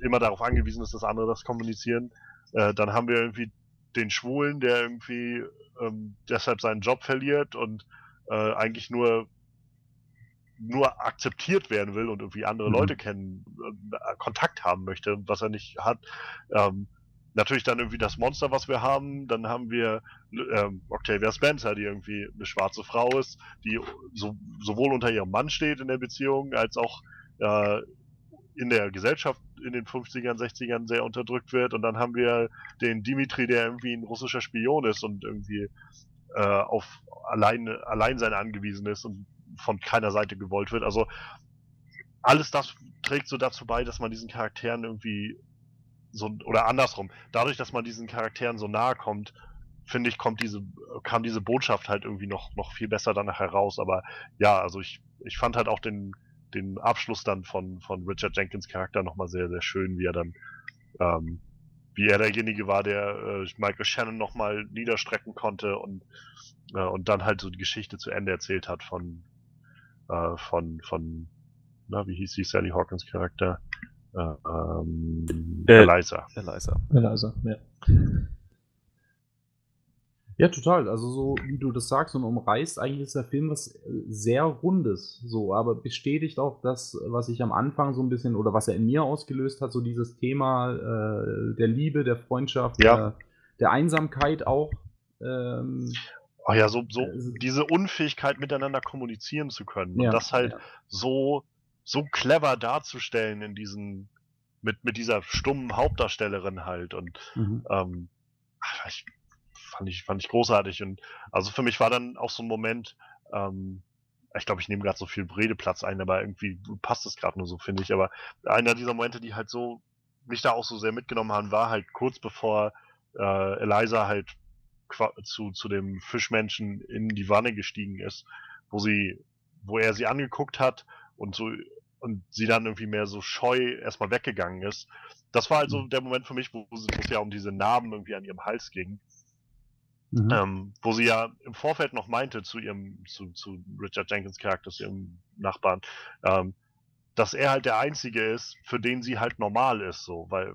immer darauf angewiesen ist, dass andere das kommunizieren. Äh, dann haben wir irgendwie den Schwulen, der irgendwie ähm, deshalb seinen Job verliert und äh, eigentlich nur nur akzeptiert werden will und irgendwie andere Mhm. Leute kennen, äh, Kontakt haben möchte, was er nicht hat. Ähm, natürlich dann irgendwie das Monster, was wir haben. Dann haben wir ähm, Octavia Spencer, die irgendwie eine schwarze Frau ist, die so, sowohl unter ihrem Mann steht in der Beziehung, als auch äh, in der Gesellschaft in den 50ern, 60ern sehr unterdrückt wird. Und dann haben wir den Dimitri, der irgendwie ein russischer Spion ist und irgendwie äh, auf allein, Alleinsein angewiesen ist und von keiner Seite gewollt wird. Also alles das trägt so dazu bei, dass man diesen Charakteren irgendwie so oder andersrum, dadurch, dass man diesen Charakteren so nahe kommt, finde ich, kommt diese, kam diese Botschaft halt irgendwie noch, noch viel besser danach heraus. Aber ja, also ich, ich fand halt auch den, den Abschluss dann von, von Richard Jenkins Charakter nochmal sehr, sehr schön, wie er dann, ähm, wie er derjenige war, der äh, Michael Shannon nochmal niederstrecken konnte und, äh, und dann halt so die Geschichte zu Ende erzählt hat von, äh, von, von, na, wie hieß die Sally Hawkins Charakter? Äh, ähm, Äh, Eliza. Eliza. Also, ja. Ja, total. Also so wie du das sagst und umreißt, eigentlich ist der Film was äh, sehr Rundes, so, aber bestätigt auch das, was ich am Anfang so ein bisschen oder was er in mir ausgelöst hat, so dieses Thema äh, der Liebe, der Freundschaft, Ja. der, der Einsamkeit auch. Ähm, Oh ja, so, so Also- diese Unfähigkeit miteinander kommunizieren zu können Ja, und das halt ja. so so clever darzustellen in diesen mit mit dieser stummen Hauptdarstellerin halt und mhm. ähm, ich, fand ich fand ich großartig und also für mich war dann auch so ein Moment ähm, ich glaube ich nehme gerade so viel Redeplatz ein aber irgendwie passt es gerade nur so finde ich aber einer dieser Momente die halt so mich da auch so sehr mitgenommen haben war halt kurz bevor äh, Eliza halt zu, zu dem Fischmenschen in die Wanne gestiegen ist, wo sie, wo er sie angeguckt hat und so und sie dann irgendwie mehr so scheu erstmal weggegangen ist. Das war also der Moment für mich, wo, wo es wo es ja um diese Narben irgendwie an ihrem Hals ging. Mhm. Ähm, wo sie ja im Vorfeld noch meinte zu ihrem, zu, zu Richard Jenkins Charakter, zu ihrem Nachbarn, ähm, dass er halt der Einzige ist, für den sie halt normal ist, so, weil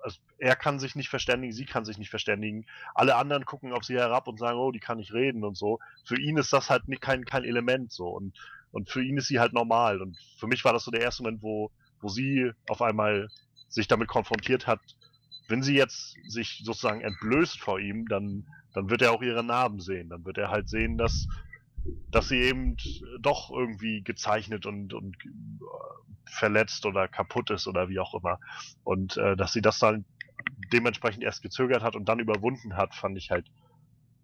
also er kann sich nicht verständigen, sie kann sich nicht verständigen. Alle anderen gucken auf sie herab und sagen, oh, die kann nicht reden und so. Für ihn ist das halt nicht kein, kein Element so und, und für ihn ist sie halt normal. Und für mich war das so der erste Moment, wo, wo sie auf einmal sich damit konfrontiert hat, wenn sie jetzt sich sozusagen entblößt vor ihm, dann, dann wird er auch ihre Narben sehen. Dann wird er halt sehen, dass, dass sie eben doch irgendwie gezeichnet und, und äh, verletzt oder kaputt ist oder wie auch immer. Und äh, dass sie das dann dementsprechend erst gezögert hat und dann überwunden hat, fand ich halt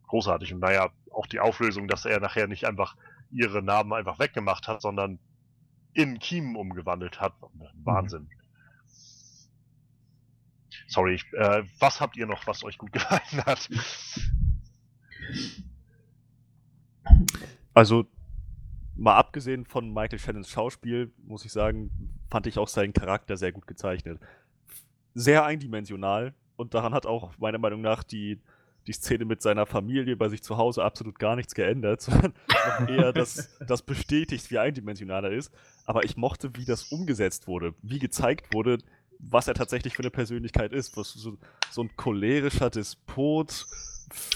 großartig. Und naja, auch die Auflösung, dass er nachher nicht einfach ihre Narben einfach weggemacht hat, sondern in Kiemen umgewandelt hat. Wahnsinn. Sorry, ich, äh, was habt ihr noch, was euch gut (laughs) gefallen hat? Also, mal abgesehen von Michael Shannons Schauspiel, muss ich sagen, fand ich auch seinen Charakter sehr gut gezeichnet. Sehr eindimensional und daran hat auch meiner Meinung nach die, die Szene mit seiner Familie bei sich zu Hause absolut gar nichts geändert, (laughs) sondern eher das, das bestätigt, wie eindimensional er ist. Aber ich mochte, wie das umgesetzt wurde, wie gezeigt wurde, was er tatsächlich für eine Persönlichkeit ist. Was, so, so ein cholerischer Despot,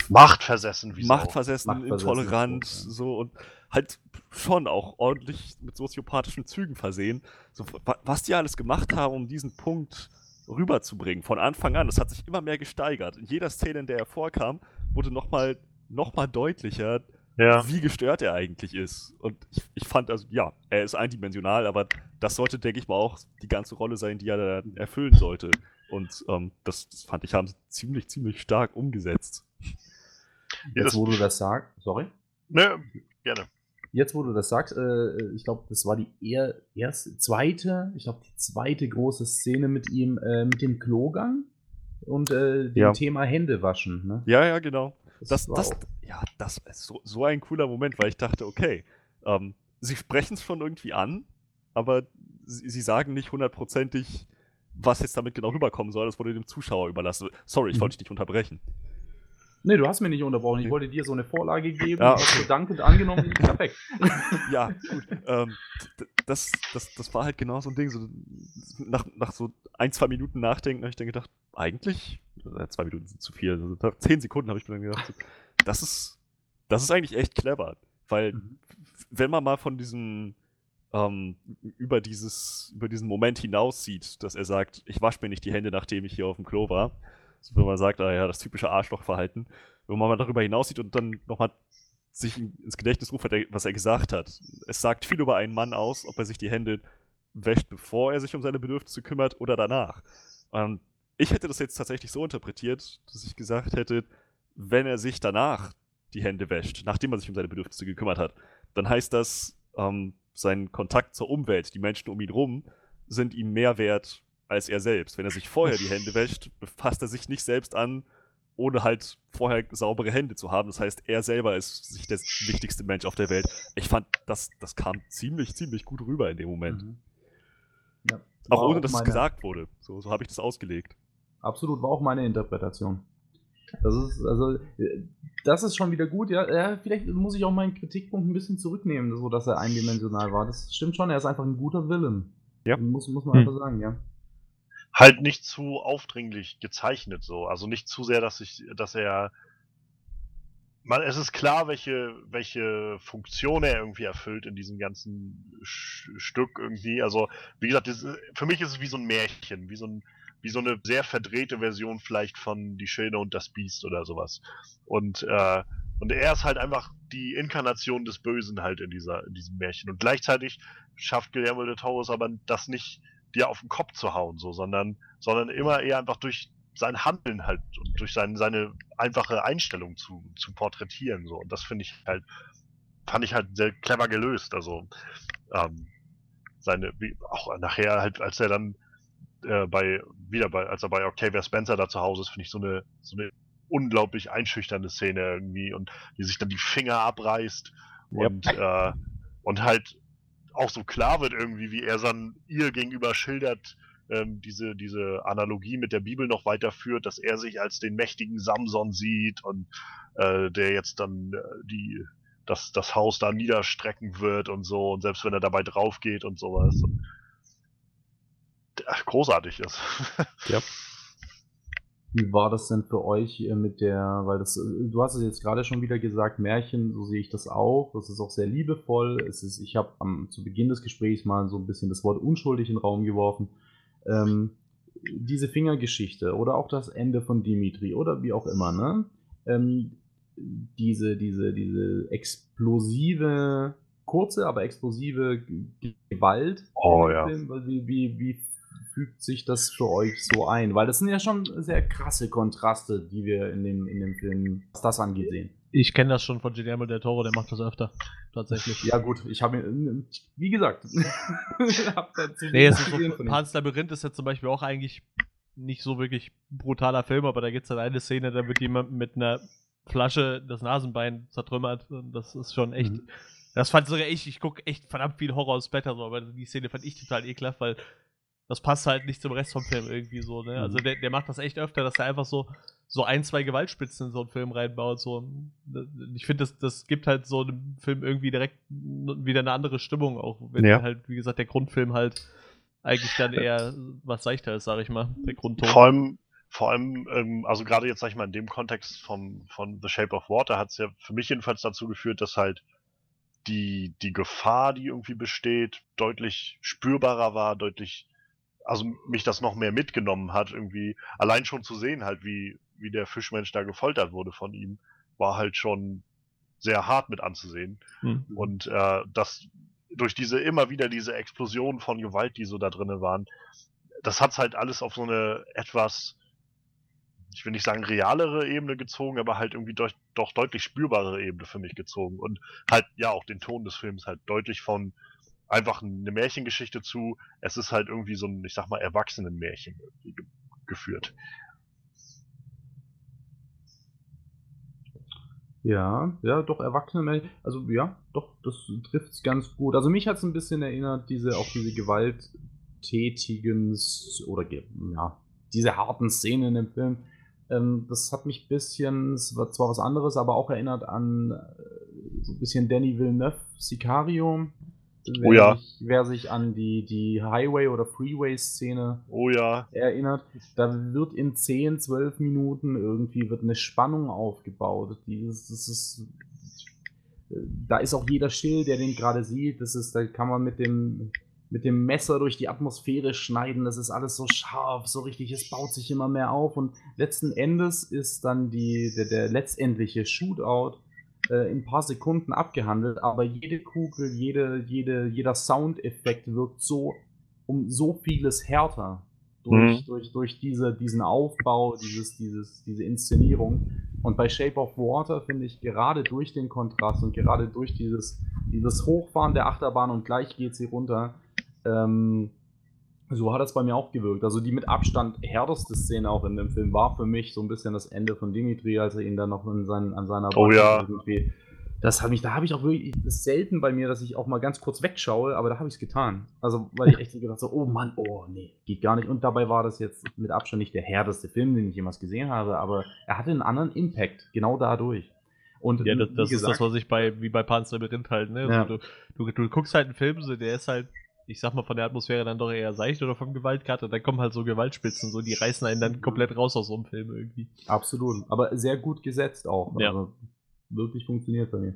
Machtversessen, wie machtversessen, Machtversessen, intolerant, so, ja. so und halt schon auch ordentlich mit soziopathischen Zügen versehen. So, wa- was die alles gemacht haben, um diesen Punkt rüberzubringen, von Anfang an, das hat sich immer mehr gesteigert. In jeder Szene, in der er vorkam, wurde nochmal noch mal deutlicher, Ja. wie gestört er eigentlich ist. Und ich, ich fand, also ja, er ist eindimensional, aber das sollte, denke ich mal, auch die ganze Rolle sein, die er da erfüllen sollte. Und ähm, das, das fand ich, haben sie ziemlich, ziemlich stark umgesetzt. Jetzt, wo du das sagst, sorry. Ne, gerne. Jetzt, wo du das sagst, äh, ich glaube, das war die eher, erste, zweite, ich glaube, die zweite große Szene mit ihm, äh, mit dem Klogang und äh, dem Ja. Thema Hände waschen. Ne? Ja, ja, genau. Das, war das, auch- ja, das ist so, so ein cooler Moment, weil ich dachte, okay, ähm, sie sprechen es schon irgendwie an, aber sie, sie sagen nicht hundertprozentig, was jetzt damit genau rüberkommen soll. Das wurde dem Zuschauer überlassen. Sorry, ich Mhm. wollte dich nicht unterbrechen. Nee, du hast mir nicht unterbrochen. Ich wollte dir so eine Vorlage geben. Ja, okay. so dankend angenommen. (laughs) Perfekt. (laughs) Ja, gut. ähm, das, das, das war halt genau so ein Ding. So, nach, nach so ein, zwei Minuten Nachdenken habe ich dann gedacht, eigentlich, äh, zwei Minuten sind zu viel. Also nach zehn Sekunden habe ich mir dann gedacht, so, das ist, das ist eigentlich echt clever. Weil, Mhm. wenn man mal von diesem, ähm, über dieses, über diesen Moment hinaus sieht, dass er sagt, ich wasche mir nicht die Hände, nachdem ich hier auf dem Klo war. Wenn man sagt, ah ja, das typische Arschlochverhalten. Wenn man mal darüber hinaus sieht und dann nochmal sich in- ins Gedächtnis ruft, was er- gesagt hat. Es sagt viel über einen Mann aus, ob er sich die Hände wäscht, bevor er sich um seine Bedürfnisse kümmert oder danach. Ähm, ich hätte das jetzt tatsächlich so interpretiert, dass ich gesagt hätte, wenn er sich danach die Hände wäscht, nachdem er sich um seine Bedürfnisse gekümmert hat, dann heißt das, ähm, sein Kontakt zur Umwelt, die Menschen um ihn rum, sind ihm mehr wert als er selbst. Wenn er sich vorher die Hände wäscht, befasst er sich nicht selbst an, ohne halt vorher saubere Hände zu haben. Das heißt, er selber ist sich der wichtigste Mensch auf der Welt. Ich fand, das, das kam ziemlich, ziemlich gut rüber in dem Moment. Mhm. Ja. Auch ohne, dass es meine- gesagt wurde. So, so habe ich das ausgelegt. Absolut, war auch meine Interpretation. Das ist, also, äh, das ist schon wieder gut, ja. ja. Vielleicht muss ich auch meinen Kritikpunkt ein bisschen zurücknehmen, so dass er eindimensional war. Das stimmt schon, er ist einfach ein guter Villain. Ja. Muss, muss man Hm. einfach sagen, ja. Halt nicht zu aufdringlich gezeichnet so. Also nicht zu sehr, dass ich, dass er. Man, es ist klar, welche, welche Funktion er irgendwie erfüllt in diesem ganzen Sch Stück irgendwie. Also, wie gesagt, das, für mich ist es wie so ein Märchen, wie so ein, wie so eine sehr verdrehte Version vielleicht von Die Schöne und das Biest oder sowas. Und, äh, und er ist halt einfach die Inkarnation des Bösen halt in dieser, in diesem Märchen. Und gleichzeitig schafft Guillermo Toro es aber das nicht, dir auf den Kopf zu hauen, so, sondern, sondern immer eher einfach durch sein Handeln halt und durch sein, seine einfache Einstellung zu, zu porträtieren, so. Und das finde ich halt, fand ich halt sehr clever gelöst. Also, ähm, seine, wie, auch nachher halt, als er dann äh, bei, wieder bei, als er bei Octavia Spencer da zu Hause ist, finde ich so eine, so eine unglaublich einschüchternde Szene irgendwie und die sich dann die Finger abreißt Yep. und, äh, und halt auch so klar wird irgendwie, wie er dann ihr gegenüber schildert, ähm, diese, diese Analogie mit der Bibel noch weiterführt, dass er sich als den mächtigen Samson sieht und äh, der jetzt dann äh, die das, das Haus da niederstrecken wird und so und selbst wenn er dabei drauf geht und sowas. Und, ach, großartig ist. (laughs) Wie war das denn für euch äh, mit der, weil das, äh, du hast es jetzt gerade schon wieder gesagt, Märchen, so sehe ich das auch. Das ist auch sehr liebevoll. Es ist, ich habe am zu Beginn des Gesprächs mal so ein bisschen das Wort unschuldig in den Raum geworfen. Ähm, diese Fingergeschichte oder auch das Ende von Dimitri oder wie auch immer, ne? Ähm, diese, diese, diese explosive, kurze, aber explosive Gewalt. Oh, ja. Film, Wie, wie, wie fügt sich das für euch so ein? Weil das sind ja schon sehr krasse Kontraste, die wir in dem, in dem Film, was das angeht, sehen. Ich kenne das schon von Guillermo del Toro, der macht das öfter. Tatsächlich. Ja, gut, ich habe mir, wie gesagt, (laughs) hab dazu Nee, es ist so. Pan's Labyrinth ist ja zum Beispiel auch eigentlich nicht so wirklich brutaler Film, aber da gibt es dann eine Szene, da wird jemand mit einer Flasche das Nasenbein zertrümmert. Und das ist schon echt. Mhm. Das fand sogar ich, ich gucke echt verdammt viel Horror aus Blätter, so, aber die Szene fand ich total ekelhaft, weil das passt halt nicht zum Rest vom Film irgendwie so, ne? Also Mhm. der, der macht das echt öfter, dass er einfach so, so ein, zwei Gewaltspitzen in so einen Film reinbaut. So. Ich finde, das, das gibt halt so einem Film irgendwie direkt wieder eine andere Stimmung, auch wenn Ja. halt, wie gesagt, der Grundfilm halt eigentlich dann eher was seichter ist, sag ich mal, der Grundton. Vor allem, vor allem, ähm, also gerade jetzt sag ich mal in dem Kontext vom, von The Shape of Water hat es ja für mich jedenfalls dazu geführt, dass halt die, die Gefahr, die irgendwie besteht, deutlich spürbarer war, deutlich, also mich das noch mehr mitgenommen hat, irgendwie, allein schon zu sehen halt, wie, wie der Fischmensch da gefoltert wurde von ihm, war halt schon sehr hart mit anzusehen. Hm. Und äh, das durch diese immer wieder diese Explosionen von Gewalt, die so da drinnen waren, das hat's halt alles auf so eine etwas, ich will nicht sagen realere Ebene gezogen, aber halt irgendwie durch, doch deutlich spürbare Ebene für mich gezogen. Und halt, ja, auch den Ton des Films halt deutlich von einfach eine Märchengeschichte zu, es ist halt irgendwie so ein, ich sag mal, Erwachsenenmärchen geführt. Ja, ja, doch, erwachsene Menschen, also ja, doch, das trifft es ganz gut. Also mich hat es ein bisschen erinnert, diese, auch diese gewalttätigen oder ja, diese harten Szenen in dem Film. Ähm, das hat mich ein bisschen, es war zwar was anderes, aber auch erinnert an äh, so ein bisschen Danny Villeneuve, Sicario. Wer Oh ja. Sich, wer sich an die, die Highway- oder Freeway-Szene Oh ja, erinnert, da wird in 10, 12 Minuten irgendwie wird eine Spannung aufgebaut. Die ist, das ist, da ist auch jeder still, der den gerade sieht. Das ist, da kann man mit dem, mit dem Messer durch die Atmosphäre schneiden. Das ist alles so scharf, so richtig. Es baut sich immer mehr auf. Und letzten Endes ist dann die, der, der letztendliche Shootout äh, in ein paar Sekunden abgehandelt. Aber jede Kugel, jede, jede, jeder Soundeffekt wirkt so um so vieles härter durch, Mhm. durch, durch diese, diesen Aufbau, dieses, dieses, diese Inszenierung. Und bei Shape of Water finde ich gerade durch den Kontrast und gerade durch dieses, dieses Hochfahren der Achterbahn und gleich geht sie runter, ähm, so hat das bei mir auch gewirkt. Also die mit Abstand härteste Szene auch in dem Film war für mich so ein bisschen das Ende von Dimitri, als er ihn dann noch in seinen, an seiner Oh ja. irgendwie. Das habe ich, da habe ich auch wirklich, ist selten bei mir, dass ich auch mal ganz kurz wegschaue, aber da habe ich es getan. Also, weil ich (laughs) echt gedacht so, oh Mann, oh nee, geht gar nicht. Und dabei war das jetzt mit Abstand nicht der härteste Film, den ich jemals gesehen habe, aber er hatte einen anderen Impact, genau dadurch. Und Ja, das, das ist das, gesagt, was ich bei, wie bei Pan's Labyrinth halt, ne? Ja. Du, du, du guckst halt einen Film, so, der ist halt, ich sag mal, von der Atmosphäre dann doch eher seicht oder vom Gewaltgrad und dann kommen halt so Gewaltspitzen, so, die reißen einen dann komplett raus aus so einem Film irgendwie. Absolut, aber sehr gut gesetzt auch. Ja. Also, wirklich funktioniert bei mir.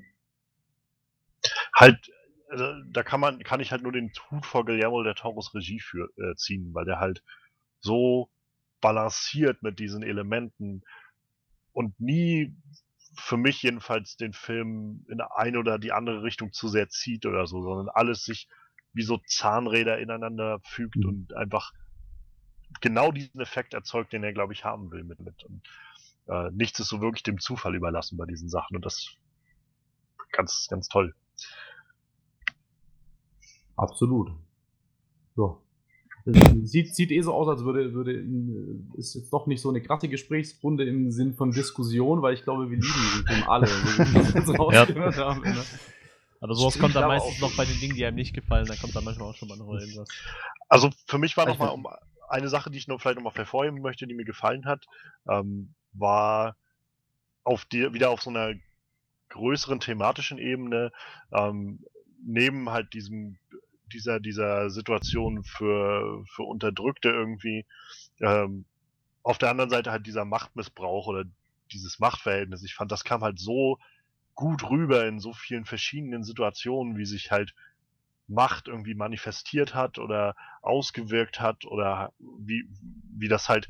halt, äh, da kann man, kann ich halt nur den Hut vor Guillermo der Toros Regie für, äh, ziehen, weil der halt so balanciert mit diesen Elementen und nie für mich jedenfalls den Film in eine oder die andere Richtung zu sehr zieht oder so, sondern alles sich wie so Zahnräder ineinander fügt Mhm. und einfach genau diesen Effekt erzeugt, den er, glaube ich, haben will mit. mit. Und, äh, nichts ist so wirklich dem Zufall überlassen bei diesen Sachen und das ganz, ganz toll. Absolut. So. Sieht, sieht eh so aus, als würde, würde ihn- ist jetzt doch nicht so eine krasse Gesprächsrunde im Sinn von Diskussion, weil ich glaube, wir lieben diesen Film alle, so wie wir das (laughs) jetzt rausgehört haben. Ne? Aber sowas Ich kommt dann meistens noch bei den Dingen, die einem nicht gefallen, dann kommt dann manchmal auch schon mal noch irgendwas. Also für mich war Ich noch mal find- um eine Sache, die ich nur vielleicht noch mal hervorheben möchte, die mir gefallen hat, ähm, war auf die, wieder auf so einer größeren thematischen Ebene, ähm, neben halt diesem dieser dieser Situation für für Unterdrückte irgendwie, ähm, auf der anderen Seite halt dieser Machtmissbrauch oder dieses Machtverhältnis. Ich fand, das kam halt so gut rüber in so vielen verschiedenen Situationen, wie sich halt Macht irgendwie manifestiert hat oder ausgewirkt hat oder wie, wie das halt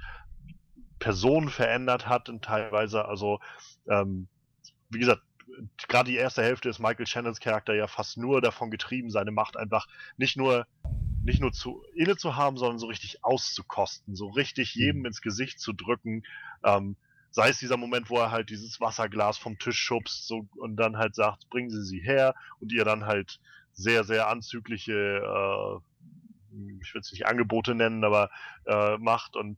Personen verändert hat und teilweise, also ähm, wie gesagt, gerade die erste Hälfte ist Michael Shannons Charakter ja fast nur davon getrieben, seine Macht einfach nicht nur nicht nur zu inne zu haben, sondern so richtig auszukosten, so richtig jedem ins Gesicht zu drücken. Ähm, sei es dieser Moment, wo er halt dieses Wasserglas vom Tisch schubst so, und dann halt sagt, bringen Sie sie her und ihr dann halt sehr, sehr anzügliche, äh, ich will es nicht Angebote nennen, aber äh, macht und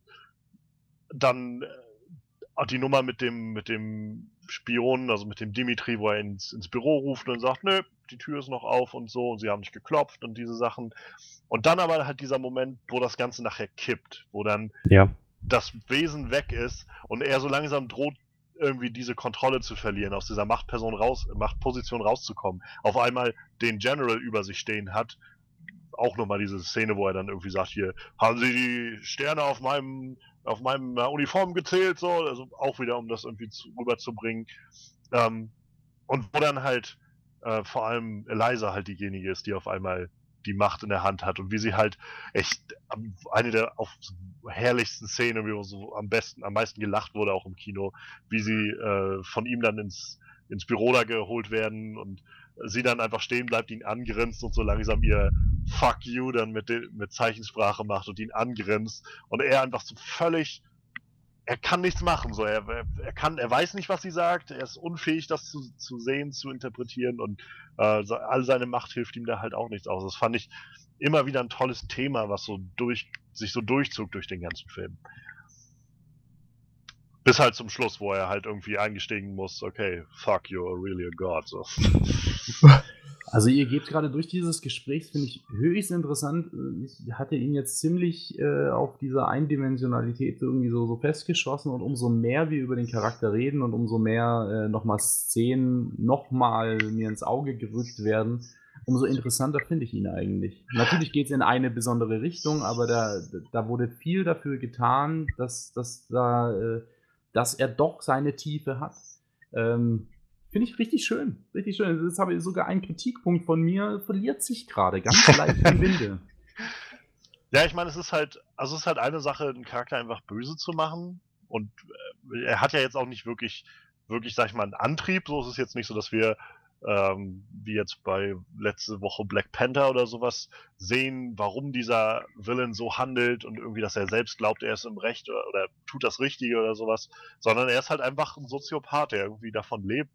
dann äh, die Nummer mit dem, mit dem Spion, also mit dem Dimitri, wo er ins, ins Büro ruft und sagt, nö, die Tür ist noch auf und so und sie haben nicht geklopft und diese Sachen. Und dann aber halt dieser Moment, wo das Ganze nachher kippt, wo dann Ja. Das Wesen weg ist und er so langsam droht, irgendwie diese Kontrolle zu verlieren, aus dieser Machtperson raus, Machtposition rauszukommen, auf einmal den General über sich stehen hat. Auch nochmal diese Szene, wo er dann irgendwie sagt, hier, haben Sie die Sterne auf meinem, auf meinem äh, Uniform gezählt, so, also auch wieder, um das irgendwie zu, rüberzubringen. Ähm, und wo dann halt äh, vor allem Eliza halt diejenige ist, die auf einmal die Macht in der Hand hat und wie sie halt echt eine der auf herrlichsten Szenen, wie so am besten, am meisten gelacht wurde auch im Kino, wie sie äh, von ihm dann ins, ins Büro da geholt werden und sie dann einfach stehen bleibt, ihn angrinst und so langsam ihr Fuck you dann mit, mit Zeichensprache macht und ihn angrinst und er einfach so völlig er kann nichts machen, so er, er, kann, er weiß nicht, was sie sagt, er ist unfähig, das zu, zu sehen, zu interpretieren und äh, all seine Macht hilft ihm da halt auch nichts aus. Das fand ich immer wieder ein tolles Thema, was so durch sich so durchzog durch den ganzen Film. Bis halt zum Schluss, wo er halt irgendwie eingestiegen muss, okay, fuck, you're really a god. So. (laughs) Also ihr geht gerade durch dieses Gespräch, finde ich höchst interessant. Ich hatte ihn jetzt ziemlich äh, auf dieser Eindimensionalität irgendwie so, so festgeschossen und umso mehr wir über den Charakter reden und umso mehr äh, nochmal Szenen nochmal mir ins Auge gerückt werden, umso interessanter finde ich ihn eigentlich. Natürlich geht es in eine besondere Richtung, aber da, da wurde viel dafür getan, dass, dass, da, äh, dass er doch seine Tiefe hat. Ähm, Finde ich richtig schön. Richtig schön. Das habe ich sogar ein Kritikpunkt von mir, verliert sich gerade ganz leicht im Winde. (laughs) Ja, ich meine, es ist halt, also es ist halt eine Sache, einen Charakter einfach böse zu machen. Und äh, er hat ja jetzt auch nicht wirklich, wirklich, sag ich mal, einen Antrieb. So ist es jetzt nicht so, dass wir, ähm, wie jetzt bei letzte Woche Black Panther oder sowas, sehen, warum dieser Villain so handelt und irgendwie, dass er selbst glaubt, er ist im Recht oder, oder tut das Richtige oder sowas. Sondern er ist halt einfach ein Soziopath, der irgendwie davon lebt,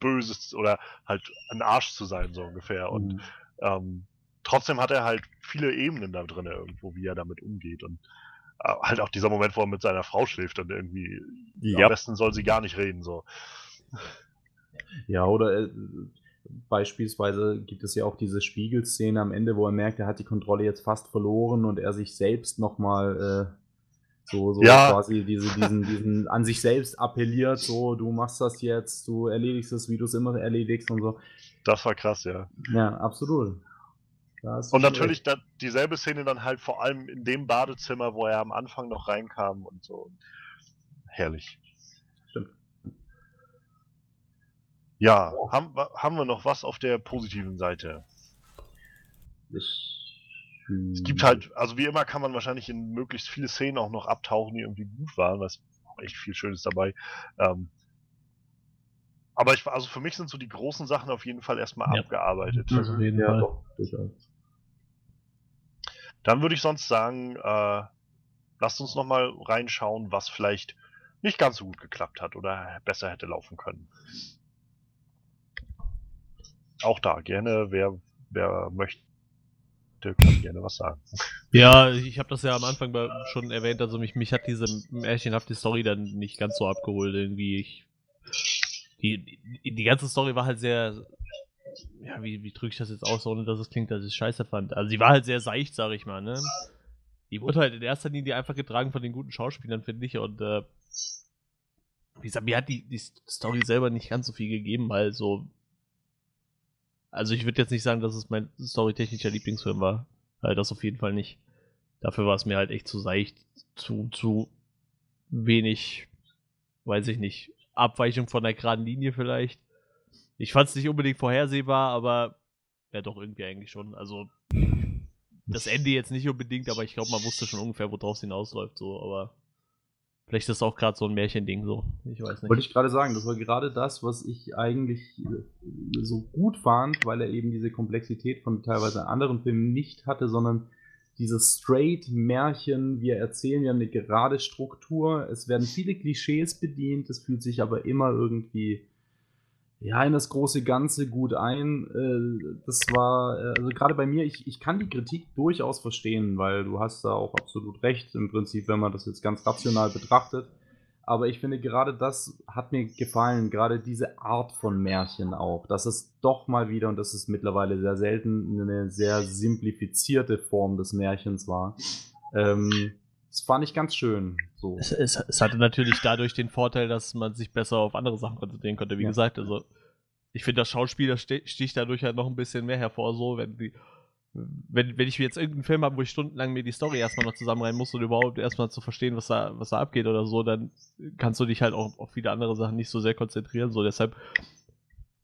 Böses oder halt ein Arsch zu sein, so ungefähr. Und Mhm. ähm, trotzdem hat er halt viele Ebenen da drin irgendwo, wie er damit umgeht. Und äh, halt auch dieser Moment, wo er mit seiner Frau schläft und irgendwie Ja. am besten soll sie gar nicht reden. So. Ja, oder äh, beispielsweise gibt es ja auch diese Spiegelszene am Ende, wo er merkt, er hat die Kontrolle jetzt fast verloren und er sich selbst nochmal äh, so, so Ja. quasi diese, diesen, diesen an sich selbst appelliert, so du machst das jetzt, du erledigst es, wie du es immer erledigst und so. Das war krass, ja. Ja, absolut. Und natürlich da, dieselbe Szene dann halt vor allem in dem Badezimmer, wo er am Anfang noch reinkam und so. Herrlich. Stimmt. Ja, haben, haben wir noch was auf der positiven Seite? Recht. Es gibt halt, also wie immer kann man wahrscheinlich in möglichst viele Szenen auch noch abtauchen, die irgendwie gut waren, was echt viel Schönes dabei. Ähm, aber ich, also für mich sind so die großen Sachen auf jeden Fall erstmal Ja. abgearbeitet. Auf jeden ja, Fall. doch, durchaus. Dann würde ich sonst sagen, äh, lasst uns nochmal reinschauen, was vielleicht nicht ganz so gut geklappt hat oder besser hätte laufen können. Auch da gerne, wer, wer möchte, kann gerne was sagen. (laughs) Ja, ich habe das ja am Anfang schon erwähnt, also mich, mich hat diese märchenhafte Story dann nicht ganz so abgeholt irgendwie. Ich, die, die, die ganze Story war halt sehr, ja, wie, wie drücke ich das jetzt aus, ohne dass es klingt, dass ich es scheiße fand. Also die war halt sehr seicht, sag ich mal, ne? Die wurde halt in erster Linie einfach getragen von den guten Schauspielern, finde ich, und äh, wie gesagt, mir hat die, die Story selber nicht ganz so viel gegeben, weil so. Also ich würde jetzt nicht sagen, dass es mein storytechnischer Lieblingsfilm war. Halt das auf jeden Fall nicht. Dafür war es mir halt echt zu seicht, zu, zu wenig, weiß ich nicht, Abweichung von der geraden Linie vielleicht. Ich fand es nicht unbedingt vorhersehbar, aber Ja, doch, irgendwie eigentlich schon. Also, das Ende jetzt nicht unbedingt, aber ich glaube, man wusste schon ungefähr, worauf es hinausläuft, so, aber vielleicht ist es auch gerade so ein Märchending, so. Ich weiß nicht. Wollte ich gerade sagen, das war gerade das, was ich eigentlich äh, so gut fand, weil er eben diese Komplexität von teilweise anderen Filmen nicht hatte, sondern dieses Straight-Märchen, wir erzählen ja eine gerade Struktur, es werden viele Klischees bedient, es fühlt sich aber immer irgendwie ja, in das große Ganze gut ein. Äh, das war, äh, also gerade bei mir, ich, ich kann die Kritik durchaus verstehen, weil du hast da auch absolut recht, im Prinzip, wenn man das jetzt ganz rational betrachtet. Aber ich finde, gerade das hat mir gefallen, gerade diese Art von Märchen auch. Das ist doch mal wieder, und das ist mittlerweile sehr selten, eine sehr simplifizierte Form des Märchens war. Ähm, das fand ich ganz schön. So. Es, es, es, hatte natürlich dadurch den Vorteil, dass man sich besser auf andere Sachen konzentrieren konnte. Wie ja. gesagt, also ich finde, das Schauspieler sticht dadurch halt noch ein bisschen mehr hervor, so, wenn die. Wenn, wenn ich jetzt irgendeinen Film habe, wo ich stundenlang mir die Story erstmal noch zusammenreihen muss und überhaupt erstmal zu verstehen, was da, was da abgeht oder so, dann kannst du dich halt auch auf viele andere Sachen nicht so sehr konzentrieren. So, deshalb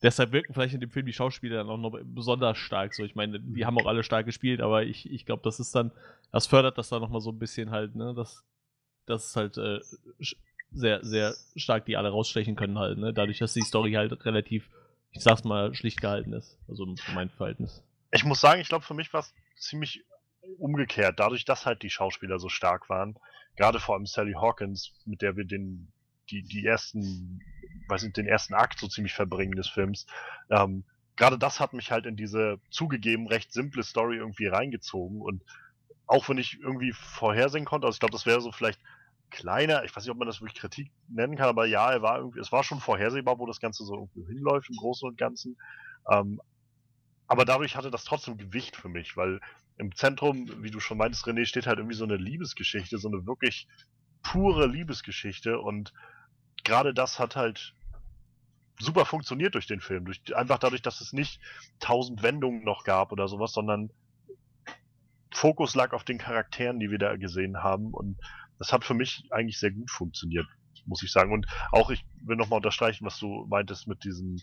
deshalb wirken vielleicht in dem Film die Schauspieler dann auch noch besonders stark. So, ich meine, die haben auch alle stark gespielt, aber ich, ich glaube, das ist dann, das fördert das dann nochmal so ein bisschen halt, ne, dass das ist halt äh, sehr, sehr stark die alle rausstechen können halt, ne, dadurch, dass die Story halt relativ, ich sag's mal, schlicht gehalten ist, also für mein Verhältnis. Ich muss sagen, ich glaube, für mich war es ziemlich umgekehrt, dadurch, dass halt die Schauspieler so stark waren, gerade vor allem Sally Hawkins, mit der wir den die, die ersten, weiß nicht, den ersten Akt so ziemlich verbringen des Films. Ähm, Gerade das hat mich halt in diese zugegeben recht simple Story irgendwie reingezogen und auch wenn ich irgendwie vorhersehen konnte, also ich glaube, das wäre so vielleicht kleiner, ich weiß nicht, ob man das wirklich Kritik nennen kann, aber ja, er war irgendwie, es war schon vorhersehbar, wo das Ganze so irgendwie hinläuft im Großen und Ganzen. Ähm, aber dadurch hatte das trotzdem Gewicht für mich, weil im Zentrum, wie du schon meintest, René, steht halt irgendwie so eine Liebesgeschichte, so eine wirklich pure Liebesgeschichte und gerade das hat halt super funktioniert durch den Film. Durch, einfach dadurch, dass es nicht tausend Wendungen noch gab oder sowas, sondern Fokus lag auf den Charakteren, die wir da gesehen haben. Und das hat für mich eigentlich sehr gut funktioniert, muss ich sagen. Und auch ich will nochmal unterstreichen, was du meintest mit diesen,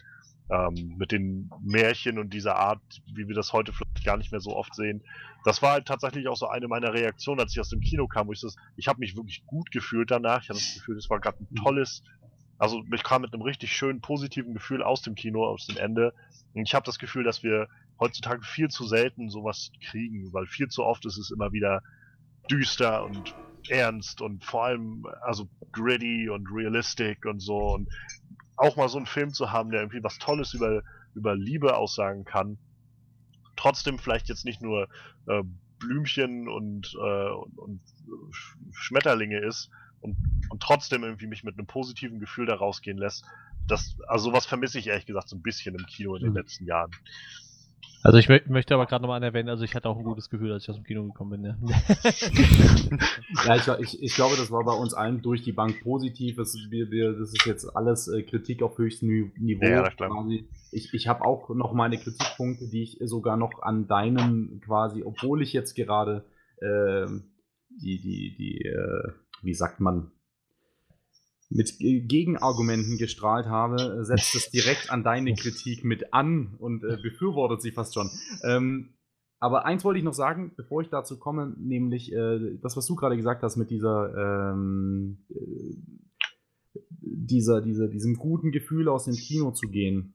ähm, mit den Märchen und dieser Art, wie wir das heute vielleicht gar nicht mehr so oft sehen. Das war halt tatsächlich auch so eine meiner Reaktionen, als ich aus dem Kino kam, wo ich das, ich habe mich wirklich gut gefühlt danach. Ich hatte das Gefühl, das war gerade ein tolles, also ich kam mit einem richtig schönen positiven Gefühl aus dem Kino, aus dem Ende. Und ich habe das Gefühl, dass wir heutzutage viel zu selten sowas kriegen, weil viel zu oft ist es immer wieder düster und ernst und vor allem also gritty und realistic und so und auch mal so einen Film zu haben, der irgendwie was Tolles über über Liebe aussagen kann, trotzdem vielleicht jetzt nicht nur äh, Blümchen und, äh, und, und Schmetterlinge ist und, und trotzdem irgendwie mich mit einem positiven Gefühl da rausgehen lässt. Das, also sowas vermisse ich ehrlich gesagt so ein bisschen im Kino in den mhm. letzten Jahren. Also ich möchte aber gerade nochmal erwähnen, also ich hatte auch ein gutes Gefühl, als ich aus dem Kino gekommen bin. Ja, (laughs) ja ich, ich, ich, glaube, das war bei uns allen durch die Bank positiv. Das, wir, wir, das ist jetzt alles äh, Kritik auf höchstem Niveau. Ja, quasi. Ich, ich habe auch noch meine Kritikpunkte, die ich sogar noch an deinem quasi, obwohl ich jetzt gerade äh, die, die, die, äh, wie sagt man, mit Gegenargumenten gestrahlt habe, setzt es direkt an deine Kritik mit an und äh, befürwortet sie fast schon. Ähm, aber eins wollte ich noch sagen, bevor ich dazu komme, nämlich äh, das, was du gerade gesagt hast mit dieser, ähm, äh, dieser, dieser, diesem guten Gefühl aus dem Kino zu gehen.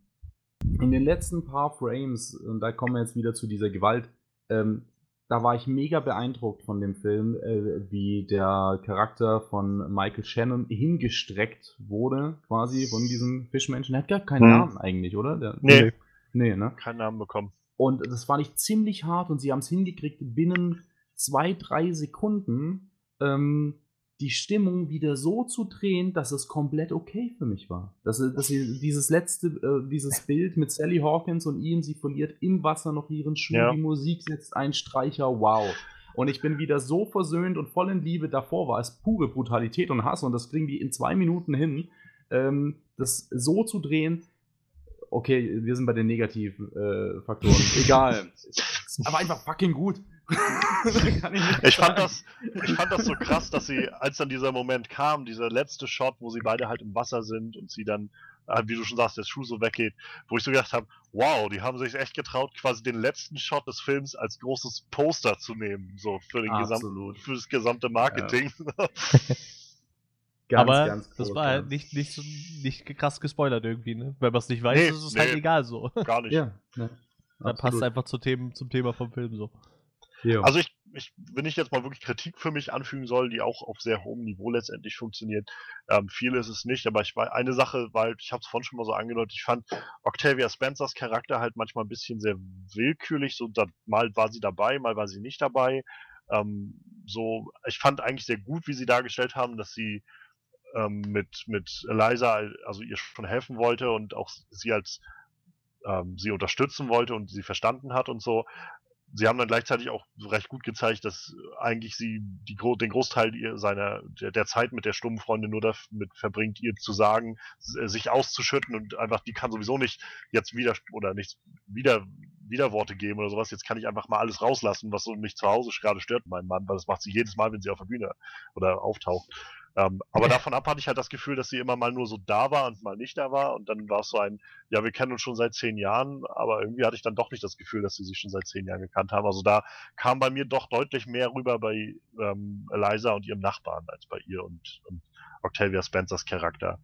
In den letzten paar Frames, und da kommen wir jetzt wieder zu dieser Gewalt, ähm, da war ich mega beeindruckt von dem Film, äh, wie der Charakter von Michael Shannon hingestreckt wurde, quasi von diesem Fischmenschen. Er hat gar keinen hm. Namen eigentlich, oder? Der, nee. Nee, ne? Keinen Namen bekommen. Und das fand ich ziemlich hart und sie haben es hingekriegt, binnen zwei, drei Sekunden ähm, die Stimmung wieder so zu drehen, dass es komplett okay für mich war. Dass, dass sie dieses letzte, äh, dieses (laughs) Bild mit Sally Hawkins und ihm, sie verliert im Wasser noch ihren Schuh, ja. die Musik setzt ein Streicher, wow. Und ich bin wieder so versöhnt und voll in Liebe. Davor war es pure Brutalität und Hass und das kriegen die in zwei Minuten hin. Ähm, das so zu drehen, okay, wir sind bei den negativen äh, Faktoren. (laughs) Egal. Aber einfach fucking gut. Ich fand, das, ich fand das so krass, dass sie, als dann dieser Moment kam, dieser letzte Shot, wo sie beide halt im Wasser sind und sie dann, äh, wie du schon sagst, der Schuh so weggeht, wo ich so gedacht habe, wow, die haben sich echt getraut, quasi den letzten Shot des Films als großes Poster zu nehmen, so für den gesamten, für das gesamte Marketing. (laughs) Ganz, aber ganz das war ja. halt nicht, nicht, so, nicht krass gespoilert irgendwie, ne? Wenn man es nicht weiß, Nee, ist es halt nee. egal so. Gar nicht. Ja, ne. Dann passt einfach zu Themen, zum Thema vom Film so. Ja. Also ich, ich, wenn ich jetzt mal wirklich Kritik für mich anfügen soll, die auch auf sehr hohem Niveau letztendlich funktioniert, ähm, viel ist es nicht, aber ich war eine Sache, weil ich habe es vorhin schon mal so angedeutet, ich fand Octavia Spencers Charakter halt manchmal ein bisschen sehr willkürlich, so da, mal war sie dabei, mal war sie nicht dabei. Ähm, so, ich fand eigentlich sehr gut, wie sie dargestellt haben, dass sie ähm, mit mit Eliza, also ihr schon helfen wollte und auch sie als ähm, sie unterstützen wollte und sie verstanden hat und so sie haben dann gleichzeitig auch recht gut gezeigt, dass eigentlich sie die, den Großteil seiner der, der Zeit mit der stummen Freundin nur damit verbringt, ihr zu sagen, äh, sich auszuschütten und einfach die kann sowieso nicht jetzt wieder oder nicht wieder Widerworte geben oder sowas. Jetzt kann ich einfach mal alles rauslassen, was so mich zu Hause gerade stört, mein Mann, weil das macht sie jedes Mal, wenn sie auf der Bühne oder auftaucht. Ähm, aber davon ab hatte ich halt das Gefühl, dass sie immer mal nur so da war und mal nicht da war. Und dann war es so ein, ja, wir kennen uns schon seit zehn Jahren, aber irgendwie hatte ich dann doch nicht das Gefühl, dass sie sich schon seit zehn Jahren gekannt haben. Also da kam bei mir doch deutlich mehr rüber bei ähm, Eliza und ihrem Nachbarn als bei ihr und, und Octavia Spencers Charakter.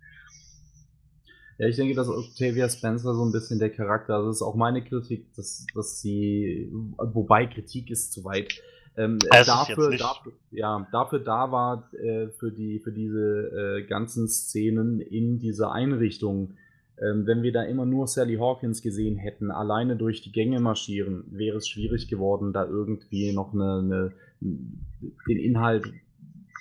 Ja, ich denke, dass Octavia Spencer so ein bisschen der Charakter, also das ist auch meine Kritik, dass, dass sie, wobei Kritik ist zu weit, ähm, dafür, dafür, ja, dafür da war äh, für die für diese äh, ganzen Szenen in dieser Einrichtung. Ähm, wenn wir da immer nur Sally Hawkins gesehen hätten, alleine durch die Gänge marschieren, wäre es schwierig geworden, da irgendwie noch eine, eine, den Inhalt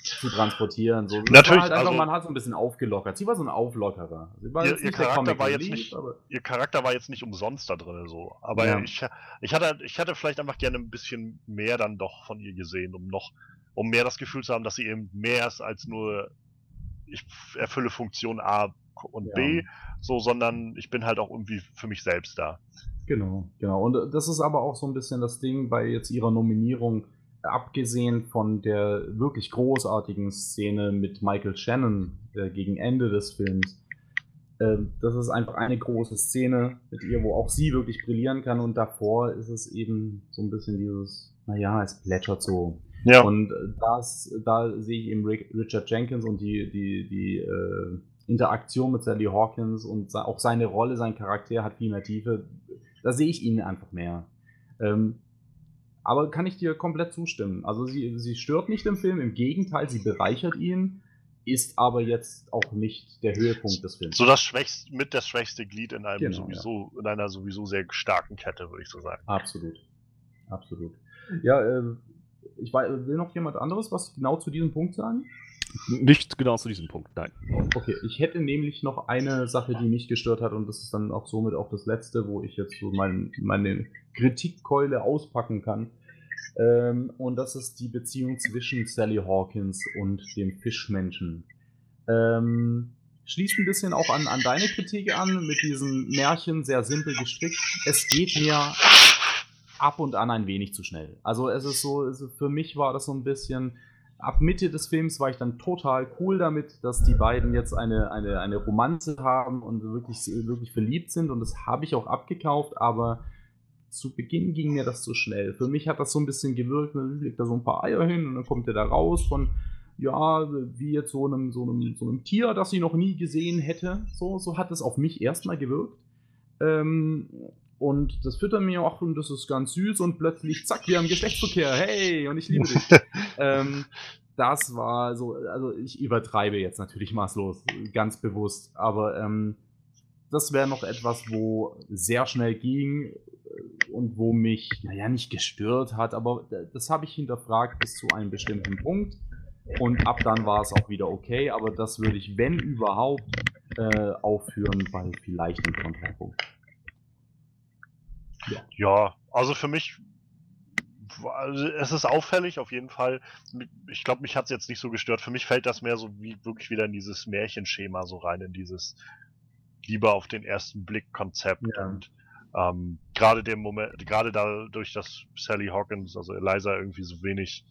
zu transportieren. So, Natürlich, halt einfach, also- man hat so ein bisschen aufgelockert. Sie war so ein Auflockerer. Ihr- Charakter war jetzt nicht- aber Ihr Charakter war jetzt nicht umsonst da drin so. Aber Ja. ich, ich, hatte, ich hätte vielleicht einfach gerne ein bisschen mehr dann doch von ihr gesehen, um noch, um mehr das Gefühl zu haben, dass sie eben mehr ist als nur ich erfülle Funktion A und Ja. B, so, sondern ich bin halt auch irgendwie für mich selbst da. Genau, genau. Und äh, das ist aber auch so ein bisschen das Ding bei jetzt ihrer Nominierung, abgesehen von der wirklich großartigen Szene mit Michael Shannon äh, gegen Ende des Films. Äh, das ist einfach eine große Szene mit ihr, wo auch sie wirklich brillieren kann. Und davor ist es eben so ein bisschen dieses, naja, es plätschert so. Ja, Und äh, das, da sehe ich eben Richard Jenkins und die, die, die äh, Interaktion mit Sally Hawkins und auch seine Rolle, sein Charakter hat viel mehr Tiefe. Da sehe ich ihn einfach mehr. Ähm, aber kann ich dir komplett zustimmen. Also sie, sie stört nicht im Film, im Gegenteil, sie bereichert ihn, ist aber jetzt auch nicht der Höhepunkt des Films. so das schwächste, mit das schwächste Glied in einem Genau, sowieso, in einer sowieso sehr starken Kette, würde ich so sagen. Absolut. Absolut. Ja, äh, ich will noch jemand anderes was genau zu diesem Punkt sagen? Nicht genau zu diesem Punkt, nein. Okay, ich hätte nämlich noch eine Sache, die mich gestört hat, und das ist dann auch somit auch das letzte, wo ich jetzt so mein, meine Kritikkeule auspacken kann. Ähm, und das ist die Beziehung zwischen Sally Hawkins und dem Fischmenschen. Ähm, schließt ein bisschen auch an, an deine Kritik an, mit diesem Märchen sehr simpel gestrickt. Es geht mir ab und an ein wenig zu schnell. Also es ist so, für mich war das so ein bisschen, ab Mitte des Films war ich dann total cool damit, dass die beiden jetzt eine, eine, eine Romanze haben und wirklich, wirklich verliebt sind und das habe ich auch abgekauft, aber zu Beginn ging mir das zu schnell. Für mich hat das so ein bisschen gewirkt, man legt da so ein paar Eier hin und dann kommt er da raus von, ja, wie jetzt so einem, so einem, so einem Tier, das sie noch nie gesehen hätte. So, so hat es auf mich erstmal gewirkt. Ähm, und das füttert mir auch und das ist ganz süß und plötzlich, zack, wir haben Geschlechtsverkehr, hey, und ich liebe dich. (laughs) ähm, das war so, also ich übertreibe jetzt natürlich maßlos, ganz bewusst, aber ähm, das wäre noch etwas, wo sehr schnell ging äh, und wo mich, naja, nicht gestört hat, aber das habe ich hinterfragt bis zu einem bestimmten Punkt. Und ab dann war es auch wieder okay, aber das würde ich, wenn überhaupt, äh, aufführen bei vielleicht einem Kontrapunkt. Ja, also für mich, also es ist auffällig auf jeden Fall. Ich glaube, mich hat es jetzt nicht so gestört. Für mich fällt das mehr so wie wirklich wieder in dieses Märchenschema so rein, in dieses lieber auf den ersten Blick Konzept. Ja. Und ähm, gerade dem Moment, gerade dadurch, dass Sally Hawkins, also Eliza, irgendwie so wenig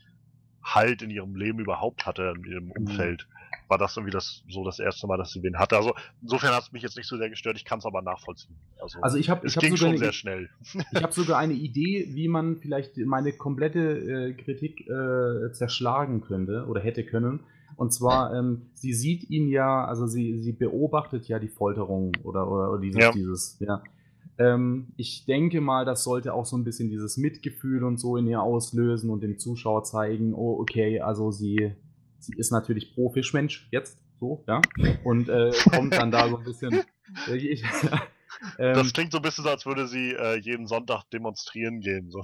Halt in ihrem Leben überhaupt hatte, in ihrem Umfeld, war das irgendwie das so das erste Mal, dass sie wen hatte. Also insofern hat es mich jetzt nicht so sehr gestört, ich kann es aber nachvollziehen. Also, Also ich habe ich hab sogar, schon eine, sehr schnell. ich hab (laughs) sogar eine Idee, wie man vielleicht meine komplette äh, Kritik äh, zerschlagen könnte oder hätte können. Und zwar, ähm, sie sieht ihn ja, also sie, sie beobachtet ja die Folterung oder, oder, oder dieses, Ja. dieses, ja. Ähm, ich denke mal, das sollte auch so ein bisschen dieses Mitgefühl und so in ihr auslösen und dem Zuschauer zeigen, oh, okay, also sie, sie ist natürlich pro Fischmensch jetzt, so, ja. Und äh, (laughs) kommt dann da so ein bisschen. Äh, ich, (laughs) ähm, Das klingt so ein bisschen so, als würde sie äh, jeden Sonntag demonstrieren gehen. So.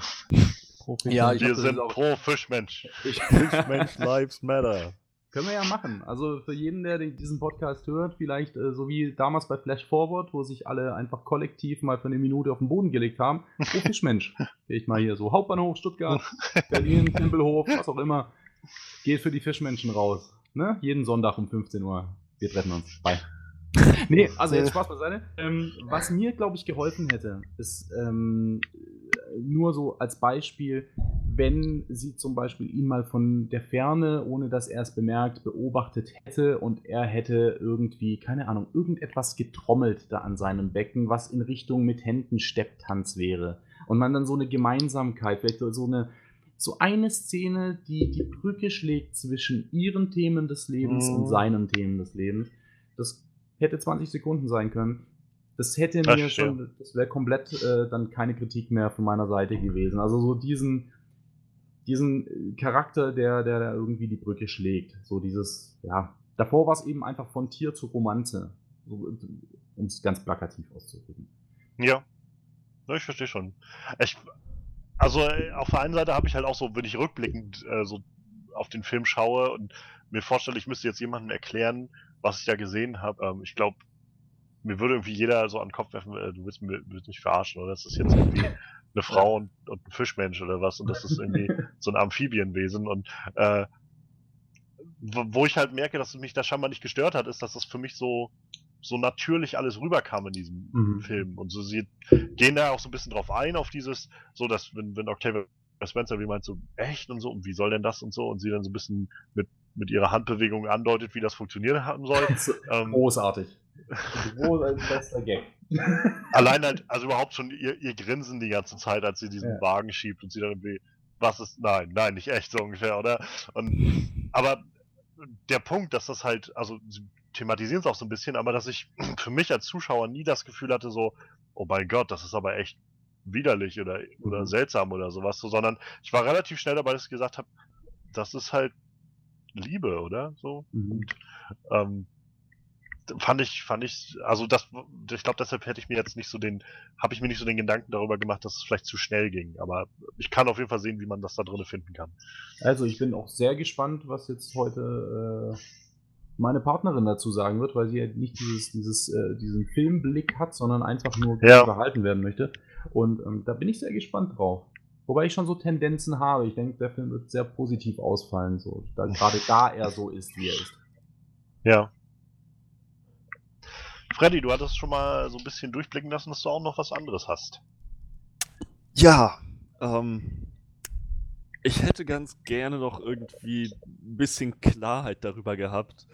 Ja, ich Wir sind pro Fischmensch. ich, Fischmensch Lives Matter. Können wir ja machen. Also für jeden, der den- diesen Podcast hört, vielleicht äh, so wie damals bei Flash Forward, wo sich alle einfach kollektiv mal für eine Minute auf den Boden gelegt haben. Oh, Fischmensch. (laughs) Gehe ich mal hier so Hauptbahnhof, Stuttgart, Berlin, Tempelhof, was auch immer. Geht für die Fischmenschen raus. Ne? Jeden Sonntag um 15 Uhr. Wir treffen uns. Bye. (laughs) Nee, also jetzt Spaß beiseite. Ähm, was mir, glaube ich, geholfen hätte, ist ähm, nur so als Beispiel, wenn sie zum Beispiel ihn mal von der Ferne, ohne dass er es bemerkt, beobachtet hätte und er hätte irgendwie, keine Ahnung, irgendetwas getrommelt da an seinem Becken, was in Richtung mit Händen Stepptanz wäre. Und man dann so eine Gemeinsamkeit, vielleicht so eine, so eine Szene, die die Brücke schlägt zwischen ihren Themen des Lebens Mhm. und seinen Themen des Lebens. Das hätte 20 Sekunden sein können. Das hätte Das mir stimmt. schon, das wäre komplett äh, dann keine Kritik mehr von meiner Seite gewesen. Also so diesen, diesen äh, Charakter, der, der da irgendwie die Brücke schlägt. So dieses, ja, davor war es eben einfach von Tier zu Romanze. So, um es ganz plakativ auszudrücken. Ja. ja ich verstehe schon. Ich, also äh, auf der einen Seite habe ich halt auch so, wenn ich rückblickend äh, so auf den Film schaue und mir vorstelle, ich müsste jetzt jemandem erklären, was ich da gesehen habe. Ähm, ich glaube, mir würde irgendwie jeder so an den Kopf werfen, äh, du willst, mir- willst mich verarschen, oder? Das ist jetzt irgendwie eine Frau und, und ein Fischmensch oder was und das ist irgendwie (laughs) so ein Amphibienwesen und äh, wo wo ich halt merke, dass es mich da scheinbar nicht gestört hat, ist, dass das für mich so so natürlich alles rüberkam in diesem Mhm. Film und so sie gehen da auch so ein bisschen drauf ein auf dieses so dass wenn wenn Octavia Spencer wie meint so echt und so und wie soll denn das und so und sie dann so ein bisschen mit mit ihrer Handbewegung andeutet, wie das funktionieren haben soll. (laughs) So, Ähm, Großartig. (laughs) Groß bester Gag. (laughs) Allein halt, also überhaupt schon ihr, ihr Grinsen die ganze Zeit, als sie diesen Ja. Wagen schiebt und sie dann irgendwie, was ist, nein, nein, nicht echt so ungefähr, oder? Und, aber der Punkt, dass das halt, also sie thematisieren es auch so ein bisschen, aber dass ich (clears throat) für mich als Zuschauer nie das Gefühl hatte, so, oh mein Gott, das ist aber echt widerlich oder, oder Mhm. seltsam oder sowas, so, sondern ich war relativ schnell dabei, dass ich gesagt habe, das ist halt Liebe, oder? So. Mhm. Ähm, fand ich, fand ich, also das, ich glaube, deshalb hätte ich mir jetzt nicht so den, habe ich mir nicht so den Gedanken darüber gemacht, dass es vielleicht zu schnell ging. Aber ich kann auf jeden Fall sehen, wie man das da drin finden kann. Also ich bin auch sehr gespannt, was jetzt heute äh, meine Partnerin dazu sagen wird, weil sie ja nicht dieses, dieses, äh, diesen Filmblick hat, sondern einfach nur Ja. unterhalten werden möchte. Und ähm, da bin ich sehr gespannt drauf. Wobei ich schon so Tendenzen habe. Ich denke, der Film wird sehr positiv ausfallen, so da, gerade da er so ist, wie er ist. Ja. Freddy, du hattest schon mal so ein bisschen durchblicken lassen, dass du auch noch was anderes hast. Ja, ähm, ich hätte ganz gerne noch irgendwie ein bisschen Klarheit darüber gehabt,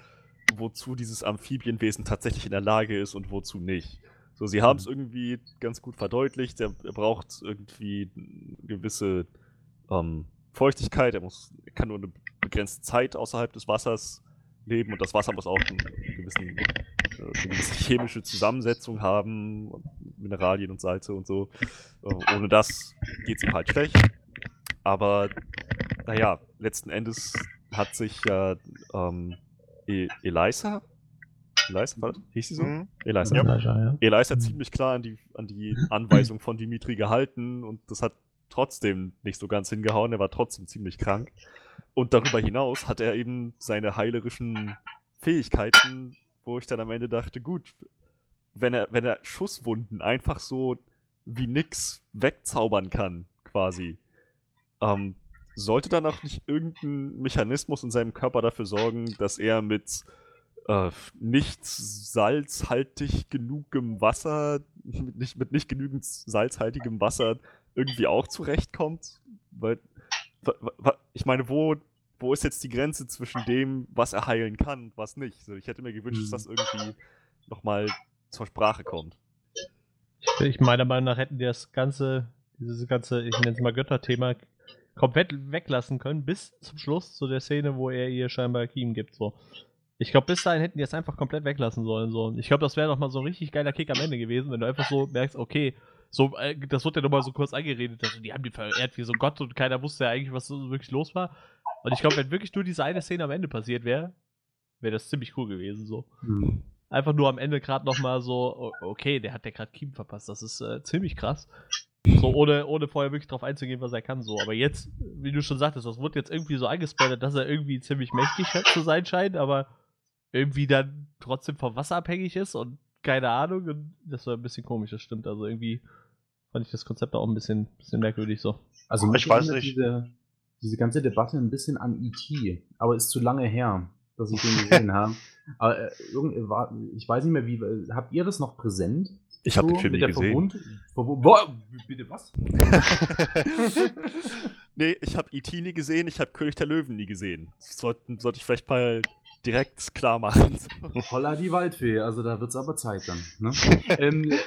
wozu dieses Amphibienwesen tatsächlich in der Lage ist und wozu nicht. So, sie haben es irgendwie ganz gut verdeutlicht. Er, er braucht irgendwie eine gewisse ähm, Feuchtigkeit. Er muss, er kann nur eine begrenzte Zeit außerhalb des Wassers leben und das Wasser muss auch einen gewissen, äh, eine gewisse chemische Zusammensetzung haben, Mineralien und Salze und so. Äh, ohne das geht es ihm halt schlecht. Aber naja, letzten Endes hat sich ja ähm, e Elisa, Elisa, war das? hieß sie so? Mhm. Elisa. Ja. ja. Elisa hat ziemlich klar an die, an die Anweisung von Dimitri gehalten und das hat trotzdem nicht so ganz hingehauen. Er war trotzdem ziemlich krank. Und darüber hinaus hat er eben seine heilerischen Fähigkeiten, wo ich dann am Ende dachte, gut, wenn er, wenn er Schusswunden einfach so wie nix wegzaubern kann, quasi, ähm, sollte dann auch nicht irgendein Mechanismus in seinem Körper dafür sorgen, dass er mit äh, nicht salzhaltig genugem Wasser mit nicht, mit nicht genügend salzhaltigem Wasser irgendwie auch zurechtkommt. Weil, ich meine, wo, wo ist jetzt die Grenze zwischen dem, was er heilen kann und was nicht? So, ich hätte mir gewünscht, dass das irgendwie nochmal zur Sprache kommt. Ich meiner Meinung nach hätten die das ganze, dieses ganze, ich nenne es mal Götterthema, komplett weglassen können, bis zum Schluss zu der Szene, wo er ihr scheinbar Kiem gibt. So. Ich glaube, bis dahin hätten die das einfach komplett weglassen sollen. So. Ich glaube, das wäre doch mal so ein richtig geiler Kick am Ende gewesen, wenn du einfach so merkst, okay, so, äh, das wird ja nochmal so kurz angeredet, dass die haben die verehrt wie so ein Gott und keiner wusste ja eigentlich, was so wirklich los war. Und ich glaube, wenn wirklich nur diese eine Szene am Ende passiert wäre, wäre das ziemlich cool gewesen. So. Hm. Einfach nur am Ende gerade nochmal so, okay, der hat ja gerade Kiem verpasst. Das ist äh, ziemlich krass. So, ohne, ohne vorher wirklich drauf einzugehen, was er kann. So, aber jetzt, wie du schon sagtest, das wurde jetzt irgendwie so angespoilert, dass er irgendwie ziemlich mächtig zu sein scheint, aber irgendwie dann trotzdem vom Wasser abhängig ist und keine Ahnung. Und das war ein bisschen komisch, das stimmt. Also irgendwie fand ich das Konzept auch ein bisschen, bisschen merkwürdig so. Also Ich weiß nicht. Diese, diese ganze Debatte ein bisschen an E.T., aber ist zu lange her, dass ich den gesehen (laughs) habe. Aber äh, irgend, war, ich weiß nicht mehr, wie. Habt ihr das noch präsent? Ich habe So, den Film nie gesehen. Boah, bitte was? (laughs) nee, ich habe E.T. nie gesehen, ich habe König der Löwen nie gesehen. Das sollten, sollte ich vielleicht mal direkt klar machen. Holla die Waldfee, also da wird es aber Zeit dann. Ne? (laughs) ähm, äh,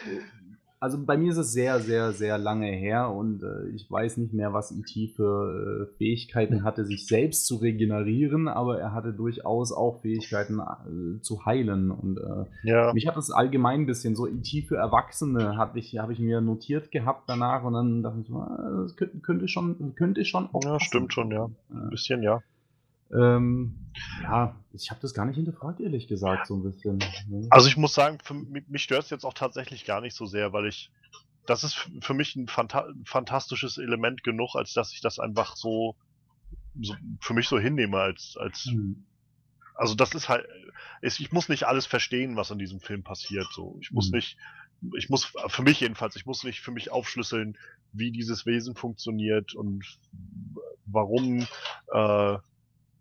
also bei mir ist es sehr, sehr, sehr lange her und äh, ich weiß nicht mehr, was E.T. für äh, Fähigkeiten hatte, sich selbst zu regenerieren, aber er hatte durchaus auch Fähigkeiten äh, zu heilen und äh, ja. mich hat das allgemein ein bisschen so IT für Erwachsene hatte ich, habe ich mir notiert gehabt danach und dann dachte ich so, ah, das könnte, könnte schon, könnte schon auch Ja, passen. stimmt schon, ja. Ein bisschen, ja. Ähm, ja, ich habe das gar nicht hinterfragt, ehrlich gesagt, so ein bisschen. ne? Also ich muss sagen, für, mich stört es jetzt auch tatsächlich gar nicht so sehr, weil ich, das ist für mich ein phanta fantastisches Element genug, als dass ich das einfach so, so für mich so hinnehme als, als, Hm. also das ist halt, ist, ich muss nicht alles verstehen, was in diesem Film passiert, so. Ich muss Mhm. nicht, ich muss, für mich jedenfalls, ich muss nicht für mich aufschlüsseln, wie dieses Wesen funktioniert und warum, äh,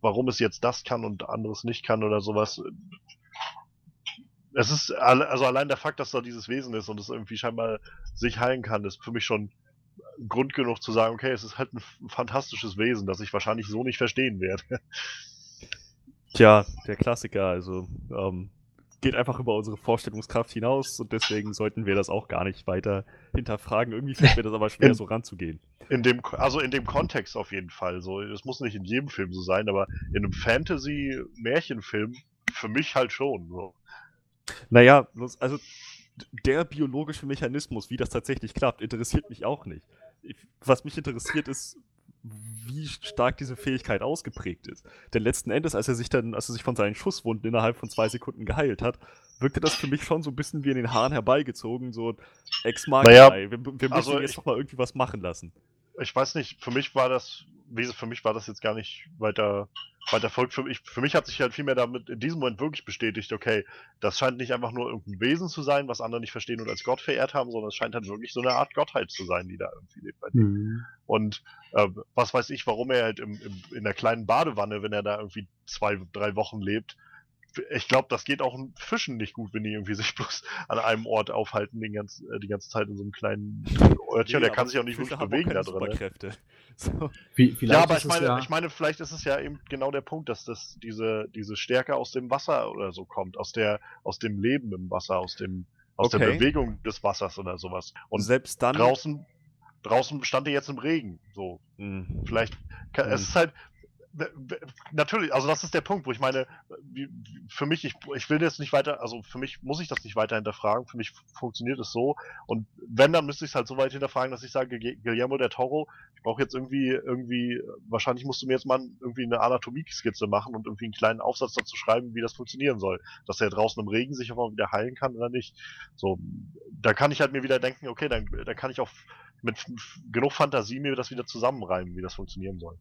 warum es jetzt das kann und anderes nicht kann oder sowas. Es ist, also allein der Fakt, dass da dieses Wesen ist und es irgendwie scheinbar sich heilen kann, ist für mich schon Grund genug zu sagen, okay, es ist halt ein fantastisches Wesen, das ich wahrscheinlich so nicht verstehen werde. Tja, der Klassiker, also ähm, geht einfach über unsere Vorstellungskraft hinaus und deswegen sollten wir das auch gar nicht weiter hinterfragen. Irgendwie fällt mir das aber schwer, In- so ranzugehen. In dem, also in dem Kontext auf jeden Fall. So, es muss nicht in jedem Film so sein, aber in einem Fantasy-Märchenfilm für mich halt schon. So. Naja, also der biologische Mechanismus, wie das tatsächlich klappt, interessiert mich auch nicht. Ich, was mich interessiert ist, wie stark diese Fähigkeit ausgeprägt ist. Denn letzten Endes, als er sich dann, als er sich von seinen Schusswunden innerhalb von zwei Sekunden geheilt hat, wirkte das für mich schon so ein bisschen wie in den Haaren herbeigezogen, so ex Naja, wir, wir müssen also jetzt ich- doch mal irgendwie was machen lassen. Ich weiß nicht, für mich war das, für mich war das jetzt gar nicht weiter, weiter folgt. Für mich, für mich hat sich halt vielmehr damit in diesem Moment wirklich bestätigt, okay, das scheint nicht einfach nur irgendein Wesen zu sein, was andere nicht verstehen und als Gott verehrt haben, sondern es scheint halt wirklich so eine Art Gottheit zu sein, die da irgendwie lebt bei dem. Hm. Und äh, was weiß ich, warum er halt im, im, in der kleinen Badewanne, wenn er da irgendwie zwei, drei Wochen lebt, ich glaube, das geht auch Fischen nicht gut, wenn die irgendwie sich (laughs) bloß an einem Ort aufhalten, den ganz, äh, die ganze Zeit in so einem kleinen (laughs) Örtchen. der Nee, kann aber sich auch nicht Fische wirklich bewegen da drin. ne? Superkräfte. (laughs) So. Ja, aber ist ich es meine, ja, ich meine, vielleicht ist es ja eben genau der Punkt, dass das diese, diese Stärke aus dem Wasser oder so kommt, aus der, aus dem Leben im Wasser, aus dem, aus der Okay. Bewegung des Wassers oder sowas. Und selbst dann. draußen, draußen stand er jetzt im Regen. So, Hm. vielleicht, kann, es Mhm. ist halt, natürlich, also das ist der Punkt, wo ich meine, für mich, ich, ich will das nicht weiter, also für mich muss ich das nicht weiter hinterfragen, für mich funktioniert es so und wenn, dann müsste ich es halt so weit hinterfragen, dass ich sage, Gu- Guillermo del Toro, ich brauche jetzt irgendwie, irgendwie, wahrscheinlich musst du mir jetzt mal irgendwie eine Anatomie-Skizze machen und irgendwie einen kleinen Aufsatz dazu schreiben, wie das funktionieren soll, dass er draußen im Regen sich mal wieder heilen kann oder nicht. So, da kann ich halt mir wieder denken, okay, dann, dann kann ich auch mit genug Fantasie mir das wieder zusammenreimen, wie das funktionieren soll.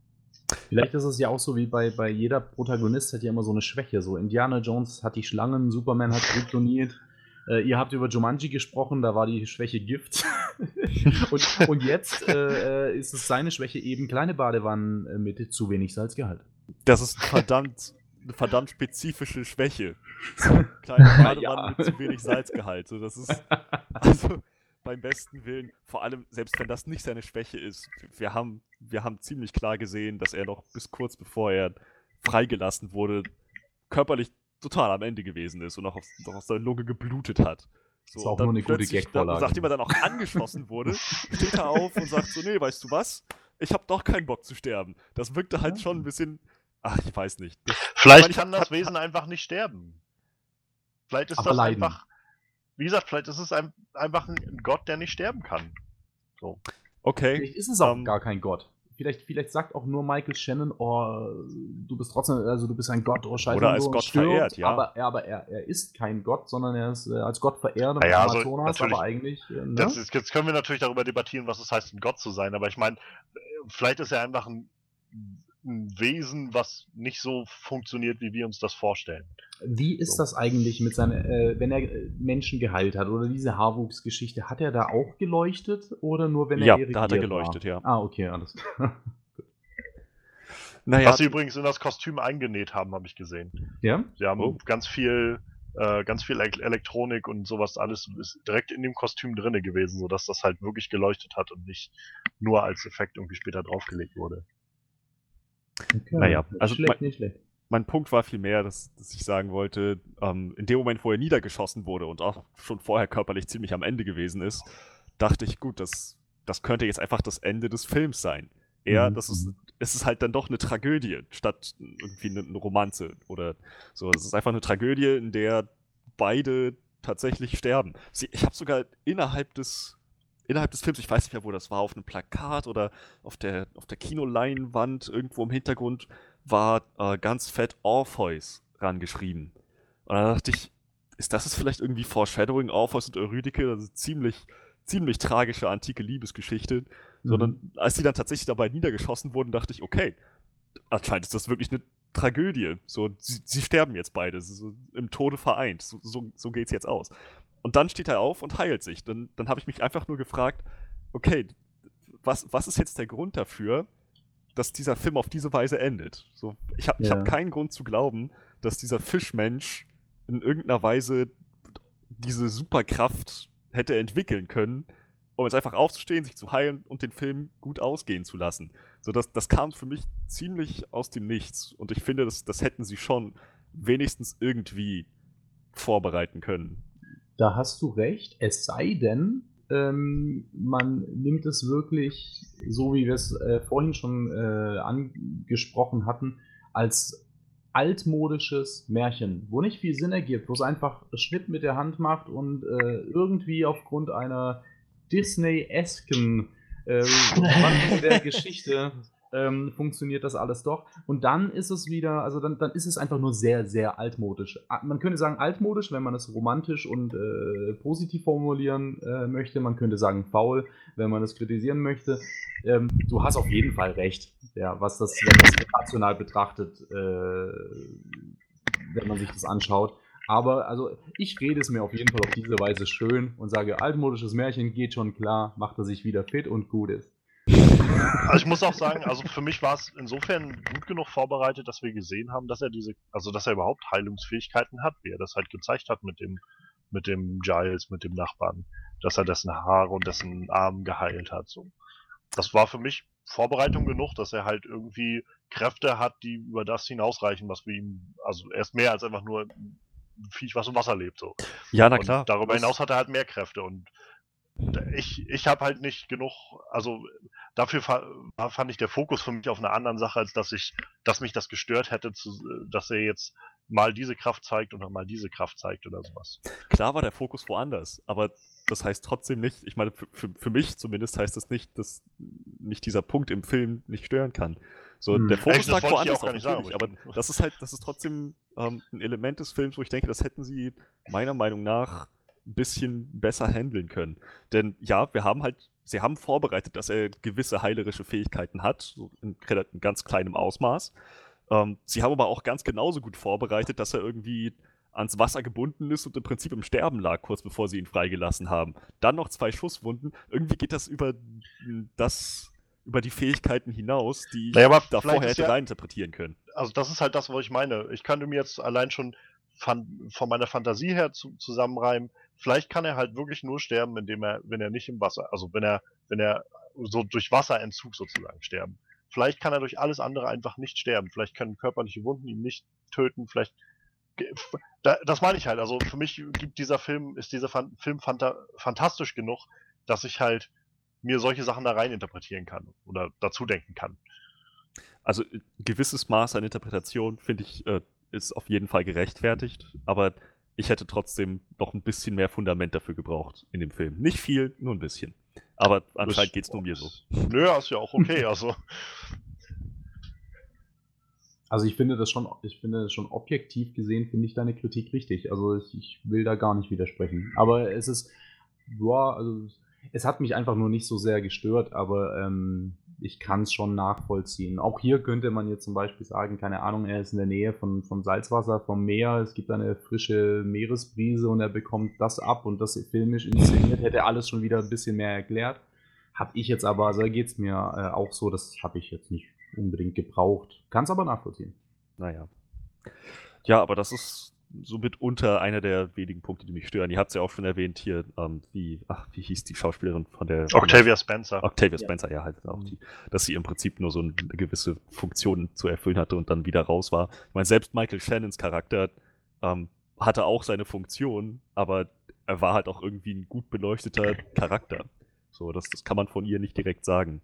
Vielleicht ist es ja auch so wie bei, bei jeder Protagonist hat ja immer so eine Schwäche. So Indiana Jones hat die Schlangen, Superman hat kryptoniert. Äh, ihr habt über Jumanji gesprochen, da war die Schwäche Gift. (laughs) und, und jetzt äh, äh, ist es seine Schwäche eben kleine Badewannen äh, mit zu wenig Salzgehalt. Das ist verdammt, eine verdammt spezifische Schwäche. So, (laughs) kleine Badewanne Ja. mit zu wenig Salzgehalt. So, das ist, (laughs) Also beim besten Willen, vor allem, selbst wenn das nicht seine Schwäche ist, wir haben, wir haben ziemlich klar gesehen, dass er noch bis kurz bevor er freigelassen wurde, körperlich total am Ende gewesen ist und auch aus, auch aus der Lunge geblutet hat. So, Ist auch nur eine gute plötzlich, Gagvorlage. dann- Nachdem er dann auch angeschossen wurde, (laughs) steht er auf und sagt so, nee, weißt du was? Ich habe doch keinen Bock zu sterben. Das wirkte halt schon ein bisschen, ach, ich weiß nicht. Das, Vielleicht ich kann das hat- Wesen einfach nicht sterben. Vielleicht ist das leiden. einfach. Wie gesagt, vielleicht ist es ein, einfach ein Gott, der nicht sterben kann. So. okay, Vielleicht ist es auch Ähm, gar kein Gott. Vielleicht, vielleicht sagt auch nur Michael Shannon, oh, du bist trotzdem, also du bist ein Gott, oh Scheiße. Oder als Gott stirbt, verehrt, ja. Aber, ja, aber er, er ist kein Gott, sondern er ist äh, als Gott verehrt Naja, also Amazonas, aber eigentlich. Äh, ne? Jetzt, jetzt können wir natürlich darüber debattieren, was es heißt, ein Gott zu sein. Aber ich meine, vielleicht ist er einfach ein, ein Wesen, was nicht so funktioniert, wie wir uns das vorstellen. Wie ist So. das eigentlich mit seiner, äh, wenn er äh, Menschen geheilt hat oder diese Haarwuchsgeschichte, hat er da auch geleuchtet oder nur wenn er Ja, da hat er war? geleuchtet, ja. Ah, okay, alles klar. (laughs) naja, Was sie übrigens in das Kostüm eingenäht haben, habe ich gesehen. ja? Sie haben Oh. ganz viel, äh, ganz viel Ele- Elektronik und sowas alles ist direkt in dem Kostüm drinne gewesen, sodass das halt wirklich geleuchtet hat und nicht nur als Effekt irgendwie später draufgelegt wurde. Okay. Naja, also schlecht, mein- nicht schlecht. mein Punkt war vielmehr, dass, dass ich sagen wollte, ähm, in dem Moment, wo er niedergeschossen wurde und auch schon vorher körperlich ziemlich am Ende gewesen ist, dachte ich, gut, das, das könnte jetzt einfach das Ende des Films sein. Er, Mhm, das ist, mhm. es ist halt dann doch eine Tragödie, statt irgendwie eine, eine Romanze oder so. Es ist einfach eine Tragödie, in der beide tatsächlich sterben. Sie, ich habe sogar innerhalb des innerhalb des Films, ich weiß nicht mehr, wo das war, auf einem Plakat oder auf der, auf der Kinoleinwand irgendwo im Hintergrund war äh, ganz fett Orpheus rangeschrieben. Und dann dachte ich, ist das jetzt vielleicht irgendwie Foreshadowing Orpheus und Eurydike? Das ist ziemlich, ziemlich tragische antike Liebesgeschichte. Mhm. Sondern als die dann tatsächlich dabei niedergeschossen wurden, dachte ich, okay, anscheinend ist das wirklich eine Tragödie. So, sie, sie sterben jetzt beide, sie so im Tode vereint. So, so, so geht's jetzt aus. Und dann steht er auf und heilt sich. Dann, dann habe ich mich einfach nur gefragt, okay, was, was ist jetzt der Grund dafür, dass dieser Film auf diese Weise endet? So, ich habe ich Ja. hab keinen Grund zu glauben, dass dieser Fischmensch in irgendeiner Weise diese Superkraft hätte entwickeln können, um jetzt einfach aufzustehen, sich zu heilen und den Film gut ausgehen zu lassen. So, das, das kam für mich ziemlich aus dem Nichts. Und ich finde, das, das hätten sie schon wenigstens irgendwie vorbereiten können. Da hast du recht, es sei denn, ähm, man nimmt es wirklich, so wie wir es äh, vorhin schon äh, angesprochen hatten, als altmodisches Märchen, wo nicht viel Sinn ergibt, wo es einfach Schnitt mit der Hand macht und äh, irgendwie aufgrund einer Disney-esken äh, (laughs) der Geschichte ähm, funktioniert das alles doch. Und dann ist es wieder, also dann, dann ist es einfach nur sehr, sehr altmodisch. Man könnte sagen altmodisch, wenn man es romantisch und äh, positiv formulieren äh, möchte. Man könnte sagen faul, wenn man es kritisieren möchte. Ähm, du hast auf jeden Fall recht, ja, was das, wenn man es rational betrachtet, äh, wenn man sich das anschaut. Aber also ich rede es mir auf jeden Fall auf diese Weise schön und sage, altmodisches Märchen geht schon klar, macht er sich wieder fit und gut ist. Also ich muss auch sagen, also für mich war es insofern gut genug vorbereitet, dass wir gesehen haben, dass er diese, also dass er überhaupt Heilungsfähigkeiten hat, wie er das halt gezeigt hat mit dem, mit dem Giles, mit dem Nachbarn, dass er dessen Haare und dessen Arm geheilt hat. So. Das war für mich Vorbereitung genug, dass er halt irgendwie Kräfte hat, die über das hinausreichen, was wir ihm, also er ist mehr als einfach nur ein Viech, was im Wasser lebt. So. Ja, na und klar. darüber Das- hinaus hat er halt mehr Kräfte und ich, ich habe halt nicht genug, also dafür fand ich der Fokus für mich auf einer anderen Sache, als dass ich, dass mich das gestört hätte, zu, dass er jetzt mal diese Kraft zeigt und dann mal diese Kraft zeigt oder sowas. Klar war der Fokus woanders, aber das heißt trotzdem nicht, ich meine, für, für, für mich zumindest heißt das nicht, dass mich dieser Punkt im Film nicht stören kann. So, Hm. der Fokus lag woanders, auch nicht sagen, aber das ist halt, das ist trotzdem ähm, ein Element des Films, wo ich denke, das hätten sie meiner Meinung nach ein bisschen besser handeln können. Denn ja, wir haben halt, sie haben vorbereitet, dass er gewisse heilerische Fähigkeiten hat, so in, in ganz kleinem Ausmaß. Ähm, sie haben aber auch ganz genauso gut vorbereitet, dass er irgendwie ans Wasser gebunden ist und im Prinzip im Sterben lag, kurz bevor sie ihn freigelassen haben. Dann noch zwei Schusswunden. Irgendwie geht das über das, über die Fähigkeiten hinaus, die ich Naja, aber da vorher hätte ja- reininterpretieren können. Also das ist halt das, was ich meine. Ich könnte mir jetzt allein schon fan von meiner Fantasie her zu zusammenreimen, Vielleicht kann er halt wirklich nur sterben, indem er, wenn er nicht im Wasser, also wenn er, wenn er so durch Wasserentzug sozusagen sterben. Vielleicht kann er durch alles andere einfach nicht sterben. Vielleicht können körperliche Wunden ihn nicht töten. Vielleicht, das meine ich halt. Also für mich gibt dieser Film, ist dieser Film fanta fantastisch genug, dass ich halt mir solche Sachen da rein interpretieren kann oder dazu denken kann. Also ein gewisses Maß an Interpretation, finde ich, äh, ist auf jeden Fall gerechtfertigt, aber ich hätte trotzdem noch ein bisschen mehr Fundament dafür gebraucht in dem Film. Nicht viel, nur ein bisschen. Aber anscheinend geht es nur mir so. Nö, ist ja auch okay. (laughs) Also Also ich finde das schon, ich finde das schon objektiv gesehen, finde ich deine Kritik richtig. Also ich, ich will da gar nicht widersprechen. Aber es ist, ja, also es hat mich einfach nur nicht so sehr gestört, aber ähm, ich kann es schon nachvollziehen. Auch hier könnte man jetzt zum Beispiel sagen, keine Ahnung, er ist in der Nähe von, von Salzwasser, vom Meer, es gibt eine frische Meeresbrise und er bekommt das ab und das filmisch inszeniert, hätte alles schon wieder ein bisschen mehr erklärt. Hab ich jetzt aber, also da geht es mir äh, auch so, das habe ich jetzt nicht unbedingt gebraucht. Kann es aber nachvollziehen. Naja. Ja, aber das ist so mitunter einer der wenigen Punkte, die mich stören. Ihr habt es ja auch schon erwähnt hier, ähm, wie, ach, wie hieß die Schauspielerin von der Octavia Spencer. Octavia Spencer, ja, halt auch die, dass sie im Prinzip nur so eine gewisse Funktion zu erfüllen hatte und dann wieder raus war. Ich meine, selbst Michael Shannons Charakter ähm, hatte auch seine Funktion, aber er war halt auch irgendwie ein gut beleuchteter Charakter. So, das, das kann man von ihr nicht direkt sagen.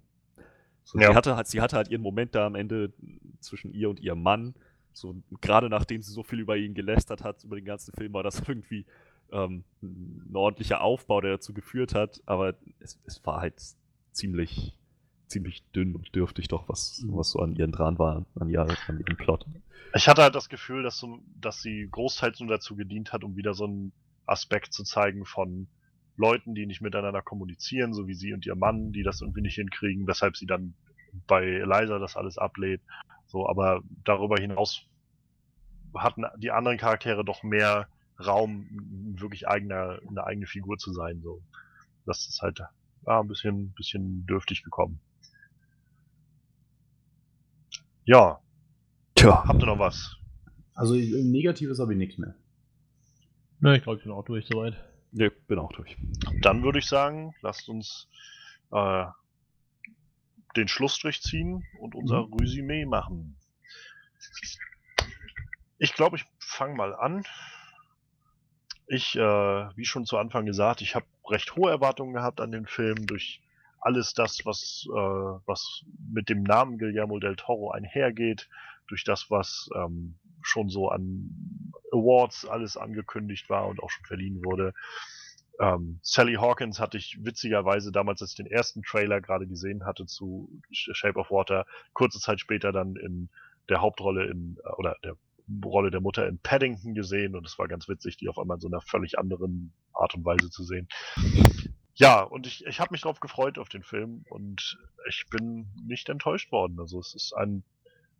So, Ja. sie, hatte halt, sie hatte halt ihren Moment da am Ende zwischen ihr und ihrem Mann. So, gerade nachdem sie so viel über ihn gelästert hat, über den ganzen Film, war das (laughs) irgendwie ähm, ein ordentlicher Aufbau, der dazu geführt hat, aber es, es war halt ziemlich, ziemlich dünn und dürftig doch, was, was so an ihren dran war, an, ihr, an ihrem Plot. Ich hatte halt das Gefühl, dass, so, dass sie großteils nur dazu gedient hat, um wieder so einen Aspekt zu zeigen von Leuten, die nicht miteinander kommunizieren, so wie sie und ihr Mann, die das irgendwie nicht hinkriegen, weshalb sie dann bei Eliza das alles ablehnt. So, aber darüber hinaus hatten die anderen Charaktere doch mehr Raum, wirklich eigener, eine eigene Figur zu sein. So, das ist halt ah, ein bisschen, bisschen dürftig gekommen. Ja, Tja. habt ihr noch was? Also Negatives habe ich nichts mehr. Ne, ich glaube, ich bin auch durch soweit. Ne, bin auch durch. Dann würde ich sagen, lasst uns äh, den Schlussstrich ziehen und unser Resümee machen. Ich glaube, ich fange mal an. Ich, äh, wie schon zu Anfang gesagt, ich habe recht hohe Erwartungen gehabt an den Film durch alles das, was, äh, was mit dem Namen Guillermo del Toro einhergeht, durch das, was ähm, schon so an Awards alles angekündigt war und auch schon verliehen wurde. Ähm, Sally Hawkins hatte ich witzigerweise damals, als ich den ersten Trailer gerade gesehen hatte zu Shape of Water, kurze Zeit später dann in der Hauptrolle in, äh, oder der Rolle der Mutter in Paddington gesehen und es war ganz witzig, die auf einmal in so einer völlig anderen Art und Weise zu sehen. Ja, und ich, ich habe mich drauf gefreut auf den Film und ich bin nicht enttäuscht worden. Also es ist ein,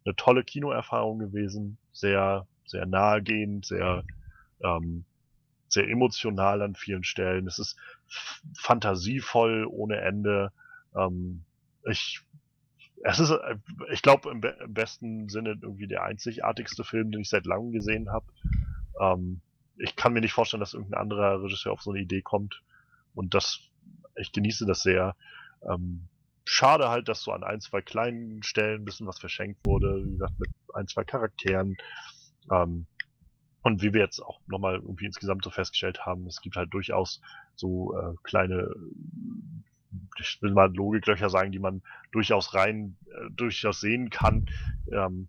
eine tolle Kinoerfahrung gewesen, sehr, sehr nahegehend, sehr, ähm, sehr emotional an vielen Stellen. Es ist fantasievoll ohne Ende. Ähm, ich, es ist, äh, ich glaube, im, be im besten Sinne irgendwie der einzigartigste Film, den ich seit langem gesehen habe. Ähm, ich kann mir nicht vorstellen, dass irgendein anderer Regisseur auf so eine Idee kommt. Und das, ich genieße das sehr. Ähm, schade halt, dass so an ein, zwei kleinen Stellen ein bisschen was verschenkt wurde. Wie gesagt, mit ein, zwei Charakteren. Ähm, und wie wir jetzt auch nochmal irgendwie insgesamt so festgestellt haben, es gibt halt durchaus so äh, kleine, ich will mal Logiklöcher sagen, die man durchaus rein, äh, durchaus sehen kann. Ähm,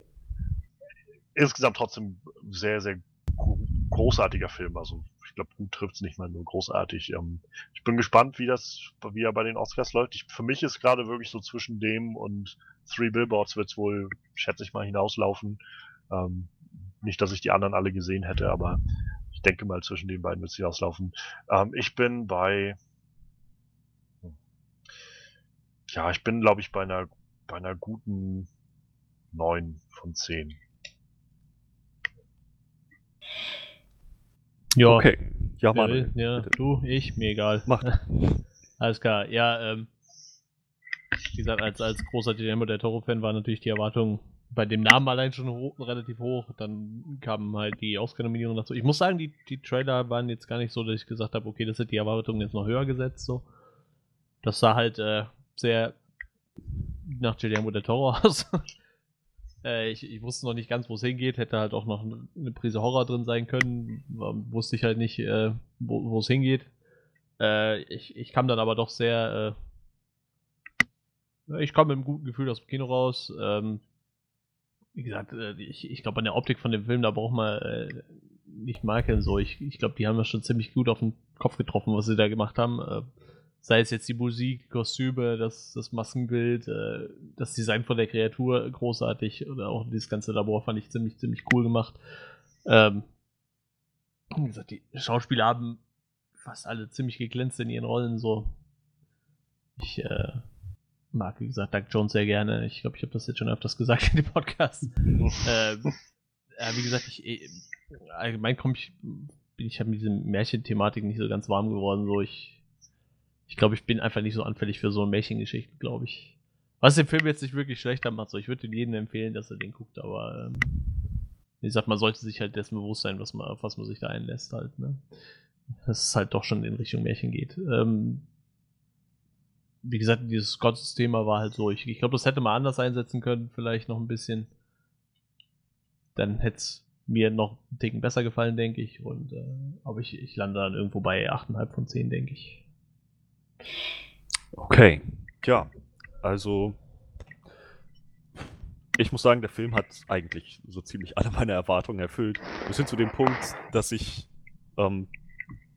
insgesamt trotzdem sehr, sehr gro- großartiger Film. Also ich glaube, gut trifft es nicht mal nur großartig. Ähm, ich bin gespannt, wie das, wie er bei den Oscars läuft. Ich, für mich ist gerade wirklich so zwischen dem und Three Billboards wird es wohl, schätze ich mal, hinauslaufen. Ähm, nicht, dass ich die anderen alle gesehen hätte, aber ich denke mal, zwischen den beiden wird es hinauslaufen. Ähm, ich bin bei, ja, ich bin, glaube ich, bei einer, bei einer guten 9 von 10. Ja, Okay. Ja, Manuel. will? ja, bitte. du, ich, mir egal. Macht. (laughs) Alles klar, ja, ähm, wie gesagt, als, als großer Guillermo del Toro-Fan war natürlich die Erwartung bei dem Namen allein schon ho relativ hoch. Dann kamen halt die Oscar-Nominierungen dazu. Ich muss sagen, die, die Trailer waren jetzt gar nicht so, dass ich gesagt habe, okay, das sind die Erwartungen jetzt noch höher gesetzt. So. Das sah halt äh, sehr nach Guillermo del Toro (laughs) aus. äh, ich, ich, wusste noch nicht ganz, wo es hingeht. Hätte halt auch noch eine Prise Horror drin sein können. Wusste ich halt nicht, äh, wo es hingeht. Äh, ich, ich kam dann aber doch sehr. Äh, ich kam mit einem guten Gefühl aus dem Kino raus. Ähm, wie gesagt, äh, ich, ich glaube, an der Optik von dem Film, da braucht man äh, nicht makeln. So. Ich, ich glaube, die haben das schon ziemlich gut auf den Kopf getroffen, was sie da gemacht haben. Äh, sei es jetzt die Musik, die Kostüme, das, das Maskenbild, äh, das Design von der Kreatur großartig oder auch dieses ganze Labor fand ich ziemlich, ziemlich cool gemacht. Ähm, wie gesagt, die Schauspieler haben fast alle ziemlich geglänzt in ihren Rollen. So, ich äh, mag, wie gesagt, Doug Jones sehr gerne. Ich glaube, ich habe das jetzt schon öfters gesagt in dem Podcast. (laughs) ja, wie gesagt, ich äh, allgemein komme ich, bin ich halt mit dieser Märchenthematik nicht so ganz warm geworden. So, ich, ich glaube, ich bin einfach nicht so anfällig für so Märchengeschichten, glaube ich. Was den Film jetzt nicht wirklich schlechter macht. So, ich würde jedem empfehlen, dass er den guckt, aber ähm, wie gesagt, man sollte sich halt dessen bewusst sein, was man, auf was man sich da einlässt halt, ne? Dass es halt doch schon in Richtung Märchen geht. Ähm, wie gesagt, dieses Gottesthema war halt so. Ich, ich glaube, das hätte man anders einsetzen können, vielleicht noch ein bisschen. Dann hätte es mir noch einen Ticken besser gefallen, denke ich. Und, äh, aber ich, ich lande dann irgendwo bei 8,5 von 10, denke ich. Okay, ja, also ich muss sagen, der Film hat eigentlich so ziemlich alle meine Erwartungen erfüllt. Bis hin zu dem Punkt, dass ich ähm,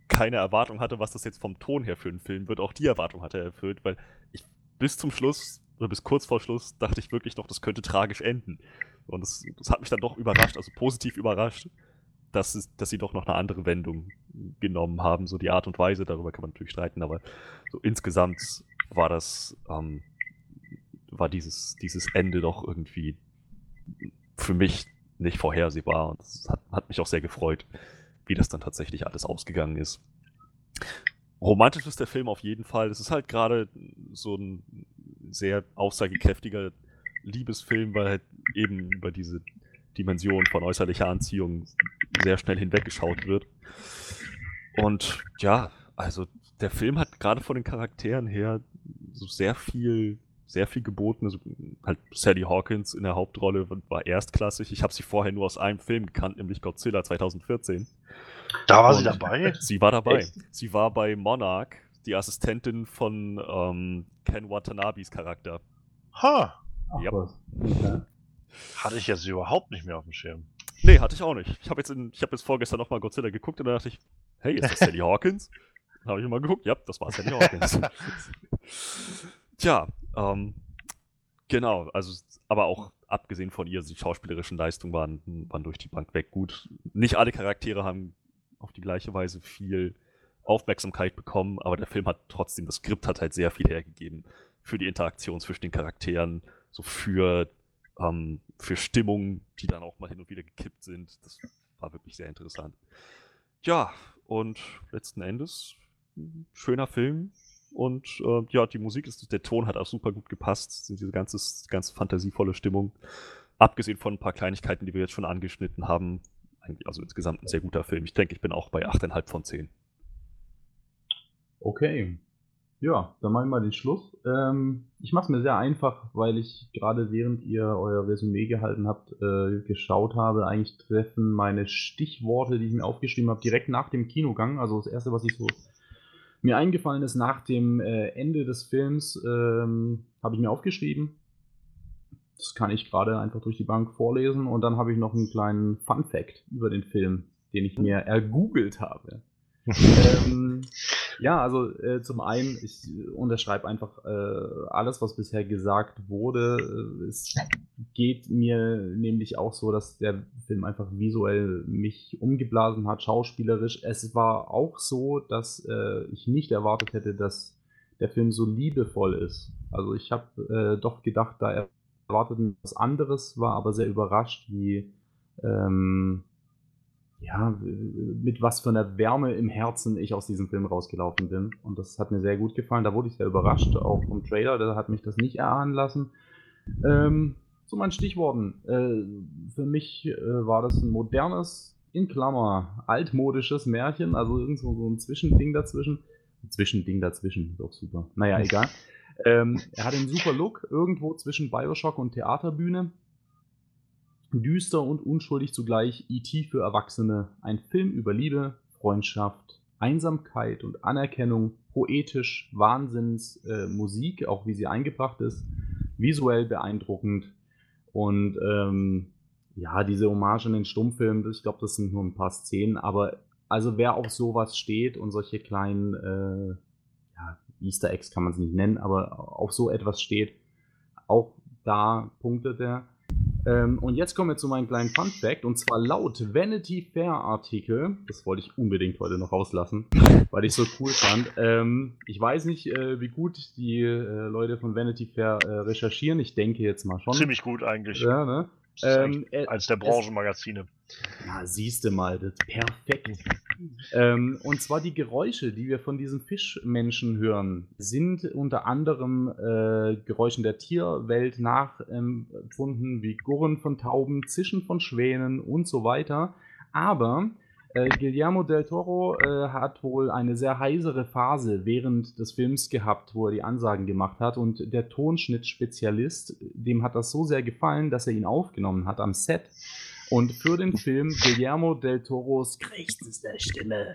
keine Erwartung hatte, was das jetzt vom Ton her für einen Film wird. Auch die Erwartung hat er erfüllt, weil ich bis zum Schluss oder bis kurz vor Schluss dachte ich wirklich noch, das könnte tragisch enden. Und das, das hat mich dann doch überrascht, also positiv überrascht, dass, es, dass sie doch noch eine andere Wendung genommen haben. So die Art und Weise, darüber kann man natürlich streiten, aber so insgesamt war das, ähm, war dieses, dieses Ende doch irgendwie für mich nicht vorhersehbar. Und das hat, hat mich auch sehr gefreut wie das dann tatsächlich alles ausgegangen ist. Romantisch ist der Film auf jeden Fall. Es ist halt gerade so ein sehr aussagekräftiger Liebesfilm, weil halt eben über diese Dimension von äußerlicher Anziehung sehr schnell hinweggeschaut wird. Und ja, also der Film hat gerade von den Charakteren her so sehr viel sehr viel geboten. Also, halt Sally Hawkins in der Hauptrolle war erstklassig. Ich habe sie vorher nur aus einem Film gekannt, nämlich Godzilla 2014. Da war Und sie dabei? Sie war dabei. Echt? Sie war bei Monarch, die Assistentin von ähm, Ken Watanabes Charakter. Ha! Ach, yep. okay. Hatte ich jetzt überhaupt nicht mehr auf dem Schirm. Nee, hatte ich auch nicht. Ich habe jetzt, hab jetzt vorgestern nochmal Godzilla geguckt und da dachte ich, hey, ist das Sally Hawkins? Dann habe ich mal geguckt, ja, das war Sally Hawkins. (laughs) (laughs) Tja, ähm, genau, also, aber auch abgesehen von ihr, die schauspielerischen Leistungen waren, waren durch die Bank weg gut. Nicht alle Charaktere haben auf die gleiche Weise viel Aufmerksamkeit bekommen, aber der Film hat trotzdem, das Skript hat halt sehr viel hergegeben für die Interaktion zwischen den Charakteren, so für, ähm, für Stimmungen, die dann auch mal hin und wieder gekippt sind. Das war wirklich sehr interessant. Ja, und letzten Endes, schöner Film, und äh, ja, die Musik, ist, der Ton hat auch super gut gepasst. Diese ganze, ganz fantasievolle Stimmung. Abgesehen von ein paar Kleinigkeiten, die wir jetzt schon angeschnitten haben. Also insgesamt ein sehr guter Film. Ich denke, ich bin auch bei 8,5 von 10. Okay. Ja, dann machen wir mal den Schluss. Ähm, ich mache es mir sehr einfach, weil ich gerade während ihr euer Resümee gehalten habt, äh, geschaut habe. Eigentlich treffen meine Stichworte, die ich mir aufgeschrieben habe, direkt nach dem Kinogang. Also das erste, was ich so mir eingefallen ist nach dem äh, Ende des Films, ähm, habe ich mir aufgeschrieben. Das kann ich gerade einfach durch die Bank vorlesen und dann habe ich noch einen kleinen Fun Fact über den Film, den ich mir ergoogelt habe. (laughs) ähm, ja, also äh, zum einen, ich unterschreibe einfach äh, alles, was bisher gesagt wurde. Äh, es geht mir nämlich auch so, dass der Film einfach visuell mich umgeblasen hat, schauspielerisch. Es war auch so, dass äh, ich nicht erwartet hätte, dass der Film so liebevoll ist. Also ich habe äh, doch gedacht, da erwartet was anderes, war aber sehr überrascht, wie ähm, ja, mit was für einer Wärme im Herzen ich aus diesem Film rausgelaufen bin. Und das hat mir sehr gut gefallen. Da wurde ich sehr überrascht, auch vom Trailer, da hat mich das nicht erahnen lassen. Ähm, Zu meinen Stichworten. Äh, für mich äh, war das ein modernes, in Klammer, altmodisches Märchen, also irgend so, so ein Zwischending dazwischen. Ein Zwischending dazwischen, ist auch super. Naja, egal. (laughs) Ähm, er hat einen super Look, irgendwo zwischen Bioshock und Theaterbühne. Düster und unschuldig zugleich, E.T. für Erwachsene. Ein Film über Liebe, Freundschaft, Einsamkeit und Anerkennung, poetisch, Wahnsinns, äh, Musik, auch wie sie eingebracht ist, visuell beeindruckend. Und ähm, ja, diese Hommage in den Stummfilm, ich glaube, das sind nur ein paar Szenen, aber also wer auf sowas steht und solche kleinen äh, ja, Easter Eggs kann man es nicht nennen, aber auf so etwas steht, auch da punktet er. Ähm, und jetzt kommen wir zu meinem kleinen Fun Fact. Und zwar laut Vanity Fair Artikel, das wollte ich unbedingt heute noch rauslassen, (laughs) weil ich so cool fand. Ähm, ich weiß nicht, äh, wie gut die äh, Leute von Vanity Fair äh, recherchieren. Ich denke jetzt mal schon. Ziemlich gut eigentlich. Ja, ne? Ähm, äh, eins der Branchenmagazine. Ja, siehste mal, das ist perfekt. ähm, und zwar die Geräusche, die wir von diesen Fischmenschen hören, sind unter anderem äh, Geräuschen der Tierwelt nachempfunden, wie Gurren von Tauben, Zischen von Schwänen und so weiter. Aber äh, Guillermo del Toro äh, hat wohl eine sehr heisere Phase während des Films gehabt, wo er die Ansagen gemacht hat. Und der Tonschnittspezialist, dem hat das so sehr gefallen, dass er ihn aufgenommen hat am Set und für den Film Guillermo del Toros krächzendste Stimme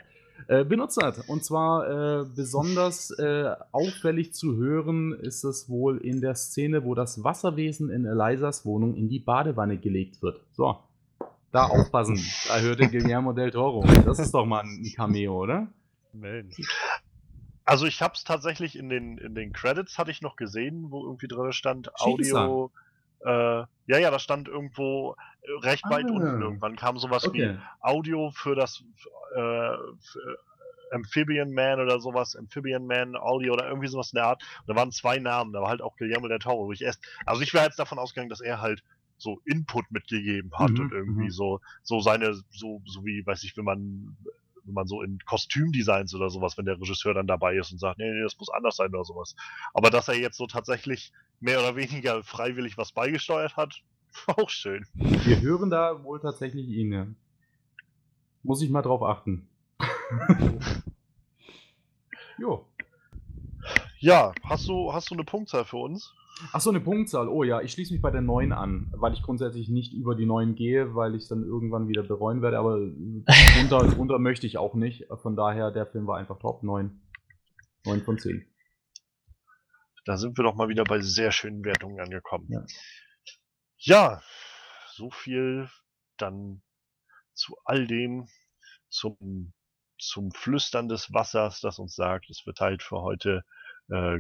äh, benutzt hat. Und zwar äh, besonders äh, auffällig zu hören ist es wohl in der Szene, wo das Wasserwesen in Elisas Wohnung in die Badewanne gelegt wird. So, da aufpassen, da hörte Guillermo del Toro. Das ist doch mal ein Cameo, oder? Mensch. Also ich habe es tatsächlich in den, in den Credits hatte ich noch gesehen, wo irgendwie drin stand. Audio. Äh, ja, ja, da stand irgendwo äh, recht weit Ah. unten irgendwann kam sowas Okay. wie Audio für das äh, für Amphibian Man oder sowas, Amphibian Man Audio oder irgendwie sowas in der Art. Und da waren zwei Namen, da war halt auch Guillermo del Toro, wo ich erst, also ich wäre jetzt davon ausgegangen, dass er halt so Input mitgegeben hat Mhm, und irgendwie mhm. so, so seine, so, so wie, weiß ich, wenn man, wenn man so in Kostümdesigns oder sowas, wenn der Regisseur dann dabei ist und sagt, nee, nee, das muss anders sein oder sowas. Aber dass er jetzt so tatsächlich mehr oder weniger freiwillig was beigesteuert hat, (laughs) auch schön. Wir hören da wohl tatsächlich ihn, ja. Muss ich mal drauf achten. (laughs) jo. Ja, hast du, hast du eine Punktzahl für uns? Ach so, eine Punktzahl. Oh ja, ich schließe mich bei der 9 an, weil ich grundsätzlich nicht über die 9 gehe, weil ich es dann irgendwann wieder bereuen werde, aber (laughs) drunter, drunter möchte ich auch nicht. Von daher, der Film war einfach top. 9. 9 von 10. Da sind wir doch mal wieder bei sehr schönen Wertungen angekommen. Ja. Ja, so viel dann zu all dem, zum, zum Flüstern des Wassers, das uns sagt, es wird halt für heute äh,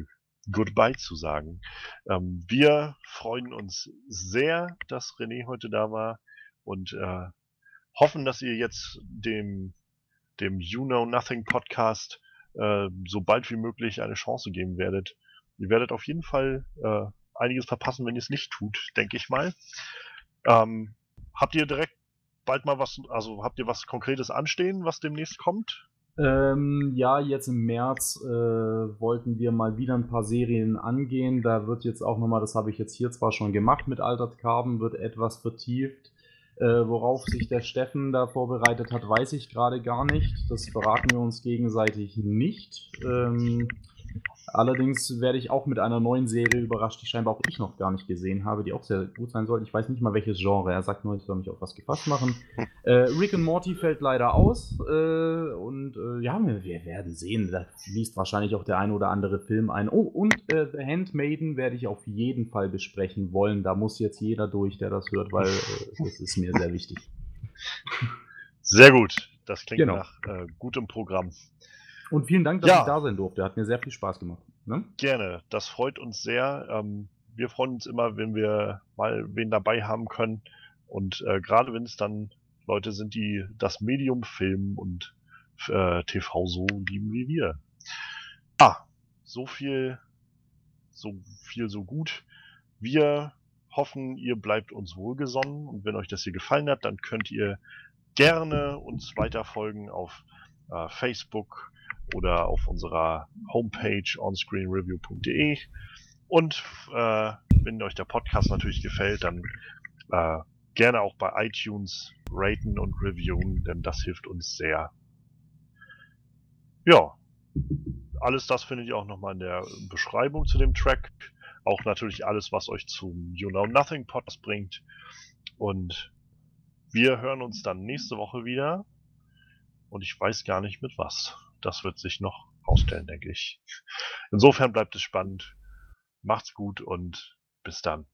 Goodbye zu sagen. Ähm, wir freuen uns sehr, dass René heute da war und äh, hoffen, dass ihr jetzt dem, dem You Know Nothing Podcast äh, so bald wie möglich eine Chance geben werdet. Ihr werdet auf jeden Fall äh, einiges verpassen, wenn ihr es nicht tut, denke ich mal. Ähm, habt ihr direkt bald mal was, also habt ihr was Konkretes anstehen, was demnächst kommt? Ähm, ja, jetzt im März äh, wollten wir mal wieder ein paar Serien angehen. Da wird jetzt auch nochmal, das habe ich jetzt hier zwar schon gemacht mit Altered Carbon, wird etwas vertieft. Äh, worauf sich der Steffen da vorbereitet hat, weiß ich gerade gar nicht. Das verraten wir uns gegenseitig nicht. Ähm, allerdings werde ich auch mit einer neuen Serie überrascht, die scheinbar auch ich noch gar nicht gesehen habe, die auch sehr gut sein soll. Ich weiß nicht mal welches Genre. Er sagt nur, ich soll mich auf was gefasst machen. (laughs) Äh, Rick and Morty fällt leider aus. Äh, und äh, ja, wir, wir werden sehen. Da fließt wahrscheinlich auch der ein oder andere Film ein. Oh, und äh, The Handmaiden werde ich auf jeden Fall besprechen wollen. Da muss jetzt jeder durch, der das hört, weil äh, das ist mir sehr wichtig. Sehr gut. Das klingt Genau. nach äh, gutem Programm. Und vielen Dank, dass Ja. ich da sein durfte. Hat mir sehr viel Spaß gemacht. Ne? Gerne. Das freut uns sehr. Ähm, wir freuen uns immer, wenn wir mal wen dabei haben können. Und äh, gerade wenn es dann Leute sind, die das Medium Film und äh, TV so lieben wie wir. Ah, so viel, so viel, so gut. Wir hoffen, ihr bleibt uns wohlgesonnen und wenn euch das hier gefallen hat, dann könnt ihr gerne uns weiterfolgen auf äh, Facebook oder auf unserer Homepage onscreenreview.de und äh, wenn euch der Podcast natürlich gefällt, dann äh, gerne auch bei iTunes raten und reviewen, denn das hilft uns sehr. Ja, alles das findet ihr auch nochmal in der Beschreibung zu dem Track. Auch natürlich alles, was euch zum You Know Nothing Podcast bringt. Und wir hören uns dann nächste Woche wieder. Und ich weiß gar nicht mit was. Das wird sich noch ausstellen, denke ich. Insofern bleibt es spannend. Macht's gut und bis dann.